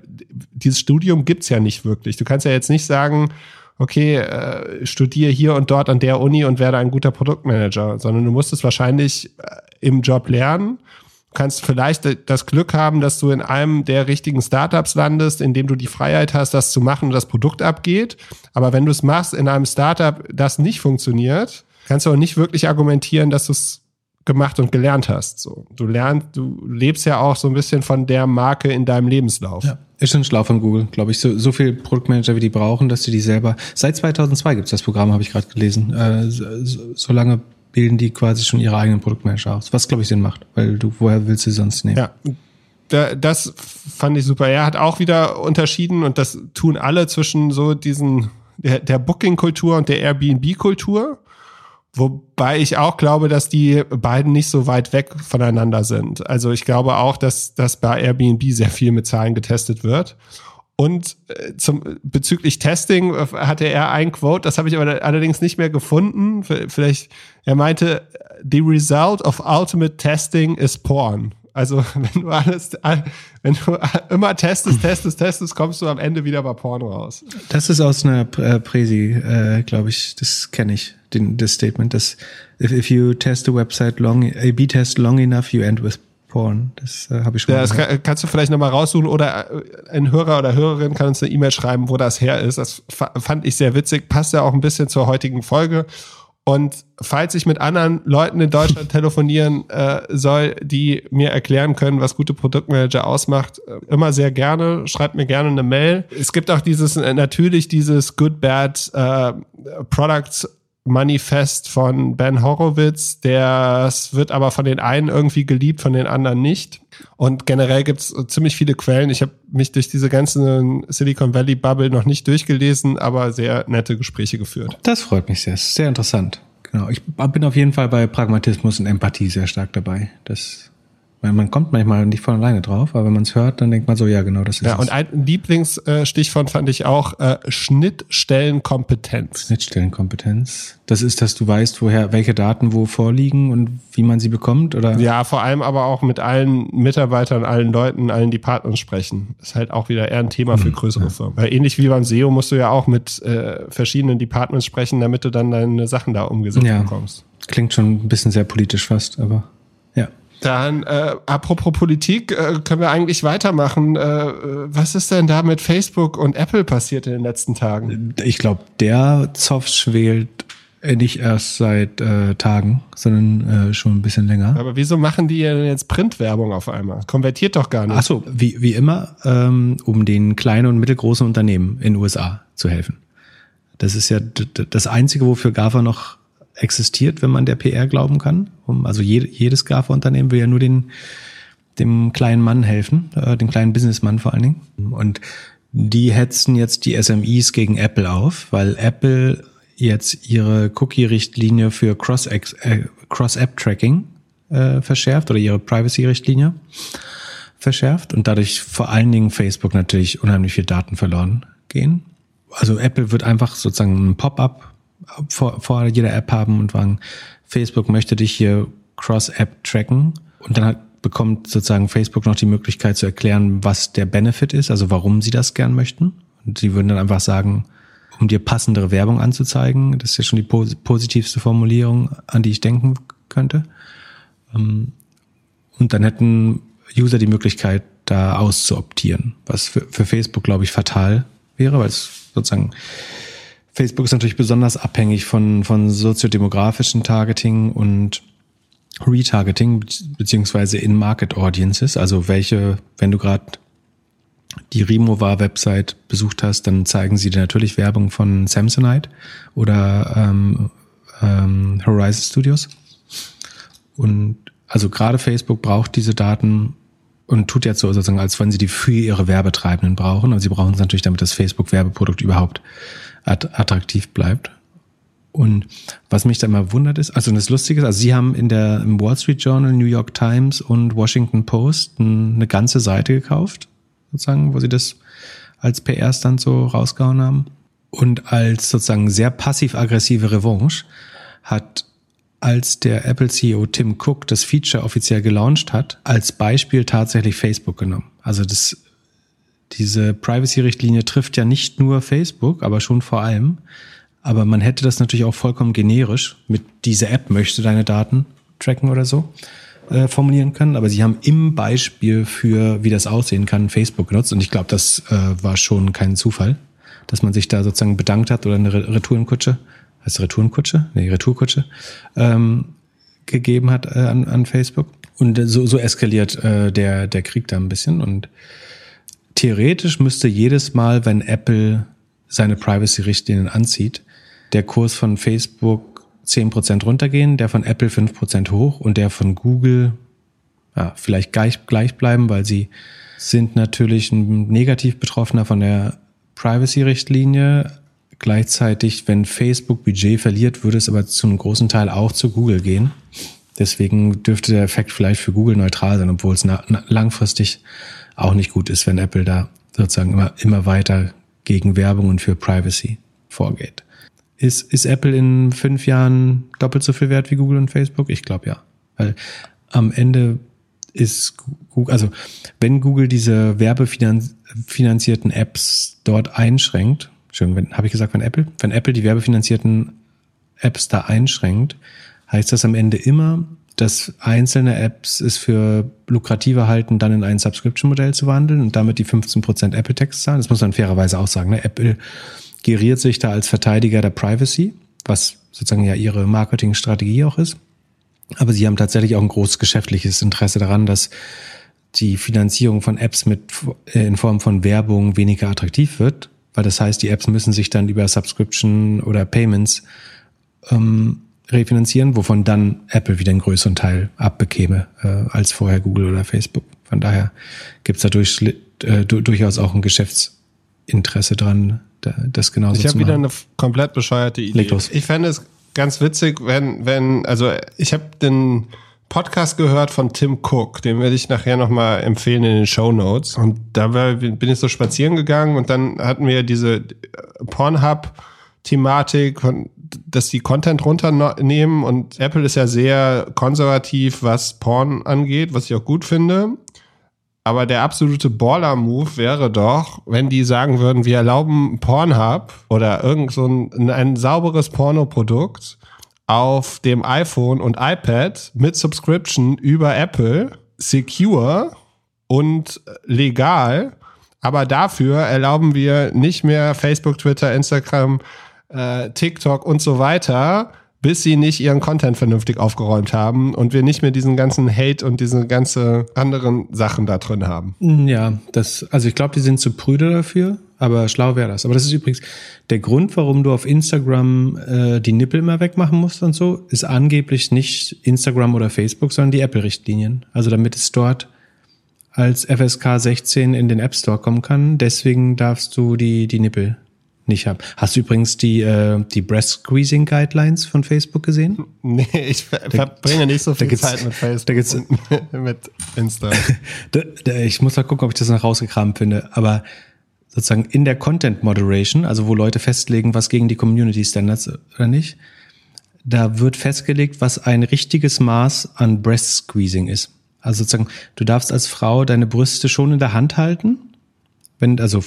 dieses Studium gibt's ja nicht wirklich. Du kannst ja jetzt nicht sagen, okay, äh, studiere hier und dort an der Uni und werde ein guter Produktmanager, sondern du musst es wahrscheinlich äh, im Job lernen kannst vielleicht das Glück haben, dass du in einem der richtigen Startups landest, in dem du die Freiheit hast, das zu machen und das Produkt abgeht. Aber wenn du es machst in einem Startup, das nicht funktioniert, kannst du auch nicht wirklich argumentieren, dass du es gemacht und gelernt hast. So, du lernst, du lebst ja auch so ein bisschen von der Marke in deinem Lebenslauf. Ja. Ist schon schlau von Google, glaube ich. So, so viel Produktmanager, wie die brauchen, dass sie die selber. Seit 2002 gibt's das Programm, habe ich gerade gelesen. Äh, so, so lange bilden die quasi schon ihre eigenen Produktmanager aus. Was, glaube ich, Sinn macht, weil du, woher willst du sie sonst nehmen? Ja. Da, das fand ich super. Er hat auch wieder unterschieden und das tun alle zwischen so diesen, der, der Booking-Kultur und der Airbnb-Kultur. Wobei ich auch glaube, dass die beiden nicht so weit weg voneinander sind. Also ich glaube auch, dass, dass bei Airbnb sehr viel mit Zahlen getestet wird. Und äh, zum, bezüglich Testing äh, hatte er ein Quote, das habe ich aber allerdings nicht mehr gefunden. Vielleicht, er meinte, the result of ultimate testing is porn. Also wenn du alles, wenn du immer testest, testest, testest, kommst du am Ende wieder bei Porn raus. Das ist aus einer Präsi, äh, glaube ich. Das kenne ich, den, das Statement. Das if, if you test a website long, A/B test long enough, you end with Porn. Das äh, habe ich schon ja, Das kann, kannst du vielleicht nochmal raussuchen oder äh, ein Hörer oder Hörerin kann uns eine E-Mail schreiben, wo das her ist. Das fand ich sehr witzig, passt ja auch ein bisschen zur heutigen Folge. Und falls ich mit anderen Leuten in Deutschland telefonieren äh, soll, die mir erklären können, was gute Produktmanager ausmacht, äh, immer sehr gerne. Schreibt mir gerne eine Mail. Es gibt auch dieses, äh, natürlich dieses Good Bad äh, Products Manifest von Ben Horowitz. Das wird aber von den einen irgendwie geliebt, von den anderen nicht. Und generell gibt es ziemlich viele Quellen. Ich habe mich durch diese ganzen Silicon Valley Bubble noch nicht durchgelesen, aber sehr nette Gespräche geführt. Das freut mich sehr. Sehr interessant. Genau. Ich bin auf jeden Fall bei Pragmatismus und Empathie sehr stark dabei. Das weil man kommt manchmal nicht von alleine drauf, aber wenn man es hört, dann denkt man so, ja, genau, das ist Ja, es. und ein Lieblingsstichwort fand ich auch äh, Schnittstellenkompetenz. Schnittstellenkompetenz. Das ist, dass du weißt, woher, welche Daten wo vorliegen und wie man sie bekommt, oder? Ja, vor allem aber auch mit allen Mitarbeitern, allen Leuten, allen Departments sprechen. ist halt auch wieder eher ein Thema für mhm, größere ja. Firmen. Weil ähnlich wie beim SEO musst du ja auch mit äh, verschiedenen Departments sprechen, damit du dann deine Sachen da umgesetzt ja. bekommst. Klingt schon ein bisschen sehr politisch fast, aber ja. Dann, äh, apropos Politik, äh, können wir eigentlich weitermachen. Äh, was ist denn da mit Facebook und Apple passiert in den letzten Tagen? Ich glaube, der Zoff schwelt nicht erst seit äh, Tagen, sondern äh, schon ein bisschen länger. Aber wieso machen die denn jetzt Printwerbung auf einmal? Konvertiert doch gar nicht. Ach so, wie, wie immer, ähm, um den kleinen und mittelgroßen Unternehmen in den USA zu helfen. Das ist ja das Einzige, wofür GAFA noch existiert, wenn man der PR glauben kann. Also jedes GAFA-Unternehmen will ja nur den, dem kleinen Mann helfen, äh, dem kleinen Businessmann vor allen Dingen. Und die hetzen jetzt die SMEs gegen Apple auf, weil Apple jetzt ihre Cookie-Richtlinie für äh, Cross-App-Tracking äh, verschärft oder ihre Privacy-Richtlinie verschärft und dadurch vor allen Dingen Facebook natürlich unheimlich viel Daten verloren gehen. Also Apple wird einfach sozusagen ein Pop-up vor, vor jeder App haben und sagen, Facebook möchte dich hier Cross-App tracken und dann hat, bekommt sozusagen Facebook noch die Möglichkeit zu erklären, was der Benefit ist, also warum sie das gern möchten. Und sie würden dann einfach sagen, um dir passendere Werbung anzuzeigen, das ist ja schon die positivste Formulierung, an die ich denken könnte. Ähm, und dann hätten User die Möglichkeit, da auszuoptieren, was für, für Facebook, glaube ich, fatal wäre, weil es sozusagen Facebook ist natürlich besonders abhängig von, von soziodemografischen Targeting und Retargeting beziehungsweise In-Market Audiences. Also welche, wenn du gerade die Remover-Website besucht hast, dann zeigen sie dir natürlich Werbung von Samsonite oder ähm, ähm, Horizon Studios. Und also gerade Facebook braucht diese Daten und tut jetzt so sozusagen, als wenn sie die für ihre Werbetreibenden brauchen. Und sie brauchen es natürlich, damit das Facebook-Werbeprodukt überhaupt attraktiv bleibt. Und was mich da immer wundert ist, also das Lustige ist, also sie haben in der im Wall Street Journal, New York Times und Washington Post eine ganze Seite gekauft, sozusagen, wo sie das als PR-Stand so rausgehauen haben. Und als sozusagen sehr passiv-aggressive Revanche hat als der Apple CEO Tim Cook das Feature offiziell gelauncht hat, als Beispiel tatsächlich Facebook genommen. Also das, diese Privacy-Richtlinie trifft ja nicht nur Facebook, aber schon vor allem. Aber man hätte das natürlich auch vollkommen generisch mit diese App möchte deine Daten tracken oder so äh, formulieren können. Aber sie haben im Beispiel für, wie das aussehen kann, Facebook genutzt. Und ich glaube, das äh, war schon kein Zufall, dass man sich da sozusagen bedankt hat oder eine Retourenkutsche heißt Retourenkutsche? Nee, Retourkutsche, ähm, gegeben hat äh, an, an Facebook. Und so, so eskaliert äh, der, der Krieg da ein bisschen. Und theoretisch müsste jedes Mal, wenn Apple seine Privacy-Richtlinien anzieht, der Kurs von Facebook 10% runtergehen, der von Apple 5% hoch und der von Google ja, vielleicht gleich, gleich bleiben, weil sie sind natürlich ein negativ Betroffener von der Privacy-Richtlinie, Gleichzeitig, wenn Facebook Budget verliert, würde es aber zu einem großen Teil auch zu Google gehen. Deswegen dürfte der Effekt vielleicht für Google neutral sein, obwohl es langfristig auch nicht gut ist, wenn Apple da sozusagen immer, immer weiter gegen Werbung und für Privacy vorgeht. Ist, ist Apple in fünf Jahren doppelt so viel wert wie Google und Facebook? Ich glaube ja. Weil am Ende ist Google, also wenn Google diese werbefinanzierten Apps dort einschränkt, Entschuldigung, habe ich gesagt, wenn Apple? Wenn Apple die werbefinanzierten Apps da einschränkt, heißt das am Ende immer, dass einzelne Apps es für lukrativer halten, dann in ein Subscription-Modell zu wandeln und damit die 15% Apple-Tax zahlen. Das muss man fairerweise auch sagen. Ne? Apple geriert sich da als Verteidiger der Privacy, was sozusagen ja ihre Marketingstrategie auch ist. Aber sie haben tatsächlich auch ein großes geschäftliches Interesse daran, dass die Finanzierung von Apps mit in Form von Werbung weniger attraktiv wird weil das heißt, die Apps müssen sich dann über Subscription oder Payments ähm, refinanzieren, wovon dann Apple wieder einen größeren Teil abbekäme äh, als vorher Google oder Facebook. Von daher gibt es da durch, äh, durchaus auch ein Geschäftsinteresse dran, das genauso ich zu machen. Ich habe wieder eine komplett bescheuerte Idee. Leg los. Ich fände es ganz witzig, wenn, wenn, also ich habe den Podcast gehört von Tim Cook, den werde ich nachher nochmal empfehlen in den Show Notes. Und da bin ich so spazieren gegangen und dann hatten wir diese Pornhub-Thematik, dass die Content runternehmen und Apple ist ja sehr konservativ, was Porn angeht, was ich auch gut finde. Aber der absolute Baller-Move wäre doch, wenn die sagen würden, wir erlauben Pornhub oder irgend so ein, ein sauberes Pornoprodukt auf dem iPhone und iPad mit Subscription über Apple, secure und legal. Aber dafür erlauben wir nicht mehr Facebook, Twitter, Instagram, äh, TikTok und so weiter, bis sie nicht ihren Content vernünftig aufgeräumt haben und wir nicht mehr diesen ganzen Hate und diese ganze anderen Sachen da drin haben. Ja, das, also ich glaube, die sind zu prüde dafür. Aber schlau wäre das. Aber das ist übrigens der Grund, warum du auf Instagram äh, die Nippel immer wegmachen musst und so, ist angeblich nicht Instagram oder Facebook, sondern die Apple-Richtlinien. Also damit es dort als FSK 16 in den App Store kommen kann. Deswegen darfst du die, die Nippel nicht haben. Hast du übrigens die, äh, die Breast Squeezing Guidelines von Facebook gesehen? Nee, ich verbringe nicht so viel Zeit mit Facebook da gibt's, mit Insta. da, da, ich muss mal gucken, ob ich das noch rausgekramt finde. Aber sozusagen in der Content Moderation, also wo Leute festlegen, was gegen die Community Standards oder nicht, da wird festgelegt, was ein richtiges Maß an Breast Squeezing ist. Also sozusagen, du darfst als Frau deine Brüste schon in der Hand halten, wenn, also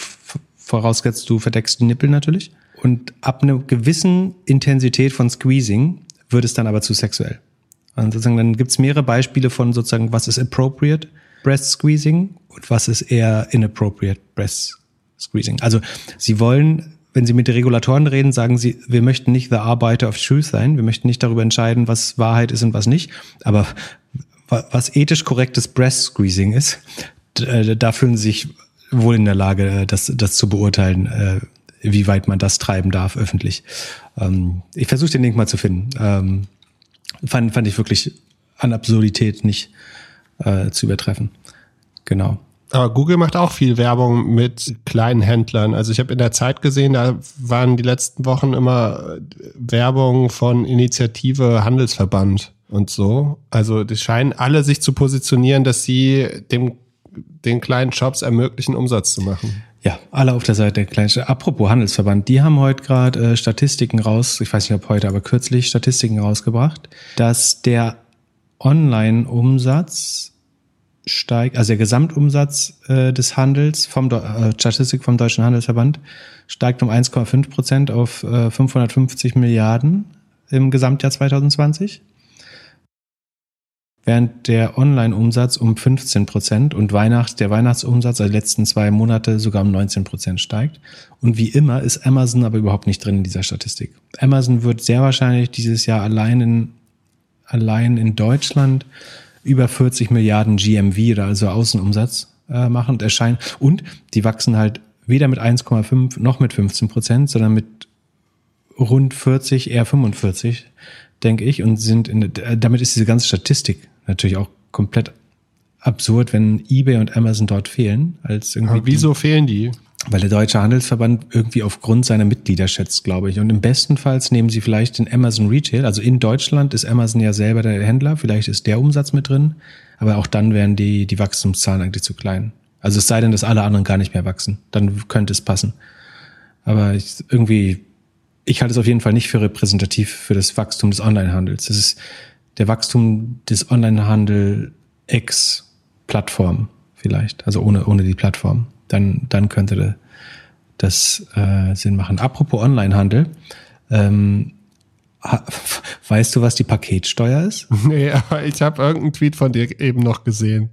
vorausgesetzt, du verdeckst die Nippel natürlich. Und ab einer gewissen Intensität von Squeezing wird es dann aber zu sexuell. Und sozusagen, dann gibt's mehrere Beispiele von sozusagen, was ist appropriate Breast Squeezing und was ist eher inappropriate Breast Squeezing. Also sie wollen, wenn sie mit den Regulatoren reden, sagen sie, wir möchten nicht the Arbeiter of truth sein, wir möchten nicht darüber entscheiden, was Wahrheit ist und was nicht, aber was ethisch korrektes Breast Squeezing ist, äh, da fühlen sich wohl in der Lage, das, das zu beurteilen, äh, wie weit man das treiben darf öffentlich. Ähm, ich versuche den Link mal zu finden. Ähm, fand, fand ich wirklich an Absurdität nicht äh, zu übertreffen. Genau. Aber Google macht auch viel Werbung mit kleinen Händlern. Also ich habe in der Zeit gesehen, da waren die letzten Wochen immer Werbung von Initiative Handelsverband und so. Also die scheinen alle sich zu positionieren, dass sie dem den kleinen Shops ermöglichen, Umsatz zu machen. Ja, alle auf der Seite der kleinen. Apropos Handelsverband, die haben heute gerade äh, Statistiken raus, ich weiß nicht ob heute, aber kürzlich Statistiken rausgebracht, dass der Online-Umsatz steigt, also der Gesamtumsatz äh, des Handels vom äh, Statistik vom Deutschen Handelsverband steigt um 1,5 Prozent auf äh, 550 Milliarden im Gesamtjahr 2020 während der Online-Umsatz um 15 Prozent und Weihnachts, der Weihnachtsumsatz der letzten zwei Monate sogar um 19 Prozent steigt. Und wie immer ist Amazon aber überhaupt nicht drin in dieser Statistik. Amazon wird sehr wahrscheinlich dieses Jahr allein in, allein in Deutschland über 40 Milliarden GMV oder also Außenumsatz äh, machen und erscheinen. Und die wachsen halt weder mit 1,5 noch mit 15 Prozent, sondern mit rund 40, eher 45, denke ich, und sind in, damit ist diese ganze Statistik natürlich auch komplett absurd, wenn eBay und Amazon dort fehlen. Als irgendwie Aber wieso fehlen die? Weil der Deutsche Handelsverband irgendwie aufgrund seiner Mitglieder schätzt, glaube ich. Und im besten Fall nehmen sie vielleicht den Amazon Retail. Also in Deutschland ist Amazon ja selber der Händler. Vielleicht ist der Umsatz mit drin. Aber auch dann wären die, die Wachstumszahlen eigentlich zu klein. Also es sei denn, dass alle anderen gar nicht mehr wachsen. Dann könnte es passen. Aber ich, irgendwie, ich halte es auf jeden Fall nicht für repräsentativ für das Wachstum des Onlinehandels. Das ist, der Wachstum des Onlinehandel ex Plattform vielleicht, also ohne, ohne die Plattform. Dann, dann könnte das äh, Sinn machen. Apropos Onlinehandel, ähm, weißt du, was die Paketsteuer ist? Nee, aber ich habe irgendeinen Tweet von dir eben noch gesehen.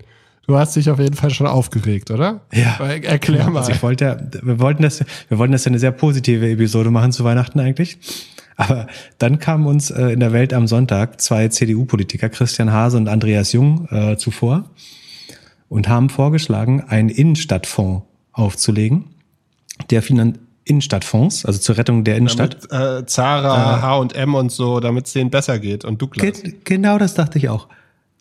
Du hast dich auf jeden Fall schon aufgeregt, oder? Ja. Erklär genau. mal. Also ich wollte, wir wollten das, wir wollten das ja eine sehr positive Episode machen zu Weihnachten eigentlich. Aber dann kamen uns äh, in der Welt am Sonntag zwei CDU-Politiker, Christian Hase und Andreas Jung, äh, zuvor und haben vorgeschlagen, einen Innenstadtfonds aufzulegen, der Finan Innenstadtfonds, also zur Rettung der Innenstadt. Damit, äh, Zara, H&M und so, damit es denen besser geht und Douglas. Ge genau das dachte ich auch.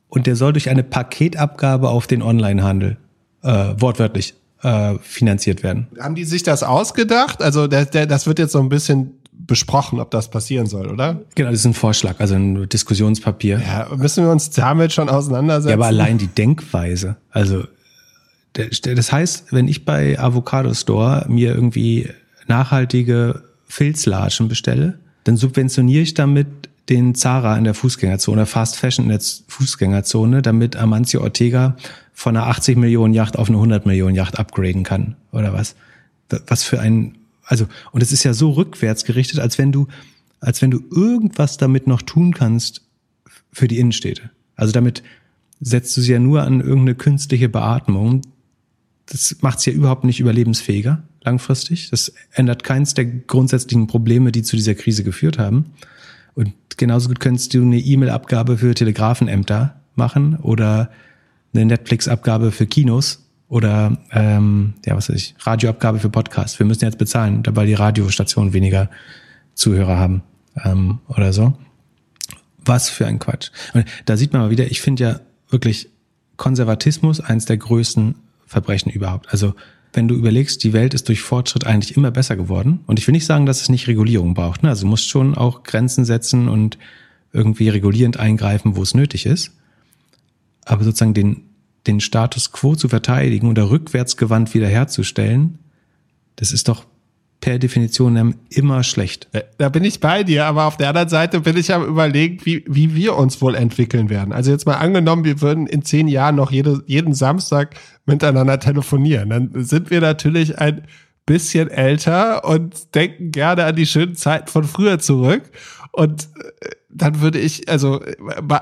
Und der soll durch eine Paketabgabe auf den Onlinehandel, äh, wortwörtlich, äh, finanziert werden. Haben die sich das ausgedacht? Also der, der, das wird jetzt so ein bisschen besprochen, ob das passieren soll, oder? Genau, das ist ein Vorschlag, also ein Diskussionspapier. Ja, müssen wir uns damit schon auseinandersetzen? Ja, aber allein die Denkweise, also das heißt, wenn ich bei Avocado Store mir irgendwie nachhaltige Filzlatschen bestelle, dann subventioniere ich damit den Zara in der Fußgängerzone, Fast Fashion in der Fußgängerzone, damit Amancio Ortega von einer 80 Millionen Yacht auf eine 100 Millionen Yacht upgraden kann, oder was? Was für ein also, und es ist ja so rückwärts gerichtet, als wenn du, als wenn du irgendwas damit noch tun kannst für die Innenstädte. Also damit setzt du sie ja nur an irgendeine künstliche Beatmung. Das macht sie ja überhaupt nicht überlebensfähiger langfristig. Das ändert keins der grundsätzlichen Probleme, die zu dieser Krise geführt haben. Und genauso gut könntest du eine E-Mail-Abgabe für Telegrafenämter machen oder eine Netflix-Abgabe für Kinos oder ähm, ja, was weiß ich, Radioabgabe für Podcasts. Wir müssen jetzt bezahlen, weil die Radiostationen weniger Zuhörer haben ähm, oder so. Was für ein Quatsch. Und da sieht man mal wieder, ich finde ja wirklich Konservatismus eins der größten Verbrechen überhaupt. Also wenn du überlegst, die Welt ist durch Fortschritt eigentlich immer besser geworden. Und ich will nicht sagen, dass es nicht Regulierung braucht. Ne? Also du musst schon auch Grenzen setzen und irgendwie regulierend eingreifen, wo es nötig ist. Aber sozusagen den den Status quo zu verteidigen oder rückwärtsgewandt wiederherzustellen, das ist doch per Definition immer schlecht. Äh, da bin ich bei dir, aber auf der anderen Seite bin ich am überlegen, wie, wie wir uns wohl entwickeln werden. Also jetzt mal angenommen, wir würden in zehn Jahren noch jede, jeden Samstag miteinander telefonieren. Dann sind wir natürlich ein bisschen älter und denken gerne an die schönen Zeiten von früher zurück. Und äh, dann würde ich, also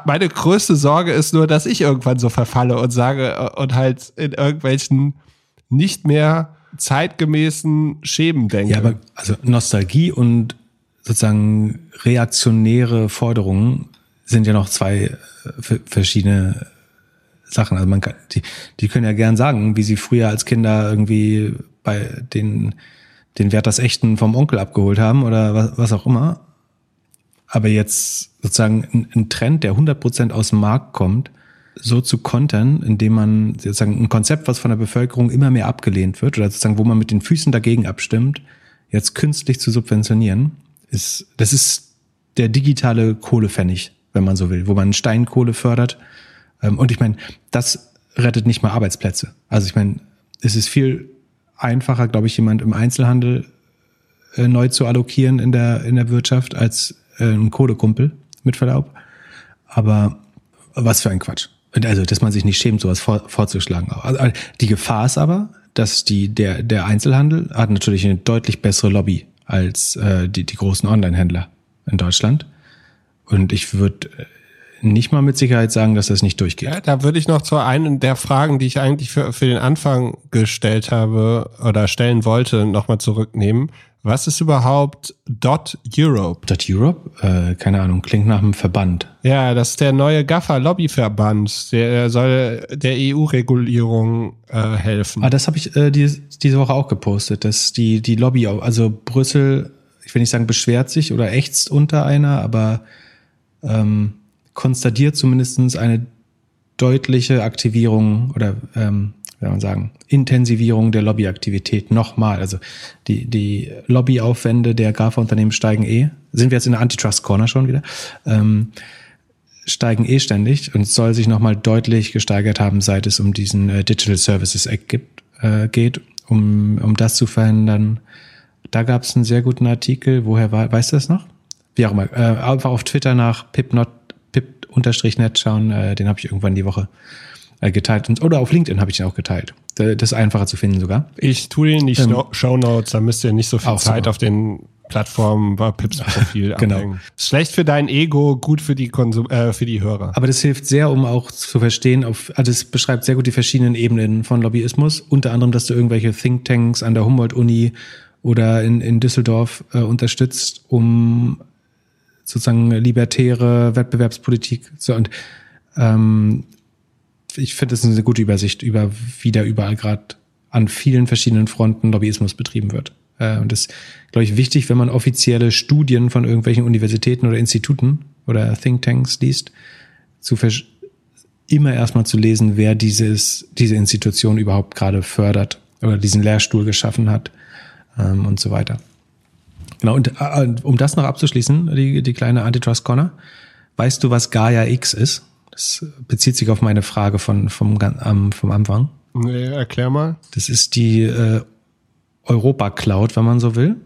meine größte Sorge ist nur, dass ich irgendwann so verfalle und sage äh, und halt in irgendwelchen nicht mehr zeitgemäßen Schemen denke. Ja, aber also Nostalgie und sozusagen reaktionäre Forderungen sind ja noch zwei äh, verschiedene Sachen. Also man kann, die, die können ja gern sagen, wie sie früher als Kinder irgendwie bei den, den Wert des Echten vom Onkel abgeholt haben oder was, was auch immer. Aber jetzt sozusagen ein, ein Trend, der 100% aus dem Markt kommt, so zu kontern, indem man sozusagen ein Konzept, was von der Bevölkerung immer mehr abgelehnt wird oder sozusagen, wo man mit den Füßen dagegen abstimmt, jetzt künstlich zu subventionieren, ist, das ist der digitale Kohlepfennig, wenn man so will, wo man Steinkohle fördert. Ähm, und ich meine, das rettet nicht mal Arbeitsplätze. Also ich meine, es ist viel einfacher, glaube ich, jemand im Einzelhandel äh, neu zu allokieren in der, in der Wirtschaft als äh, ein Kohlekumpel, mit Verlaub. Aber was für ein Quatsch. Also, dass man sich nicht schämt, sowas vor, vorzuschlagen. Also, die Gefahr ist aber, dass die, der, der Einzelhandel hat natürlich eine deutlich bessere Lobby als äh, die, die großen Online-Händler in Deutschland. Und ich würde äh, nicht mal mit Sicherheit sagen, dass das nicht durchgeht. Ja, da würde ich noch zu einen der Fragen, die ich eigentlich für, für den Anfang gestellt habe oder stellen wollte, nochmal zurücknehmen. Was ist überhaupt Dot Europe? Dot Europe? Äh, keine Ahnung, klingt nach einem Verband. Ja, das ist der neue Gaffer-Lobbyverband. Der soll der EU-Regulierung äh, helfen. Ah, das habe ich äh, diese, diese Woche auch gepostet, dass die, die Lobby, also Brüssel, ich will nicht sagen, beschwert sich oder ächzt unter einer, aber ähm, konstatiert zumindestens eine deutliche Aktivierung oder ähm, wie man sagen, Intensivierung der Lobbyaktivität nochmal. Also die, die Lobbyaufwände der GAFA-Unternehmen steigen eh. Sind wir jetzt in der Antitrust Corner schon wieder? Ähm, steigen eh ständig und soll sich nochmal deutlich gesteigert haben, seit es um diesen äh, Digital Services Act gibt, äh, geht, um, um das zu verhindern. Da gab es einen sehr guten Artikel. Woher war, weißt du das noch? Wie auch immer. Äh, einfach auf Twitter nach pip.not, pip-net schauen. Äh, den habe ich irgendwann die Woche äh, geteilt. Und, oder auf LinkedIn habe ich den auch geteilt. Das ist einfacher zu finden sogar. Ich tue den in die ähm, Show Notes, da müsst ihr nicht so viel Zeit super. auf den Plattformen bei Pips Profil genau. Schlecht für dein Ego, gut für die Konsum äh, für die Hörer. Aber das hilft sehr, um auch zu verstehen, auf, also es beschreibt sehr gut die verschiedenen Ebenen von Lobbyismus. Unter anderem, dass du irgendwelche Thinktanks an der Humboldt-Uni oder in, in Düsseldorf äh, unterstützt, um sozusagen libertäre Wettbewerbspolitik so und ähm, ich finde, das ist eine gute Übersicht über, wie da überall gerade an vielen verschiedenen Fronten Lobbyismus betrieben wird. Äh, und das ist, glaube ich, wichtig, wenn man offizielle Studien von irgendwelchen Universitäten oder Instituten oder Thinktanks liest, zu immer erstmal zu lesen, wer dieses, diese Institution überhaupt gerade fördert oder diesen Lehrstuhl geschaffen hat ähm, und so weiter. Genau, und äh, um das noch abzuschließen, die, die kleine Antitrust Corner, weißt du, was Gaia X ist? Das bezieht sich auf meine Frage von, vom, ähm, vom Anfang. Nee, erklär mal. Das ist die äh, Europa Cloud, wenn man so will.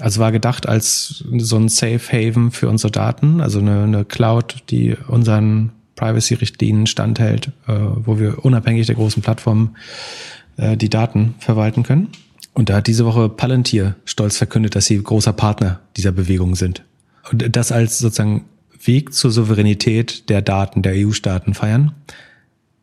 Also war gedacht als so ein Safe Haven für unsere Daten, also eine, eine Cloud, die unseren Privacy-Richtlinien standhält, äh, wo wir unabhängig der großen Plattformen äh, die Daten verwalten können. Und da hat diese Woche Palantir stolz verkündet, dass sie großer Partner dieser Bewegung sind. Und das als sozusagen Weg zur Souveränität der Daten der EU-Staaten feiern.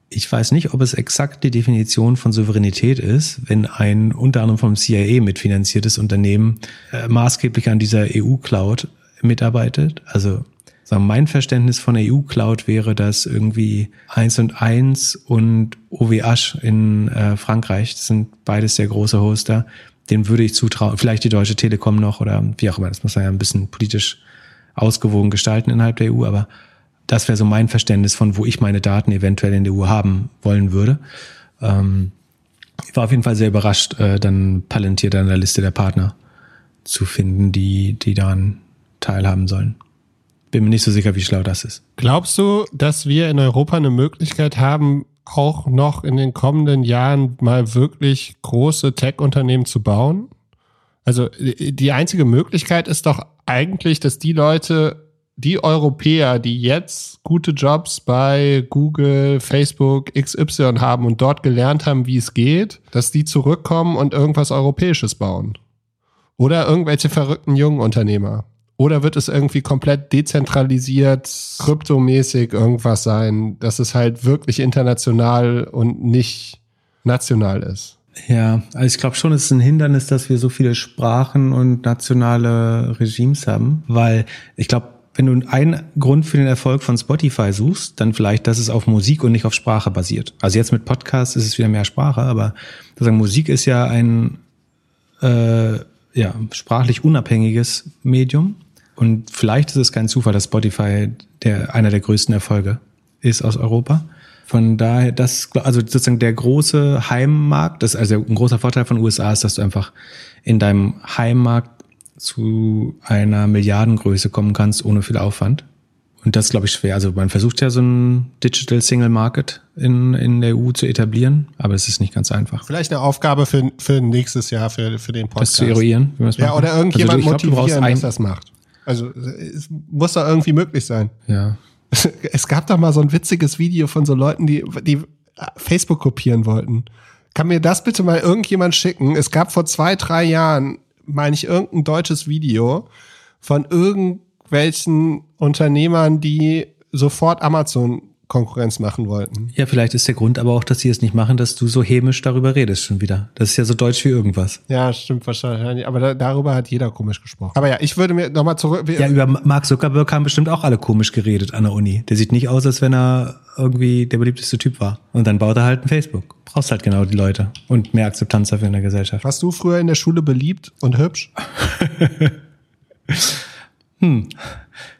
Ich weiß nicht, ob es exakt die Definition von Souveränität ist, wenn ein unter anderem vom CIA mitfinanziertes Unternehmen äh, maßgeblich an dieser EU-Cloud mitarbeitet. Also sagen, mein Verständnis von EU-Cloud wäre, dass irgendwie eins und eins und OVH in äh, Frankreich, das sind beides sehr große Hoster, dem würde ich zutrauen, vielleicht die Deutsche Telekom noch oder wie auch immer, das muss man ja ein bisschen politisch ausgewogen gestalten innerhalb der EU, aber das wäre so mein Verständnis von, wo ich meine Daten eventuell in der EU haben wollen würde. Ähm, ich war auf jeden Fall sehr überrascht, äh, dann Palantir an der Liste der Partner zu finden, die, die daran teilhaben sollen. Bin mir nicht so sicher, wie schlau das ist. Glaubst du, dass wir in Europa eine Möglichkeit haben, auch noch in den kommenden Jahren mal wirklich große Tech-Unternehmen zu bauen? Also die einzige Möglichkeit ist doch eigentlich, dass die Leute, die Europäer, die jetzt gute Jobs bei Google, Facebook, XY haben und dort gelernt haben, wie es geht, dass die zurückkommen und irgendwas Europäisches bauen. Oder irgendwelche verrückten jungen Unternehmer. Oder wird es irgendwie komplett dezentralisiert, kryptomäßig irgendwas sein, dass es halt wirklich international und nicht national ist? Ja, also ich glaube schon, es ist ein Hindernis, dass wir so viele Sprachen und nationale Regimes haben, weil ich glaube, wenn du einen Grund für den Erfolg von Spotify suchst, dann vielleicht, dass es auf Musik und nicht auf Sprache basiert. Also jetzt mit Podcast ist es wieder mehr Sprache, aber sozusagen Musik ist ja ein äh, ja, sprachlich unabhängiges Medium. Und vielleicht ist es kein Zufall, dass Spotify der, einer der größten Erfolge ist aus Europa. Von daher, das, also sozusagen der große Heimmarkt, das, also ein großer Vorteil von USA ist, dass du einfach in deinem Heimmarkt zu einer Milliardengröße kommen kannst, ohne viel Aufwand. Und das glaube ich schwer. Also man versucht ja so ein Digital Single Market in, in der EU zu etablieren, aber es ist nicht ganz einfach. Vielleicht eine Aufgabe für, für nächstes Jahr, für, für den Podcast. Das zu eruieren. Wie ja, oder irgendjemand also, motivieren, glaub, dass das macht. Also es muss doch irgendwie möglich sein. Ja. Es gab doch mal so ein witziges Video von so Leuten, die, die Facebook kopieren wollten. Kann mir das bitte mal irgendjemand schicken? Es gab vor zwei, drei Jahren meine ich, irgendein deutsches Video von irgendwelchen Unternehmern, die sofort Amazon Konkurrenz machen wollten. Ja, vielleicht ist der Grund aber auch, dass sie es nicht machen, dass du so hämisch darüber redest schon wieder. Das ist ja so deutsch wie irgendwas. Ja, stimmt wahrscheinlich. Aber da, darüber hat jeder komisch gesprochen. Aber ja, ich würde mir nochmal zurück. Ja, über Mark Zuckerberg haben bestimmt auch alle komisch geredet an der Uni. Der sieht nicht aus, als wenn er irgendwie der beliebteste Typ war. Und dann baut er halt ein Facebook. Brauchst halt genau die Leute und mehr Akzeptanz dafür in der Gesellschaft. Warst du früher in der Schule beliebt und hübsch? hm.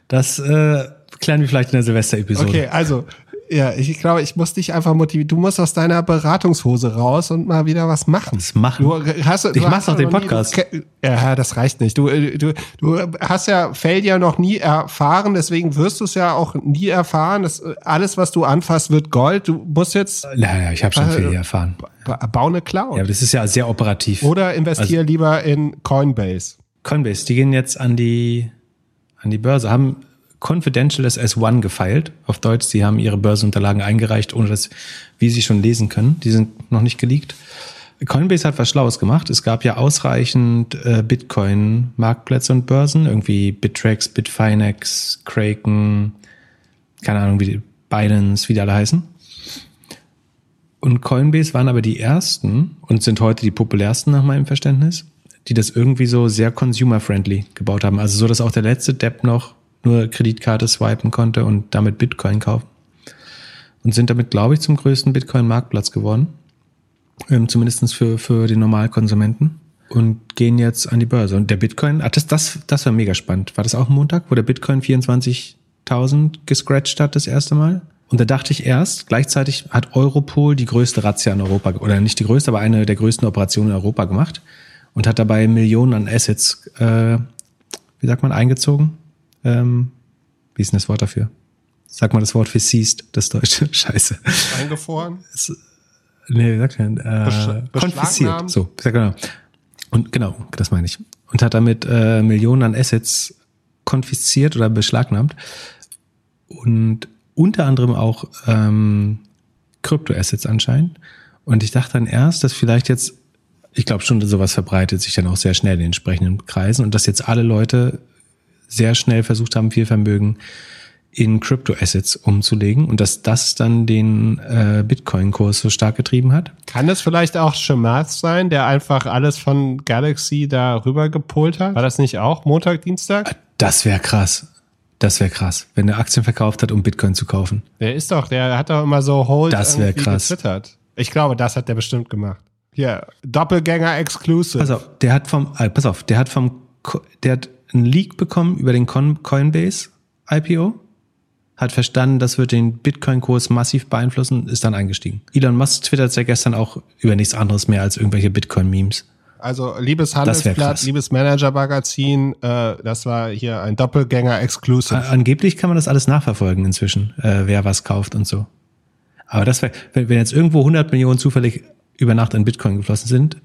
Das äh, klären wir vielleicht in der Silvester-Episode. Okay, also ja, ich glaube, ich muss dich einfach motivieren. Du musst aus deiner Beratungshose raus und mal wieder was machen. Was machen? Du hast, du ich mach doch den Podcast. Nie, ja, das reicht nicht. Du, du, du hast ja Failure noch nie erfahren, deswegen wirst du es ja auch nie erfahren. Das, alles, was du anfasst, wird Gold. Du musst jetzt. Naja, ich habe schon äh, Failure erfahren. Bau eine Cloud. Ja, aber das ist ja sehr operativ. Oder investiere also, lieber in Coinbase. Coinbase, die gehen jetzt an die an die Börse, haben Confidential das S1 gefeilt. Auf Deutsch, sie haben ihre Börsenunterlagen eingereicht, ohne dass wir sie schon lesen können. Die sind noch nicht geleakt. Coinbase hat was Schlaues gemacht. Es gab ja ausreichend äh, Bitcoin-Marktplätze und Börsen, irgendwie Bittrex, Bitfinex, Kraken, keine Ahnung, wie die Binance, wie die alle heißen. Und Coinbase waren aber die ersten und sind heute die populärsten nach meinem Verständnis, die das irgendwie so sehr consumer-friendly gebaut haben. Also so, dass auch der letzte Depp noch nur Kreditkarte swipen konnte und damit Bitcoin kaufen. Und sind damit, glaube ich, zum größten Bitcoin-Marktplatz geworden. Ähm, zumindest für, für den Normalkonsumenten. Und gehen jetzt an die Börse. Und der Bitcoin, ach, das, das, das war mega spannend. War das auch Montag, wo der Bitcoin 24.000 gescratcht hat das erste Mal? Und da dachte ich erst, gleichzeitig hat Europol die größte Razzia in Europa, oder nicht die größte, aber eine der größten Operationen in Europa gemacht und hat dabei Millionen an Assets, äh, wie sagt man, eingezogen ähm, wie ist denn das Wort dafür? Sag mal das Wort für seized, das deutsche. Scheiße. Eingefroren? Es, nee, wie sagt man? Äh, konfisziert. So, sag genau. Und genau, das meine ich. Und hat damit äh, Millionen an Assets konfisziert oder beschlagnahmt. Und unter anderem auch ähm, Kryptoassets anscheinend. Und ich dachte dann erst, dass vielleicht jetzt, ich glaube schon, sowas verbreitet sich dann auch sehr schnell in den entsprechenden Kreisen und dass jetzt alle Leute sehr schnell versucht haben, viel Vermögen in Crypto-Assets umzulegen und dass das dann den äh, Bitcoin-Kurs so stark getrieben hat. Kann es vielleicht auch Shemath sein, der einfach alles von Galaxy da rüber gepolt hat? War das nicht auch Montag, Dienstag? Äh, das wäre krass. Das wäre krass, wenn er Aktien verkauft hat, um Bitcoin zu kaufen. Der ist doch, der hat doch immer so Hold das wäre krass. Getwittert. Ich glaube, das hat der bestimmt gemacht. Hier, Doppelgänger Exclusive. Pass auf, der hat vom, äh, pass auf, der hat vom, der hat einen Leak bekommen über den Coinbase IPO, hat verstanden, das wird den Bitcoin-Kurs massiv beeinflussen, ist dann eingestiegen. Elon Musk twittert ja gestern auch über nichts anderes mehr als irgendwelche Bitcoin-Memes. Also liebes Handelsblatt, liebes Manager-Magazin, äh, das war hier ein Doppelgänger-Exclusive. Angeblich kann man das alles nachverfolgen inzwischen, äh, wer was kauft und so. Aber das wäre, wenn jetzt irgendwo 100 Millionen zufällig über Nacht in Bitcoin geflossen sind,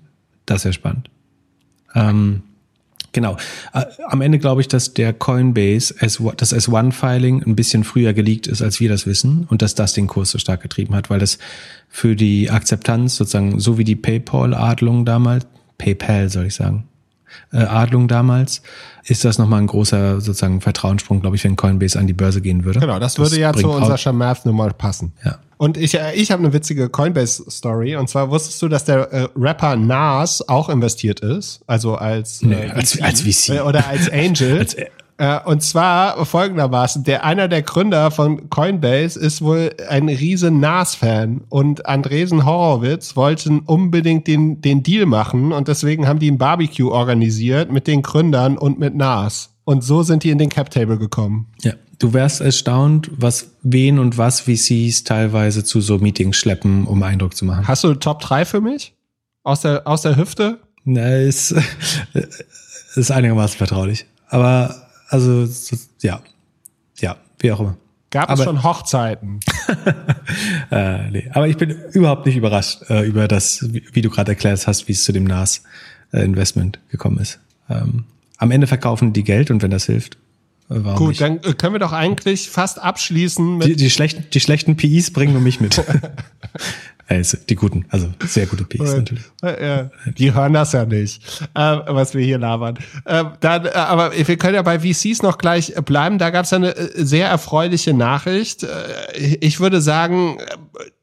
das wäre spannend. Ähm, Genau. Äh, am Ende glaube ich, dass der Coinbase, das S1-Filing ein bisschen früher geleakt ist, als wir das wissen und dass das den Kurs so stark getrieben hat, weil das für die Akzeptanz sozusagen, so wie die PayPal-Adlung damals, PayPal soll ich sagen, äh, Adlung damals, ist das nochmal ein großer sozusagen Vertrauenssprung, glaube ich, wenn Coinbase an die Börse gehen würde. Genau, das, das würde ja zu unserer Shamath-Nummer passen. Ja. Und ich, äh, ich habe eine witzige Coinbase-Story. Und zwar wusstest du, dass der äh, Rapper Nas auch investiert ist? Also als, äh, nee, als, als VC. Oder als Angel. als, Äh, und zwar folgendermaßen, der einer der Gründer von Coinbase ist wohl ein riesen NAS-Fan und Andresen Horowitz wollten unbedingt den, den Deal machen und deswegen haben die ein Barbecue organisiert mit den Gründern und mit NAS. Und so sind die in den Cap Table gekommen. Ja, du wärst erstaunt, was wen und was VCs teilweise zu so Meetings schleppen, um Eindruck zu machen. Hast du Top 3 für mich? Aus der, aus der Hüfte? Na, ist, ist einigermaßen vertraulich. Aber also ja, ja, wie auch immer. Gab aber, es schon Hochzeiten? äh, nee. Aber ich bin überhaupt nicht überrascht äh, über das, wie, wie du gerade erklärt hast, wie es zu dem NAS-Investment äh, gekommen ist. Ähm, am Ende verkaufen die Geld und wenn das hilft, äh, warum Gut, nicht? dann äh, können wir doch eigentlich fast abschließen mit. Die, die, schlechten, die schlechten PIs bringen nur mich mit. Also die guten, also sehr gute Peaks natürlich. Die hören das ja nicht, äh, was wir hier labern. Äh, dann, äh, aber wir können ja bei VCs noch gleich bleiben. Da gab es eine äh, sehr erfreuliche Nachricht. Ich würde sagen,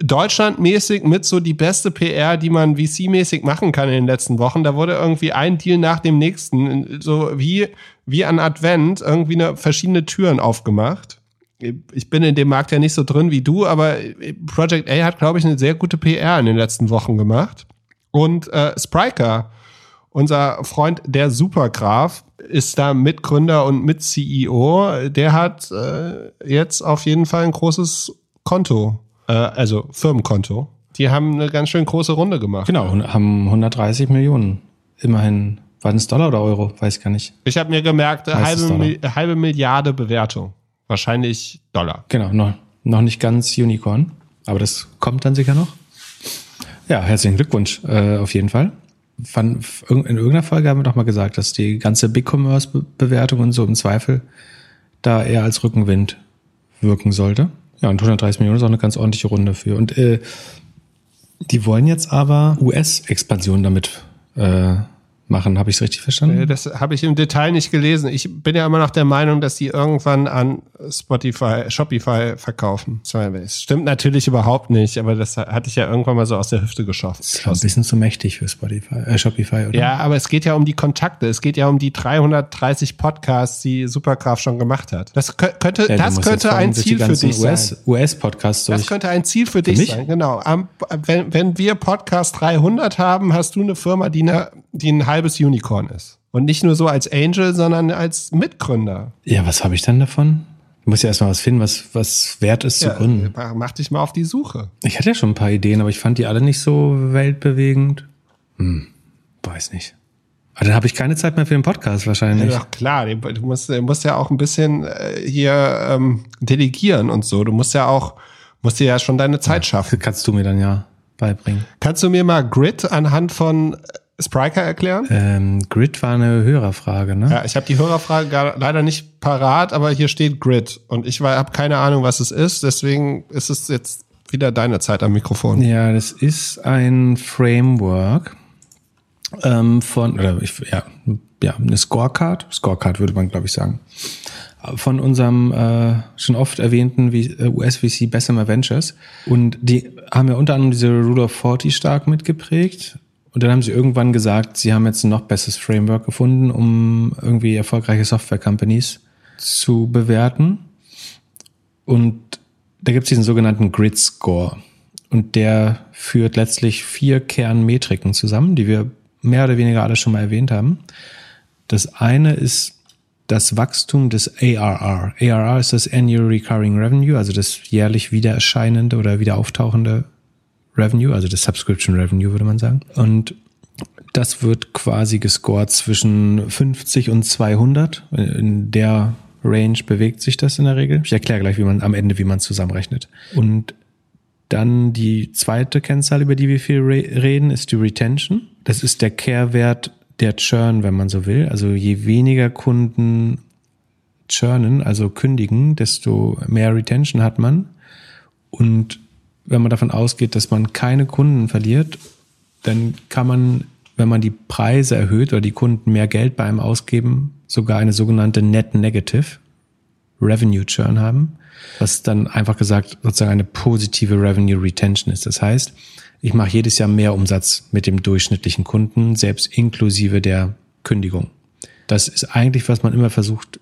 deutschlandmäßig mit so die beste PR, die man VC-mäßig machen kann in den letzten Wochen. Da wurde irgendwie ein Deal nach dem nächsten, so wie, wie an Advent, irgendwie eine, verschiedene Türen aufgemacht ich bin in dem Markt ja nicht so drin wie du, aber Project A hat, glaube ich, eine sehr gute PR in den letzten Wochen gemacht. Und äh, Spriker, unser Freund der Supergraf, ist da Mitgründer und Mit-CEO. Der hat äh, jetzt auf jeden Fall ein großes Konto, äh, also Firmenkonto. Die haben eine ganz schön große Runde gemacht. Genau, haben 130 Millionen. Immerhin. War es Dollar oder Euro? Weiß gar nicht. Ich habe mir gemerkt, halbe, halbe Milliarde Bewertung. Wahrscheinlich Dollar. Genau, noch, noch nicht ganz Unicorn, aber das kommt dann sicher noch. Ja, herzlichen Glückwunsch äh, auf jeden Fall. in irgendeiner Folge haben wir doch mal gesagt, dass die ganze Big-Commerce-Bewertung und so im Zweifel da eher als Rückenwind wirken sollte. Ja, und 130 Millionen ist auch eine ganz ordentliche Runde für. Und äh, die wollen jetzt aber US-Expansion damit äh, machen. Habe ich es richtig verstanden? Äh, das habe ich im Detail nicht gelesen. Ich bin ja immer noch der Meinung, dass die irgendwann an Spotify, Shopify verkaufen. Stimmt natürlich überhaupt nicht, aber das hatte ich ja irgendwann mal so aus der Hüfte geschossen. Das ist ein bisschen zu mächtig für Spotify, äh, Shopify, oder? Ja, aber es geht ja um die Kontakte. Es geht ja um die 330 Podcasts, die Superkraft schon gemacht hat. Das könnte, ja, das könnte ein Ziel für dich US, sein. US-Podcasts. Das könnte ein Ziel für, für dich mich? sein, genau. Am, wenn, wenn wir Podcast 300 haben, hast du eine Firma, die, eine, die ein halbes Unicorn ist. Und nicht nur so als Angel, sondern als Mitgründer. Ja, was habe ich dann davon? Du musst ja erstmal was finden, was, was wert ist ja, zu gründen. Mach dich mal auf die Suche. Ich hatte ja schon ein paar Ideen, aber ich fand die alle nicht so weltbewegend. Hm, weiß nicht. Aber dann habe ich keine Zeit mehr für den Podcast wahrscheinlich. Ja, doch, klar, du musst, du musst ja auch ein bisschen äh, hier ähm, delegieren und so. Du musst ja auch, musst dir ja schon deine Zeit ja, schaffen. Kannst du mir dann ja beibringen. Kannst du mir mal Grid anhand von Spriker erklären? Ähm, Grid war eine Hörerfrage, ne? Ja, ich habe die Hörerfrage gar, leider nicht parat, aber hier steht Grid und ich habe keine Ahnung, was es ist. Deswegen ist es jetzt wieder deine Zeit am Mikrofon. Ja, das ist ein Framework ähm, von, oder ich, ja, ja, eine Scorecard. Scorecard würde man, glaube ich, sagen. Von unserem äh, schon oft erwähnten äh, US-VC Bessemer Ventures. Und die haben ja unter anderem diese Rule of 40 stark mitgeprägt. Und dann haben sie irgendwann gesagt, sie haben jetzt ein noch besseres Framework gefunden, um irgendwie erfolgreiche Software-Companies zu bewerten. Und da gibt es diesen sogenannten Grid Score. Und der führt letztlich vier Kernmetriken zusammen, die wir mehr oder weniger alle schon mal erwähnt haben. Das eine ist das Wachstum des ARR. ARR ist das Annual Recurring Revenue, also das jährlich wieder erscheinende oder wieder auftauchende Revenue, also das Subscription Revenue würde man sagen. Und das wird quasi gescored zwischen 50 und 200. In der Range bewegt sich das in der Regel. Ich erkläre gleich, wie man am Ende, wie man zusammenrechnet. Und dann die zweite Kennzahl, über die wir viel reden, ist die Retention. Das ist der Care-Wert der Churn, wenn man so will. Also je weniger Kunden churnen, also kündigen, desto mehr Retention hat man. Und wenn man davon ausgeht, dass man keine Kunden verliert, dann kann man, wenn man die Preise erhöht oder die Kunden mehr Geld bei einem ausgeben, sogar eine sogenannte Net Negative Revenue Churn haben, was dann einfach gesagt sozusagen eine positive Revenue Retention ist. Das heißt, ich mache jedes Jahr mehr Umsatz mit dem durchschnittlichen Kunden, selbst inklusive der Kündigung. Das ist eigentlich, was man immer versucht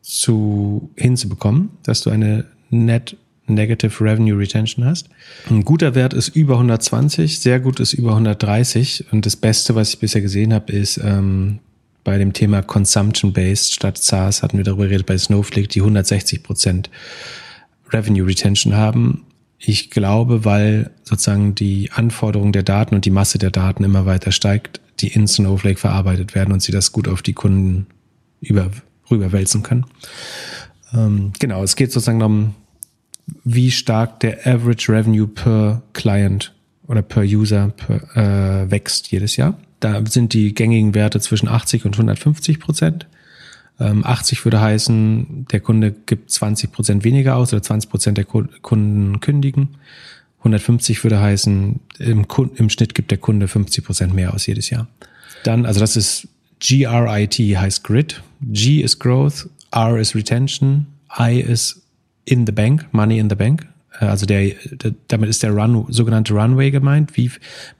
zu, hinzubekommen, dass du eine Net Negative Revenue Retention hast. Ein guter Wert ist über 120, sehr gut ist über 130 und das Beste, was ich bisher gesehen habe, ist ähm, bei dem Thema Consumption-Based statt SaaS hatten wir darüber geredet bei Snowflake, die 160 Prozent Revenue Retention haben. Ich glaube, weil sozusagen die Anforderung der Daten und die Masse der Daten immer weiter steigt, die in Snowflake verarbeitet werden und sie das gut auf die Kunden über, rüberwälzen können. Ähm, genau, es geht sozusagen um, wie stark der Average Revenue per Client oder per User per, äh, wächst jedes Jahr. Da sind die gängigen Werte zwischen 80 und 150 Prozent. 80 ähm, würde heißen, der Kunde gibt 20 Prozent weniger aus oder 20 Prozent der Kunden kündigen. 150 würde heißen, im, im Schnitt gibt der Kunde 50 Prozent mehr aus jedes Jahr. Dann, also das ist GRIT heißt Grid. G ist Growth, R ist Retention, I ist in the bank, Money in the bank. Äh, also der, der damit ist der Run, sogenannte Runway gemeint, wie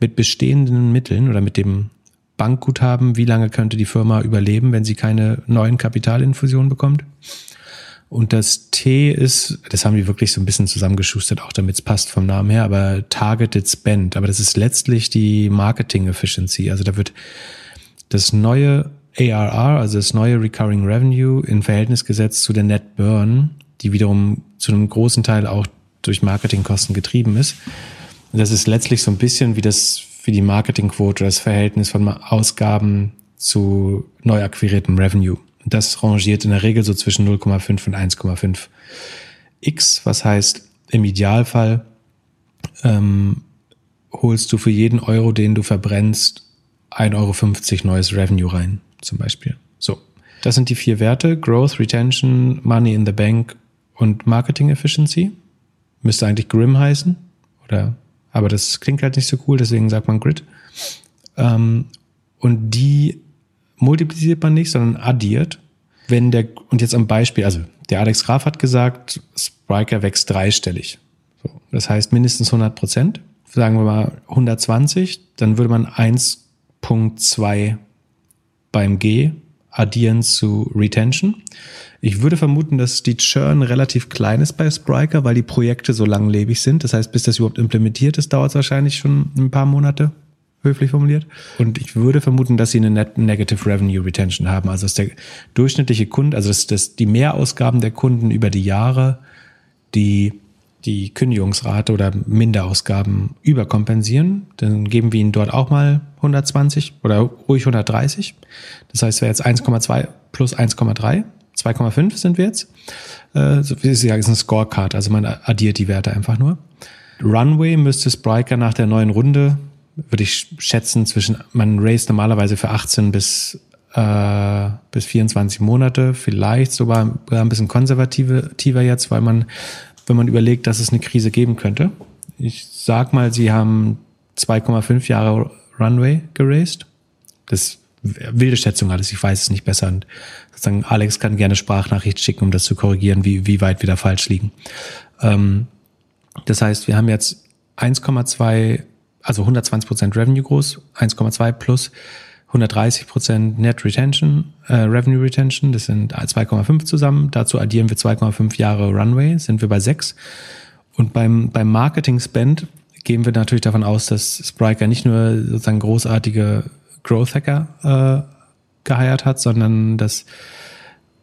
mit bestehenden Mitteln oder mit dem Bankguthaben, wie lange könnte die Firma überleben, wenn sie keine neuen Kapitalinfusionen bekommt. Und das T ist, das haben die wirklich so ein bisschen zusammengeschustert, auch damit es passt vom Namen her, aber Targeted Spend. Aber das ist letztlich die Marketing Efficiency. Also da wird das neue ARR, also das neue Recurring Revenue in Verhältnis gesetzt zu der Net Burn, die wiederum zu einem großen Teil auch durch Marketingkosten getrieben ist. Und das ist letztlich so ein bisschen wie das wie die Marketingquote, das Verhältnis von Ausgaben zu neu akquiriertem Revenue. Das rangiert in der Regel so zwischen 0,5 und 1,5 x, was heißt im Idealfall ähm, holst du für jeden Euro, den du verbrennst, 1,50 Euro neues Revenue rein, zum Beispiel. So, das sind die vier Werte, Growth, Retention, Money in the Bank und Marketing Efficiency. Müsste eigentlich Grim heißen oder aber das klingt halt nicht so cool, deswegen sagt man Grid. Ähm, und die multipliziert man nicht, sondern addiert. Wenn der, und jetzt am Beispiel, also der Alex Graf hat gesagt, Spriker wächst dreistellig. So, das heißt mindestens 100 Prozent. Sagen wir mal 120, dann würde man 1.2 beim G addieren zu Retention. Ich würde vermuten, dass die Churn relativ klein ist bei Spriker, weil die Projekte so langlebig sind. Das heißt, bis das überhaupt implementiert ist, dauert es wahrscheinlich schon ein paar Monate, höflich formuliert. Und ich würde vermuten, dass sie eine Net Negative Revenue Retention haben. Also dass der durchschnittliche Kunde, also dass, dass die Mehrausgaben der Kunden über die Jahre die die Kündigungsrate oder Minderausgaben überkompensieren, dann geben wir ihnen dort auch mal 120 oder ruhig 130. Das heißt, wäre jetzt 1,2 plus 1,3 2,5 sind wir jetzt. Äh, so wie Sie sagen, ist eine Scorecard, also man addiert die Werte einfach nur. Runway müsste Spriker nach der neuen Runde, würde ich schätzen, zwischen, man raised normalerweise für 18 bis, äh, bis 24 Monate, vielleicht sogar ein bisschen konservativer jetzt, weil man, wenn man überlegt, dass es eine Krise geben könnte. Ich sag mal, Sie haben 2,5 Jahre Runway geraced. Das wilde Schätzung alles, ich weiß es nicht besser. Und sozusagen Alex kann gerne Sprachnachricht schicken, um das zu korrigieren, wie, wie weit wir da falsch liegen. Ähm, das heißt, wir haben jetzt 1,2, also 120 Prozent Revenue groß, 1,2 plus 130 Prozent Net Retention, äh, Revenue Retention, das sind 2,5 zusammen. Dazu addieren wir 2,5 Jahre Runway, sind wir bei 6. Und beim, beim Marketing Spend gehen wir natürlich davon aus, dass Spriker nicht nur sozusagen großartige Growth Hacker äh, geheiert hat, sondern dass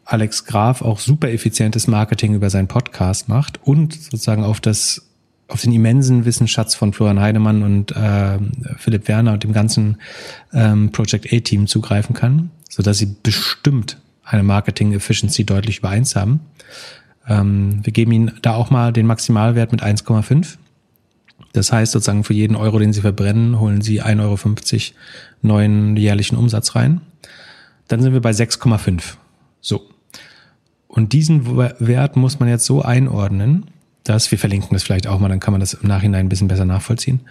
Alex Graf auch super effizientes Marketing über seinen Podcast macht und sozusagen auf das auf den immensen Wissensschatz von Florian Heidemann und äh, Philipp Werner und dem ganzen ähm, Project A-Team zugreifen kann, so dass sie bestimmt eine Marketing Efficiency deutlich über eins haben. Ähm, wir geben ihnen da auch mal den Maximalwert mit 1,5 das heißt sozusagen für jeden Euro, den Sie verbrennen, holen Sie 1,50 Euro neuen jährlichen Umsatz rein. Dann sind wir bei 6,5. So. Und diesen Wert muss man jetzt so einordnen, dass wir verlinken das vielleicht auch mal, dann kann man das im Nachhinein ein bisschen besser nachvollziehen.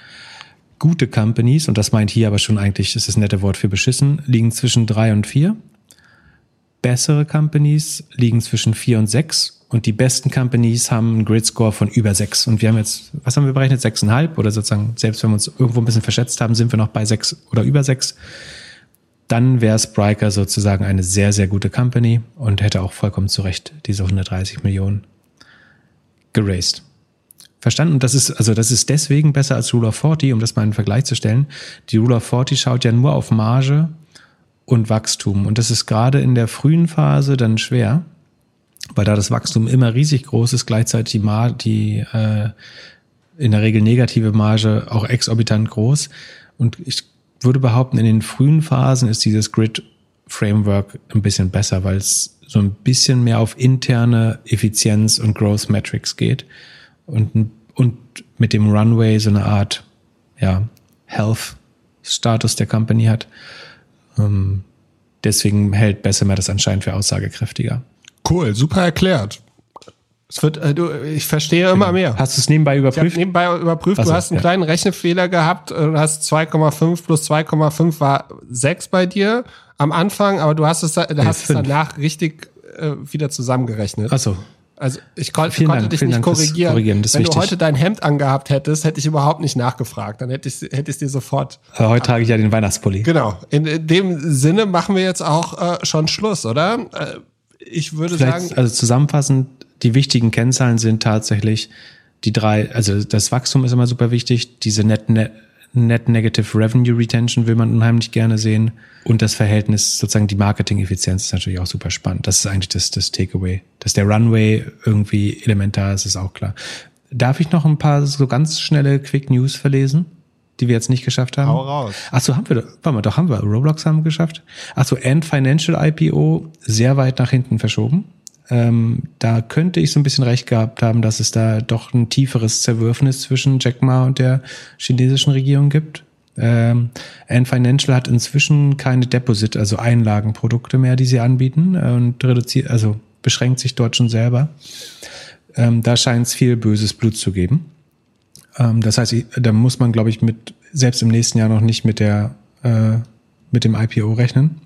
Gute Companies, und das meint hier aber schon eigentlich, das ist das nette Wort für beschissen, liegen zwischen drei und vier. Bessere Companies liegen zwischen vier und sechs und die besten Companies haben einen Grid Score von über sechs. Und wir haben jetzt, was haben wir berechnet? Sechseinhalb oder sozusagen, selbst wenn wir uns irgendwo ein bisschen verschätzt haben, sind wir noch bei sechs oder über sechs. dann wäre Spriker sozusagen eine sehr, sehr gute Company und hätte auch vollkommen zu Recht diese 130 Millionen geraced. Verstanden? Und das ist, also das ist deswegen besser als Rule of 40, um das mal in Vergleich zu stellen. Die Rule of 40 schaut ja nur auf Marge und Wachstum. Und das ist gerade in der frühen Phase dann schwer, weil da das Wachstum immer riesig groß ist, gleichzeitig die, Mar die äh, in der Regel negative Marge auch exorbitant groß. Und ich würde behaupten, in den frühen Phasen ist dieses Grid-Framework ein bisschen besser, weil es so ein bisschen mehr auf interne Effizienz und Growth Metrics geht und, und mit dem Runway so eine Art ja, Health-Status der Company hat. Ähm, deswegen hält Bessemer das anscheinend für aussagekräftiger. Cool, super erklärt. Es wird, äh, du, ich verstehe immer genau. mehr. Hast du es nebenbei überprüft? Ich nebenbei überprüft. So, du hast einen ja. kleinen Rechnefehler gehabt. Du hast 2,5 plus 2,5 war 6 bei dir am Anfang, aber du hast es, du hast es danach richtig äh, wieder zusammengerechnet. Ach so. Also ich, kon ich konnte Dank, dich nicht Dank korrigieren. korrigieren. Wenn wichtig. du heute dein Hemd angehabt hättest, hätte ich überhaupt nicht nachgefragt. Dann hätte ich hätte ich dir sofort. Aber heute trage ich ja den Weihnachtspulli. Genau. In, in dem Sinne machen wir jetzt auch äh, schon Schluss, oder? Äh, ich würde Vielleicht, sagen. Also zusammenfassend, die wichtigen Kennzahlen sind tatsächlich die drei, also das Wachstum ist immer super wichtig, diese Net, Net, Net Negative Revenue Retention will man unheimlich gerne sehen und das Verhältnis, sozusagen die Marketing-Effizienz ist natürlich auch super spannend. Das ist eigentlich das, das Takeaway. Dass der Runway irgendwie elementar ist, ist auch klar. Darf ich noch ein paar so ganz schnelle Quick News verlesen? die wir jetzt nicht geschafft haben. Hau raus. Ach so, haben wir, warte mal, doch haben wir. Roblox haben wir geschafft. Ach so, Ant Financial IPO sehr weit nach hinten verschoben. Ähm, da könnte ich so ein bisschen recht gehabt haben, dass es da doch ein tieferes Zerwürfnis zwischen Jack Ma und der chinesischen Regierung gibt. Ähm, Ant Financial hat inzwischen keine Deposit, also Einlagenprodukte mehr, die sie anbieten äh, und reduziert, also beschränkt sich dort schon selber. Ähm, da scheint es viel böses Blut zu geben. Ähm, das heißt, da muss man, glaube ich, mit selbst im nächsten Jahr noch nicht mit der äh, mit dem IPO rechnen.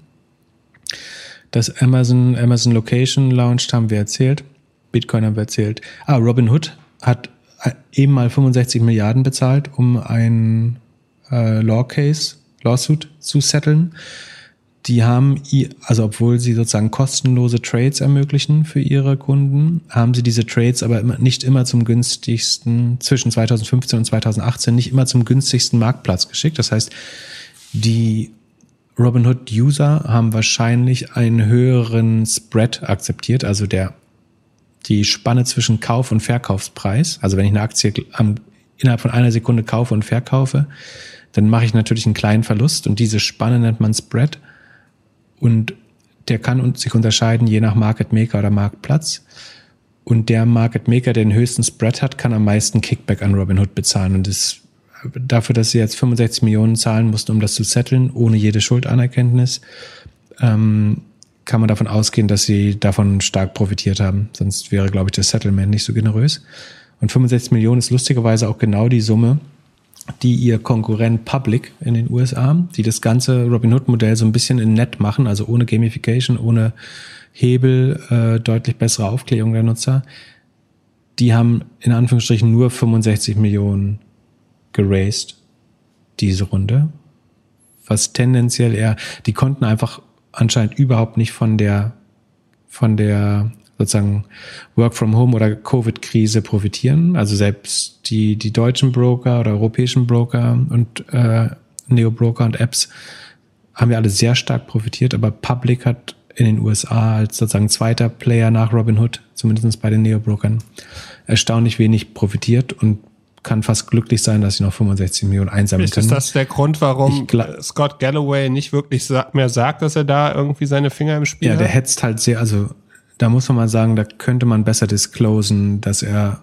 Das Amazon Amazon Location launched haben wir erzählt. Bitcoin haben wir erzählt. Ah, Robinhood hat äh, eben mal 65 Milliarden bezahlt, um ein äh, Law Case, Lawsuit zu setteln. Die haben, also obwohl sie sozusagen kostenlose Trades ermöglichen für ihre Kunden, haben sie diese Trades aber immer, nicht immer zum günstigsten, zwischen 2015 und 2018 nicht immer zum günstigsten Marktplatz geschickt. Das heißt, die Robinhood-User haben wahrscheinlich einen höheren Spread akzeptiert, also der die Spanne zwischen Kauf- und Verkaufspreis. Also wenn ich eine Aktie am, innerhalb von einer Sekunde kaufe und verkaufe, dann mache ich natürlich einen kleinen Verlust und diese Spanne nennt man Spread und der kann sich unterscheiden je nach Market Maker oder Marktplatz. Und der Market Maker, der den höchsten Spread hat, kann am meisten Kickback an Robinhood bezahlen. Und das, dafür, dass sie jetzt 65 Millionen zahlen mussten, um das zu setteln, ohne jede Schuldanerkenntnis, ähm, kann man davon ausgehen, dass sie davon stark profitiert haben. Sonst wäre, glaube ich, das Settlement nicht so generös. Und 65 Millionen ist lustigerweise auch genau die Summe, die ihr Konkurrent Public in den USA, die das ganze Robinhood-Modell so ein bisschen in nett machen, also ohne Gamification, ohne Hebel, äh, deutlich bessere Aufklärung der Nutzer, die haben in Anführungsstrichen nur 65 Millionen geraced, diese Runde. Was tendenziell eher, die konnten einfach anscheinend überhaupt nicht von der, von der sozusagen Work from Home oder Covid-Krise profitieren. Also selbst die, die deutschen Broker oder europäischen Broker und äh, Neo-Broker und Apps haben ja alle sehr stark profitiert, aber Public hat in den USA als sozusagen zweiter Player nach Robinhood, zumindest bei den Neo-Brokern, erstaunlich wenig profitiert und kann fast glücklich sein, dass sie noch 65 Millionen einsammeln ist können. Ist das der Grund, warum Scott Galloway nicht wirklich mehr sagt, dass er da irgendwie seine Finger im Spiel hat? Ja, der hetzt halt sehr, also da muss man mal sagen, da könnte man besser disclosen, dass er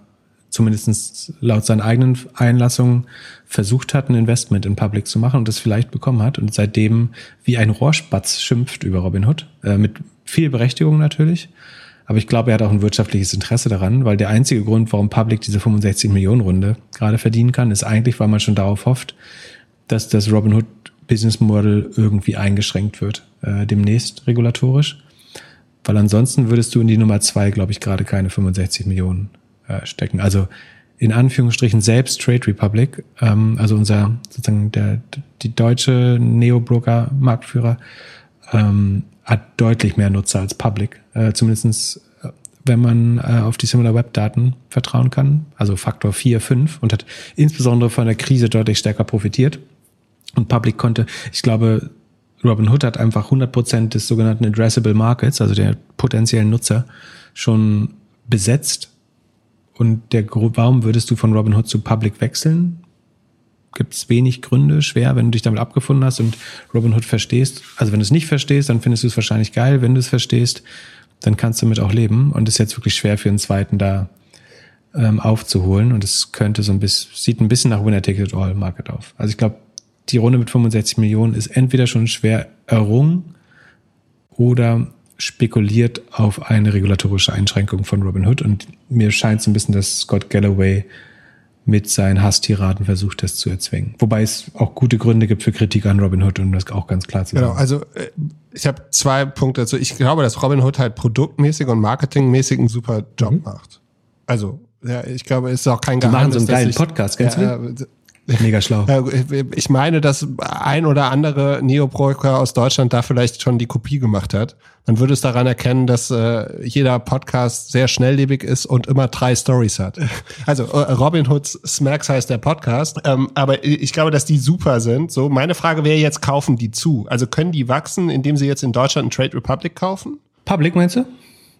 zumindest laut seinen eigenen Einlassungen versucht hat, ein Investment in Public zu machen und das vielleicht bekommen hat und seitdem wie ein Rohrspatz schimpft über Robinhood, äh, mit viel Berechtigung natürlich. Aber ich glaube, er hat auch ein wirtschaftliches Interesse daran, weil der einzige Grund, warum Public diese 65 Millionen Runde gerade verdienen kann, ist eigentlich, weil man schon darauf hofft, dass das Robinhood Business Model irgendwie eingeschränkt wird, äh, demnächst regulatorisch. Weil ansonsten würdest du in die Nummer zwei, glaube ich, gerade keine 65 Millionen äh, stecken. Also in Anführungsstrichen selbst Trade Republic, ähm, also unser sozusagen der die deutsche Neo-Broker-Marktführer, ähm, hat deutlich mehr Nutzer als Public. Äh, zumindestens äh, wenn man äh, auf die Similar Web Daten vertrauen kann, also Faktor 4, 5 und hat insbesondere von der Krise deutlich stärker profitiert. Und Public konnte, ich glaube, Robinhood hat einfach 100% des sogenannten Addressable Markets, also der potenziellen Nutzer, schon besetzt. Und der, warum würdest du von Robinhood zu Public wechseln? Gibt es wenig Gründe, schwer, wenn du dich damit abgefunden hast und Robinhood verstehst. Also wenn du es nicht verstehst, dann findest du es wahrscheinlich geil. Wenn du es verstehst, dann kannst du damit auch leben. Und es ist jetzt wirklich schwer für einen zweiten da ähm, aufzuholen. Und es könnte so ein bisschen, sieht ein bisschen nach Winner Ticket All Market auf. Also ich glaube, die Runde mit 65 Millionen ist entweder schon schwer errungen oder spekuliert auf eine regulatorische Einschränkung von Robinhood. Und mir scheint so ein bisschen, dass Scott Galloway mit seinen Hasstiraden versucht, das zu erzwingen. Wobei es auch gute Gründe gibt für Kritik an Robinhood, um das auch ganz klar zu genau, sagen. Genau, also äh, ich habe zwei Punkte dazu. Ich glaube, dass Robinhood halt produktmäßig und marketingmäßig einen super Job mhm. macht. Also, ja, ich glaube, es ist auch kein Geheimnis. Die machen so einen geilen Podcast, kennst ja, du? Mega schlau. Ich meine, dass ein oder andere Neobroker aus Deutschland da vielleicht schon die Kopie gemacht hat. Man würde es daran erkennen, dass äh, jeder Podcast sehr schnelllebig ist und immer drei Stories hat. Also äh, Robin Hoods Smacks heißt der Podcast. Ähm, aber ich glaube, dass die super sind. So, meine Frage wäre jetzt, kaufen die zu? Also können die wachsen, indem sie jetzt in Deutschland einen Trade Republic kaufen? Public meinst du?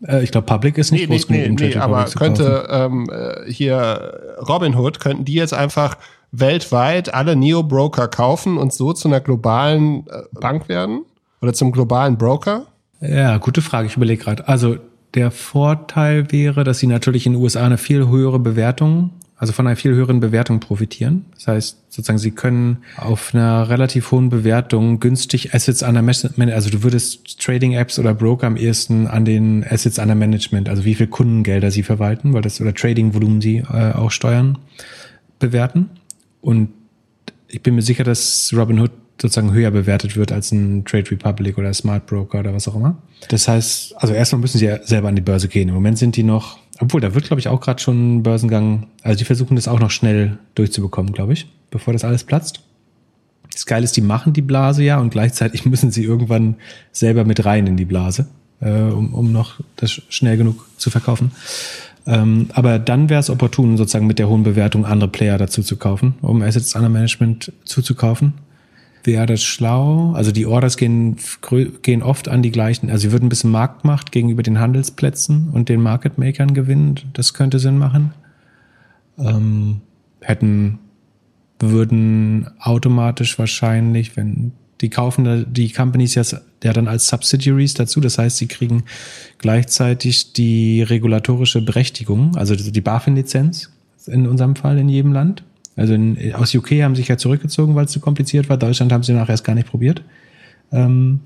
Äh, ich glaube, Public ist nicht nee, groß nee, genug, um nee, Trade Republic aber zu könnte ähm, äh, hier Robinhood, könnten die jetzt einfach weltweit alle Neo-Broker kaufen und so zu einer globalen äh, Bank werden? Oder zum globalen Broker? Ja, gute Frage. Ich überlege gerade. Also der Vorteil wäre, dass sie natürlich in den USA eine viel höhere Bewertung, also von einer viel höheren Bewertung profitieren. Das heißt, sozusagen, sie können auf einer relativ hohen Bewertung günstig Assets under Management, also du würdest Trading-Apps oder Broker am ehesten an den Assets under Management, also wie viel Kundengelder sie verwalten, weil das oder Trading-Volumen sie äh, auch steuern, bewerten. Und ich bin mir sicher, dass Robinhood sozusagen höher bewertet wird als ein Trade Republic oder Smart Broker oder was auch immer. Das heißt, also erstmal müssen sie ja selber an die Börse gehen. Im Moment sind die noch, obwohl da wird, glaube ich, auch gerade schon ein Börsengang, also die versuchen das auch noch schnell durchzubekommen, glaube ich, bevor das alles platzt. Das Geile ist, die machen die Blase ja und gleichzeitig müssen sie irgendwann selber mit rein in die Blase, äh, um, um noch das schnell genug zu verkaufen. Ähm, aber dann wäre es opportun, sozusagen mit der hohen Bewertung andere Player dazu zu kaufen, um Assets Under Management zuzukaufen. Wäre das schlau? Also die Orders gehen, gehen oft an die gleichen. Also sie würden ein bisschen Marktmacht gegenüber den Handelsplätzen und den Market Makern gewinnen. Das könnte Sinn machen. Ähm, hätten, würden automatisch wahrscheinlich, wenn die kaufen die Companies ja, ja dann als Subsidiaries dazu. Das heißt, sie kriegen gleichzeitig die regulatorische Berechtigung, also die BaFin-Lizenz in unserem Fall in jedem Land. Also in, aus UK haben sich ja zurückgezogen, weil es zu kompliziert war. Deutschland haben sie nachher erst gar nicht probiert. Ähm,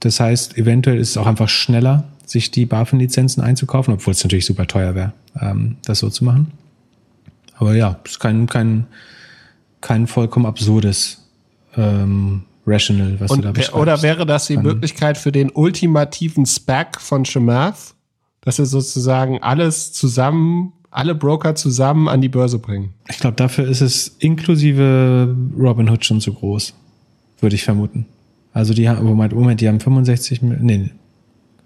das heißt, eventuell ist es auch einfach schneller, sich die BaFin-Lizenzen einzukaufen, obwohl es natürlich super teuer wäre, ähm, das so zu machen. Aber ja, ist kein, kein, kein vollkommen absurdes ähm, Rational, was Und, du da beschreibst. Oder wäre das die Möglichkeit für den ultimativen SPAC von Chamath, dass wir sozusagen alles zusammen, alle Broker zusammen an die Börse bringen? Ich glaube, dafür ist es inklusive Robinhood schon zu groß, würde ich vermuten. Also die haben, Moment, Moment, die haben 65, nee,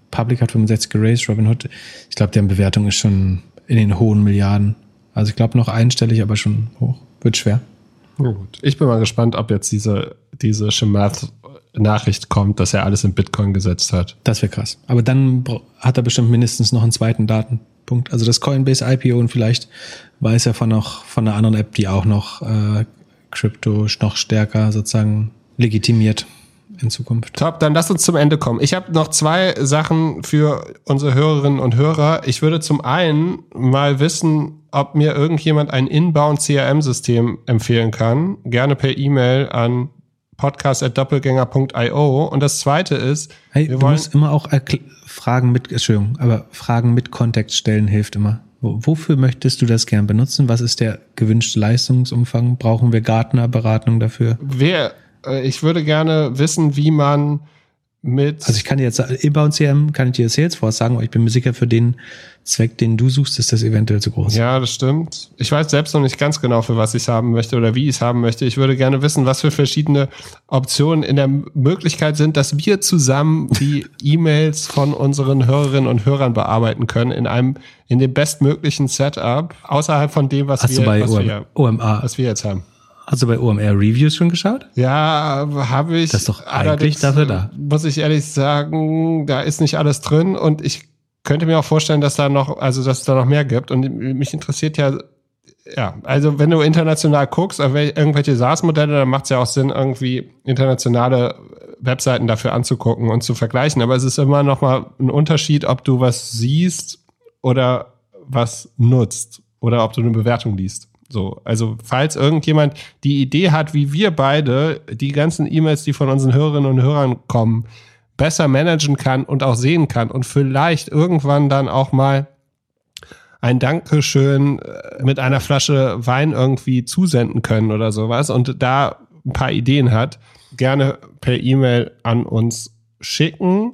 Public hat 65 geraced, Robinhood, ich glaube, deren Bewertung ist schon in den hohen Milliarden. Also ich glaube noch einstellig, aber schon hoch. Wird schwer. Gut. Ich bin mal gespannt, ob jetzt diese, diese Shemath-Nachricht kommt, dass er alles in Bitcoin gesetzt hat. Das wäre krass. Aber dann hat er bestimmt mindestens noch einen zweiten Datenpunkt. Also das Coinbase IPO und vielleicht weiß er von noch von einer anderen App, die auch noch äh, Crypto noch stärker sozusagen legitimiert in Zukunft. Top, dann lass uns zum Ende kommen. Ich habe noch zwei Sachen für unsere Hörerinnen und Hörer. Ich würde zum einen mal wissen, ob mir irgendjemand ein Inbound CRM-System empfehlen kann. Gerne per E-Mail an podcast.doppelgänger.io. Und das zweite ist, hey, wir du musst immer auch Fragen mit, Entschuldigung, aber Fragen mit Kontext stellen hilft immer. Wofür möchtest du das gern benutzen? Was ist der gewünschte Leistungsumfang? Brauchen wir Gartnerberatung dafür? Wer, äh, ich würde gerne wissen, wie man mit. Also ich kann dir jetzt Inbound CM, kann ich dir Salesforce sagen, aber ich bin mir sicher, für den Zweck, den du suchst, ist das eventuell zu groß. Ja, das stimmt. Ich weiß selbst noch nicht ganz genau, für was ich es haben möchte oder wie ich es haben möchte. Ich würde gerne wissen, was für verschiedene Optionen in der Möglichkeit sind, dass wir zusammen die E-Mails von unseren Hörerinnen und Hörern bearbeiten können in einem, in dem bestmöglichen Setup, außerhalb von dem, was, Hast wir, was, wir, OMA, was wir jetzt haben. Hast du bei OMR Reviews schon geschaut? Ja, habe ich. Das ist doch eigentlich dafür da. Muss ich ehrlich sagen, da ist nicht alles drin und ich könnte mir auch vorstellen, dass da noch, also dass es da noch mehr gibt. Und mich interessiert ja, ja, also wenn du international guckst, auf irgendwelche SaaS-Modelle, dann macht es ja auch Sinn, irgendwie internationale Webseiten dafür anzugucken und zu vergleichen. Aber es ist immer noch mal ein Unterschied, ob du was siehst oder was nutzt oder ob du eine Bewertung liest. So, also falls irgendjemand die Idee hat, wie wir beide die ganzen E-Mails, die von unseren Hörerinnen und Hörern kommen, besser managen kann und auch sehen kann und vielleicht irgendwann dann auch mal ein Dankeschön äh, mit einer Flasche Wein irgendwie zusenden können oder sowas und da ein paar Ideen hat, gerne per E-Mail an uns schicken.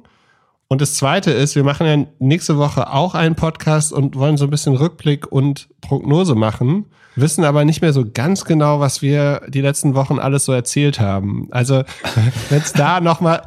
Und das zweite ist, wir machen ja nächste Woche auch einen Podcast und wollen so ein bisschen Rückblick und Prognose machen, wissen aber nicht mehr so ganz genau, was wir die letzten Wochen alles so erzählt haben. Also, wenn es da nochmal,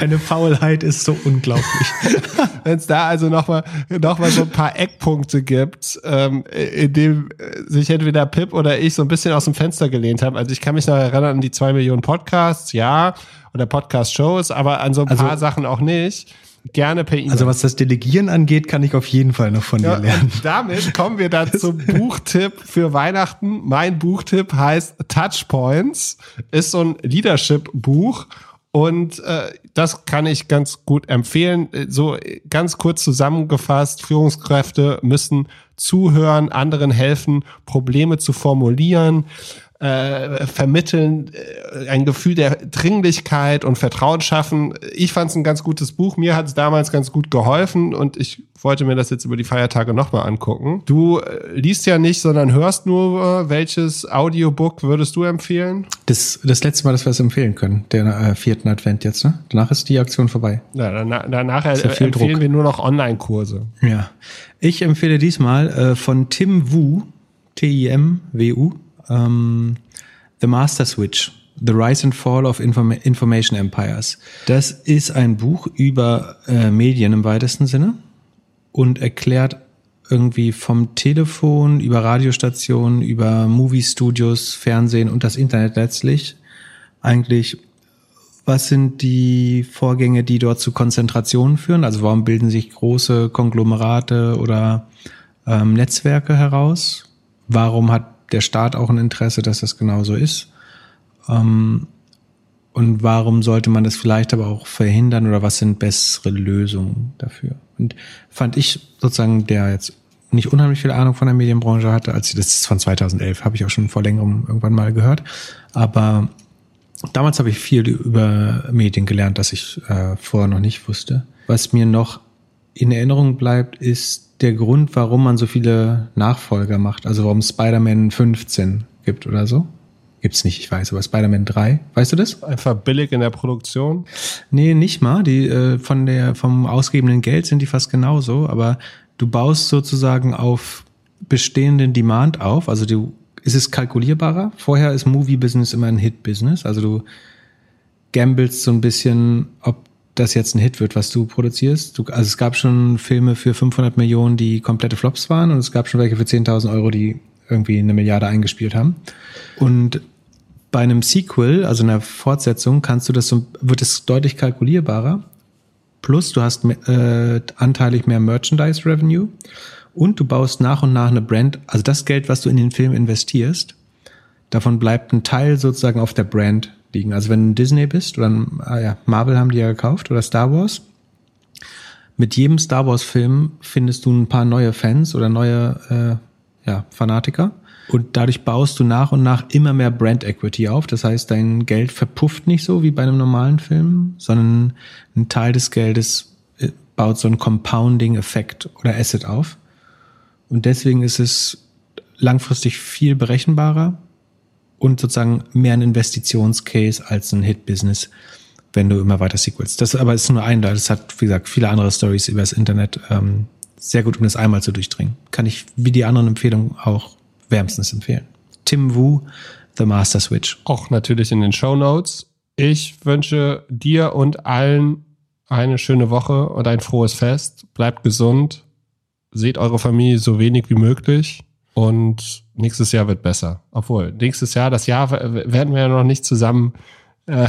Deine Faulheit ist so unglaublich. wenn es da also nochmal noch mal so ein paar Eckpunkte gibt, ähm, in dem sich entweder Pip oder ich so ein bisschen aus dem Fenster gelehnt haben. Also ich kann mich noch erinnern an die zwei Millionen Podcasts, ja, oder Podcast-Shows, aber an so ein Also- paar Sachen auch nicht. Gerne per E-Mail. Also was das Delegieren angeht, kann ich auf jeden Fall noch von Ja, dir lernen. damit kommen wir dann zum Buchtipp für Weihnachten. Mein Buchtipp heißt Touchpoints, ist so ein Leadership-Buch und äh, das kann ich ganz gut empfehlen. So ganz kurz zusammengefasst, Führungskräfte müssen zuhören, anderen helfen, Probleme zu formulieren, äh, vermitteln, äh, ein Gefühl der Dringlichkeit und Vertrauen schaffen. Ich fand es ein ganz gutes Buch. Mir hat es damals ganz gut geholfen und ich wollte mir das jetzt über die Feiertage nochmal angucken. Du äh, liest ja nicht, sondern hörst nur. Welches Audiobook würdest du empfehlen? Das, das letzte Mal, dass wir es empfehlen können, der äh, vierten Advent jetzt, ne? Danach ist die Aktion vorbei. Ja, danach danach ja äh, empfehlen Druck. wir nur noch Online-Kurse. Ja. Ich empfehle diesmal äh, von Tim Wu, T-I-M-W-U, ähm, The Master Switch. The Rise and Fall of Inform Information Empires. Das ist ein Buch über äh, Medien im weitesten Sinne und erklärt irgendwie vom Telefon über Radiostationen, über Movie-Studios, Fernsehen und das Internet letztlich eigentlich, was sind die Vorgänge, die dort zu Konzentrationen führen? Also warum bilden sich große Konglomerate oder ähm, Netzwerke heraus? Warum hat der Staat auch ein Interesse, dass das genauso ist? Ähm, und warum sollte man das vielleicht aber auch verhindern oder was sind bessere Lösungen dafür? Und fand ich sozusagen, der jetzt nicht unheimlich viel Ahnung von der Medienbranche hatte, als das ist von 2011, habe ich auch schon vor längerem irgendwann mal gehört. Aber damals habe ich viel über Medien gelernt, das ich äh, vorher noch nicht wusste. Was mir noch in Erinnerung bleibt, ist der Grund, warum man so viele Nachfolger macht. Also warum Spider-Man 15 gibt oder so. Gibt's nicht, ich weiß, aber Spider-Man 3, weißt du das? Einfach billig in der Produktion. Nee, nicht mal. Die äh, von der vom ausgegebenen Geld sind die fast genauso, aber du baust sozusagen auf bestehenden Demand auf. Also du ist es kalkulierbarer. Vorher ist Movie Business immer ein Hit Business. Also du gamblest so ein bisschen, ob das jetzt ein Hit wird, was du produzierst. Du, also es gab schon Filme für 500 Millionen, die komplette Flops waren und es gab schon welche für 10.000 Euro, die irgendwie eine Milliarde eingespielt haben. Und bei einem Sequel, also einer Fortsetzung, kannst du das so, wird es deutlich kalkulierbarer. Plus du hast äh, anteilig mehr Merchandise Revenue und du baust nach und nach eine Brand. Also das Geld, was du in den Film investierst, davon bleibt ein Teil sozusagen auf der Brand liegen. Also wenn du Disney bist oder ah ja, Marvel haben die ja gekauft oder Star Wars. Mit jedem Star Wars Film findest du ein paar neue Fans oder neue äh, ja, Fanatiker. Und dadurch baust du nach und nach immer mehr Brand Equity auf. Das heißt, dein Geld verpufft nicht so wie bei einem normalen Film, sondern ein Teil des Geldes äh, baut so einen Compounding-Effekt oder Asset auf. Und deswegen ist es langfristig viel berechenbarer und sozusagen mehr ein Investitionscase als ein Hit-Business. wenn du immer weiter sequelst. Das aber ist nur ein, das hat, wie gesagt, viele andere Stories über das Internet. Ähm, sehr gut, um das einmal zu durchdringen. Kann ich wie die anderen Empfehlungen auch wärmstens empfehlen. Tim Wu, The Master Switch. Auch natürlich in den Show Notes. Ich wünsche dir und allen eine schöne Woche und ein frohes Fest. Bleibt gesund. Seht eure Familie so wenig wie möglich. Und nächstes Jahr wird besser. Obwohl, nächstes Jahr, das Jahr werden wir ja noch nicht zusammen, äh,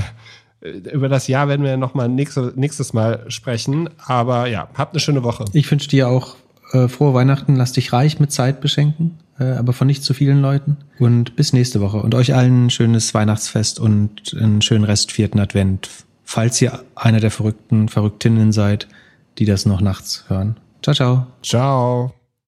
über das Jahr werden wir ja noch mal nächstes, nächstes Mal sprechen. Aber ja, habt eine schöne Woche. Ich wünsche dir auch äh, frohe Weihnachten. Lass dich reich mit Zeit beschenken, äh, aber von nicht zu vielen Leuten. Und bis nächste Woche. Und euch allen ein schönes Weihnachtsfest und einen schönen Rest vierten Advent. Falls ihr einer der verrückten Verrücktinnen seid, die das noch nachts hören. Ciao, ciao. Ciao.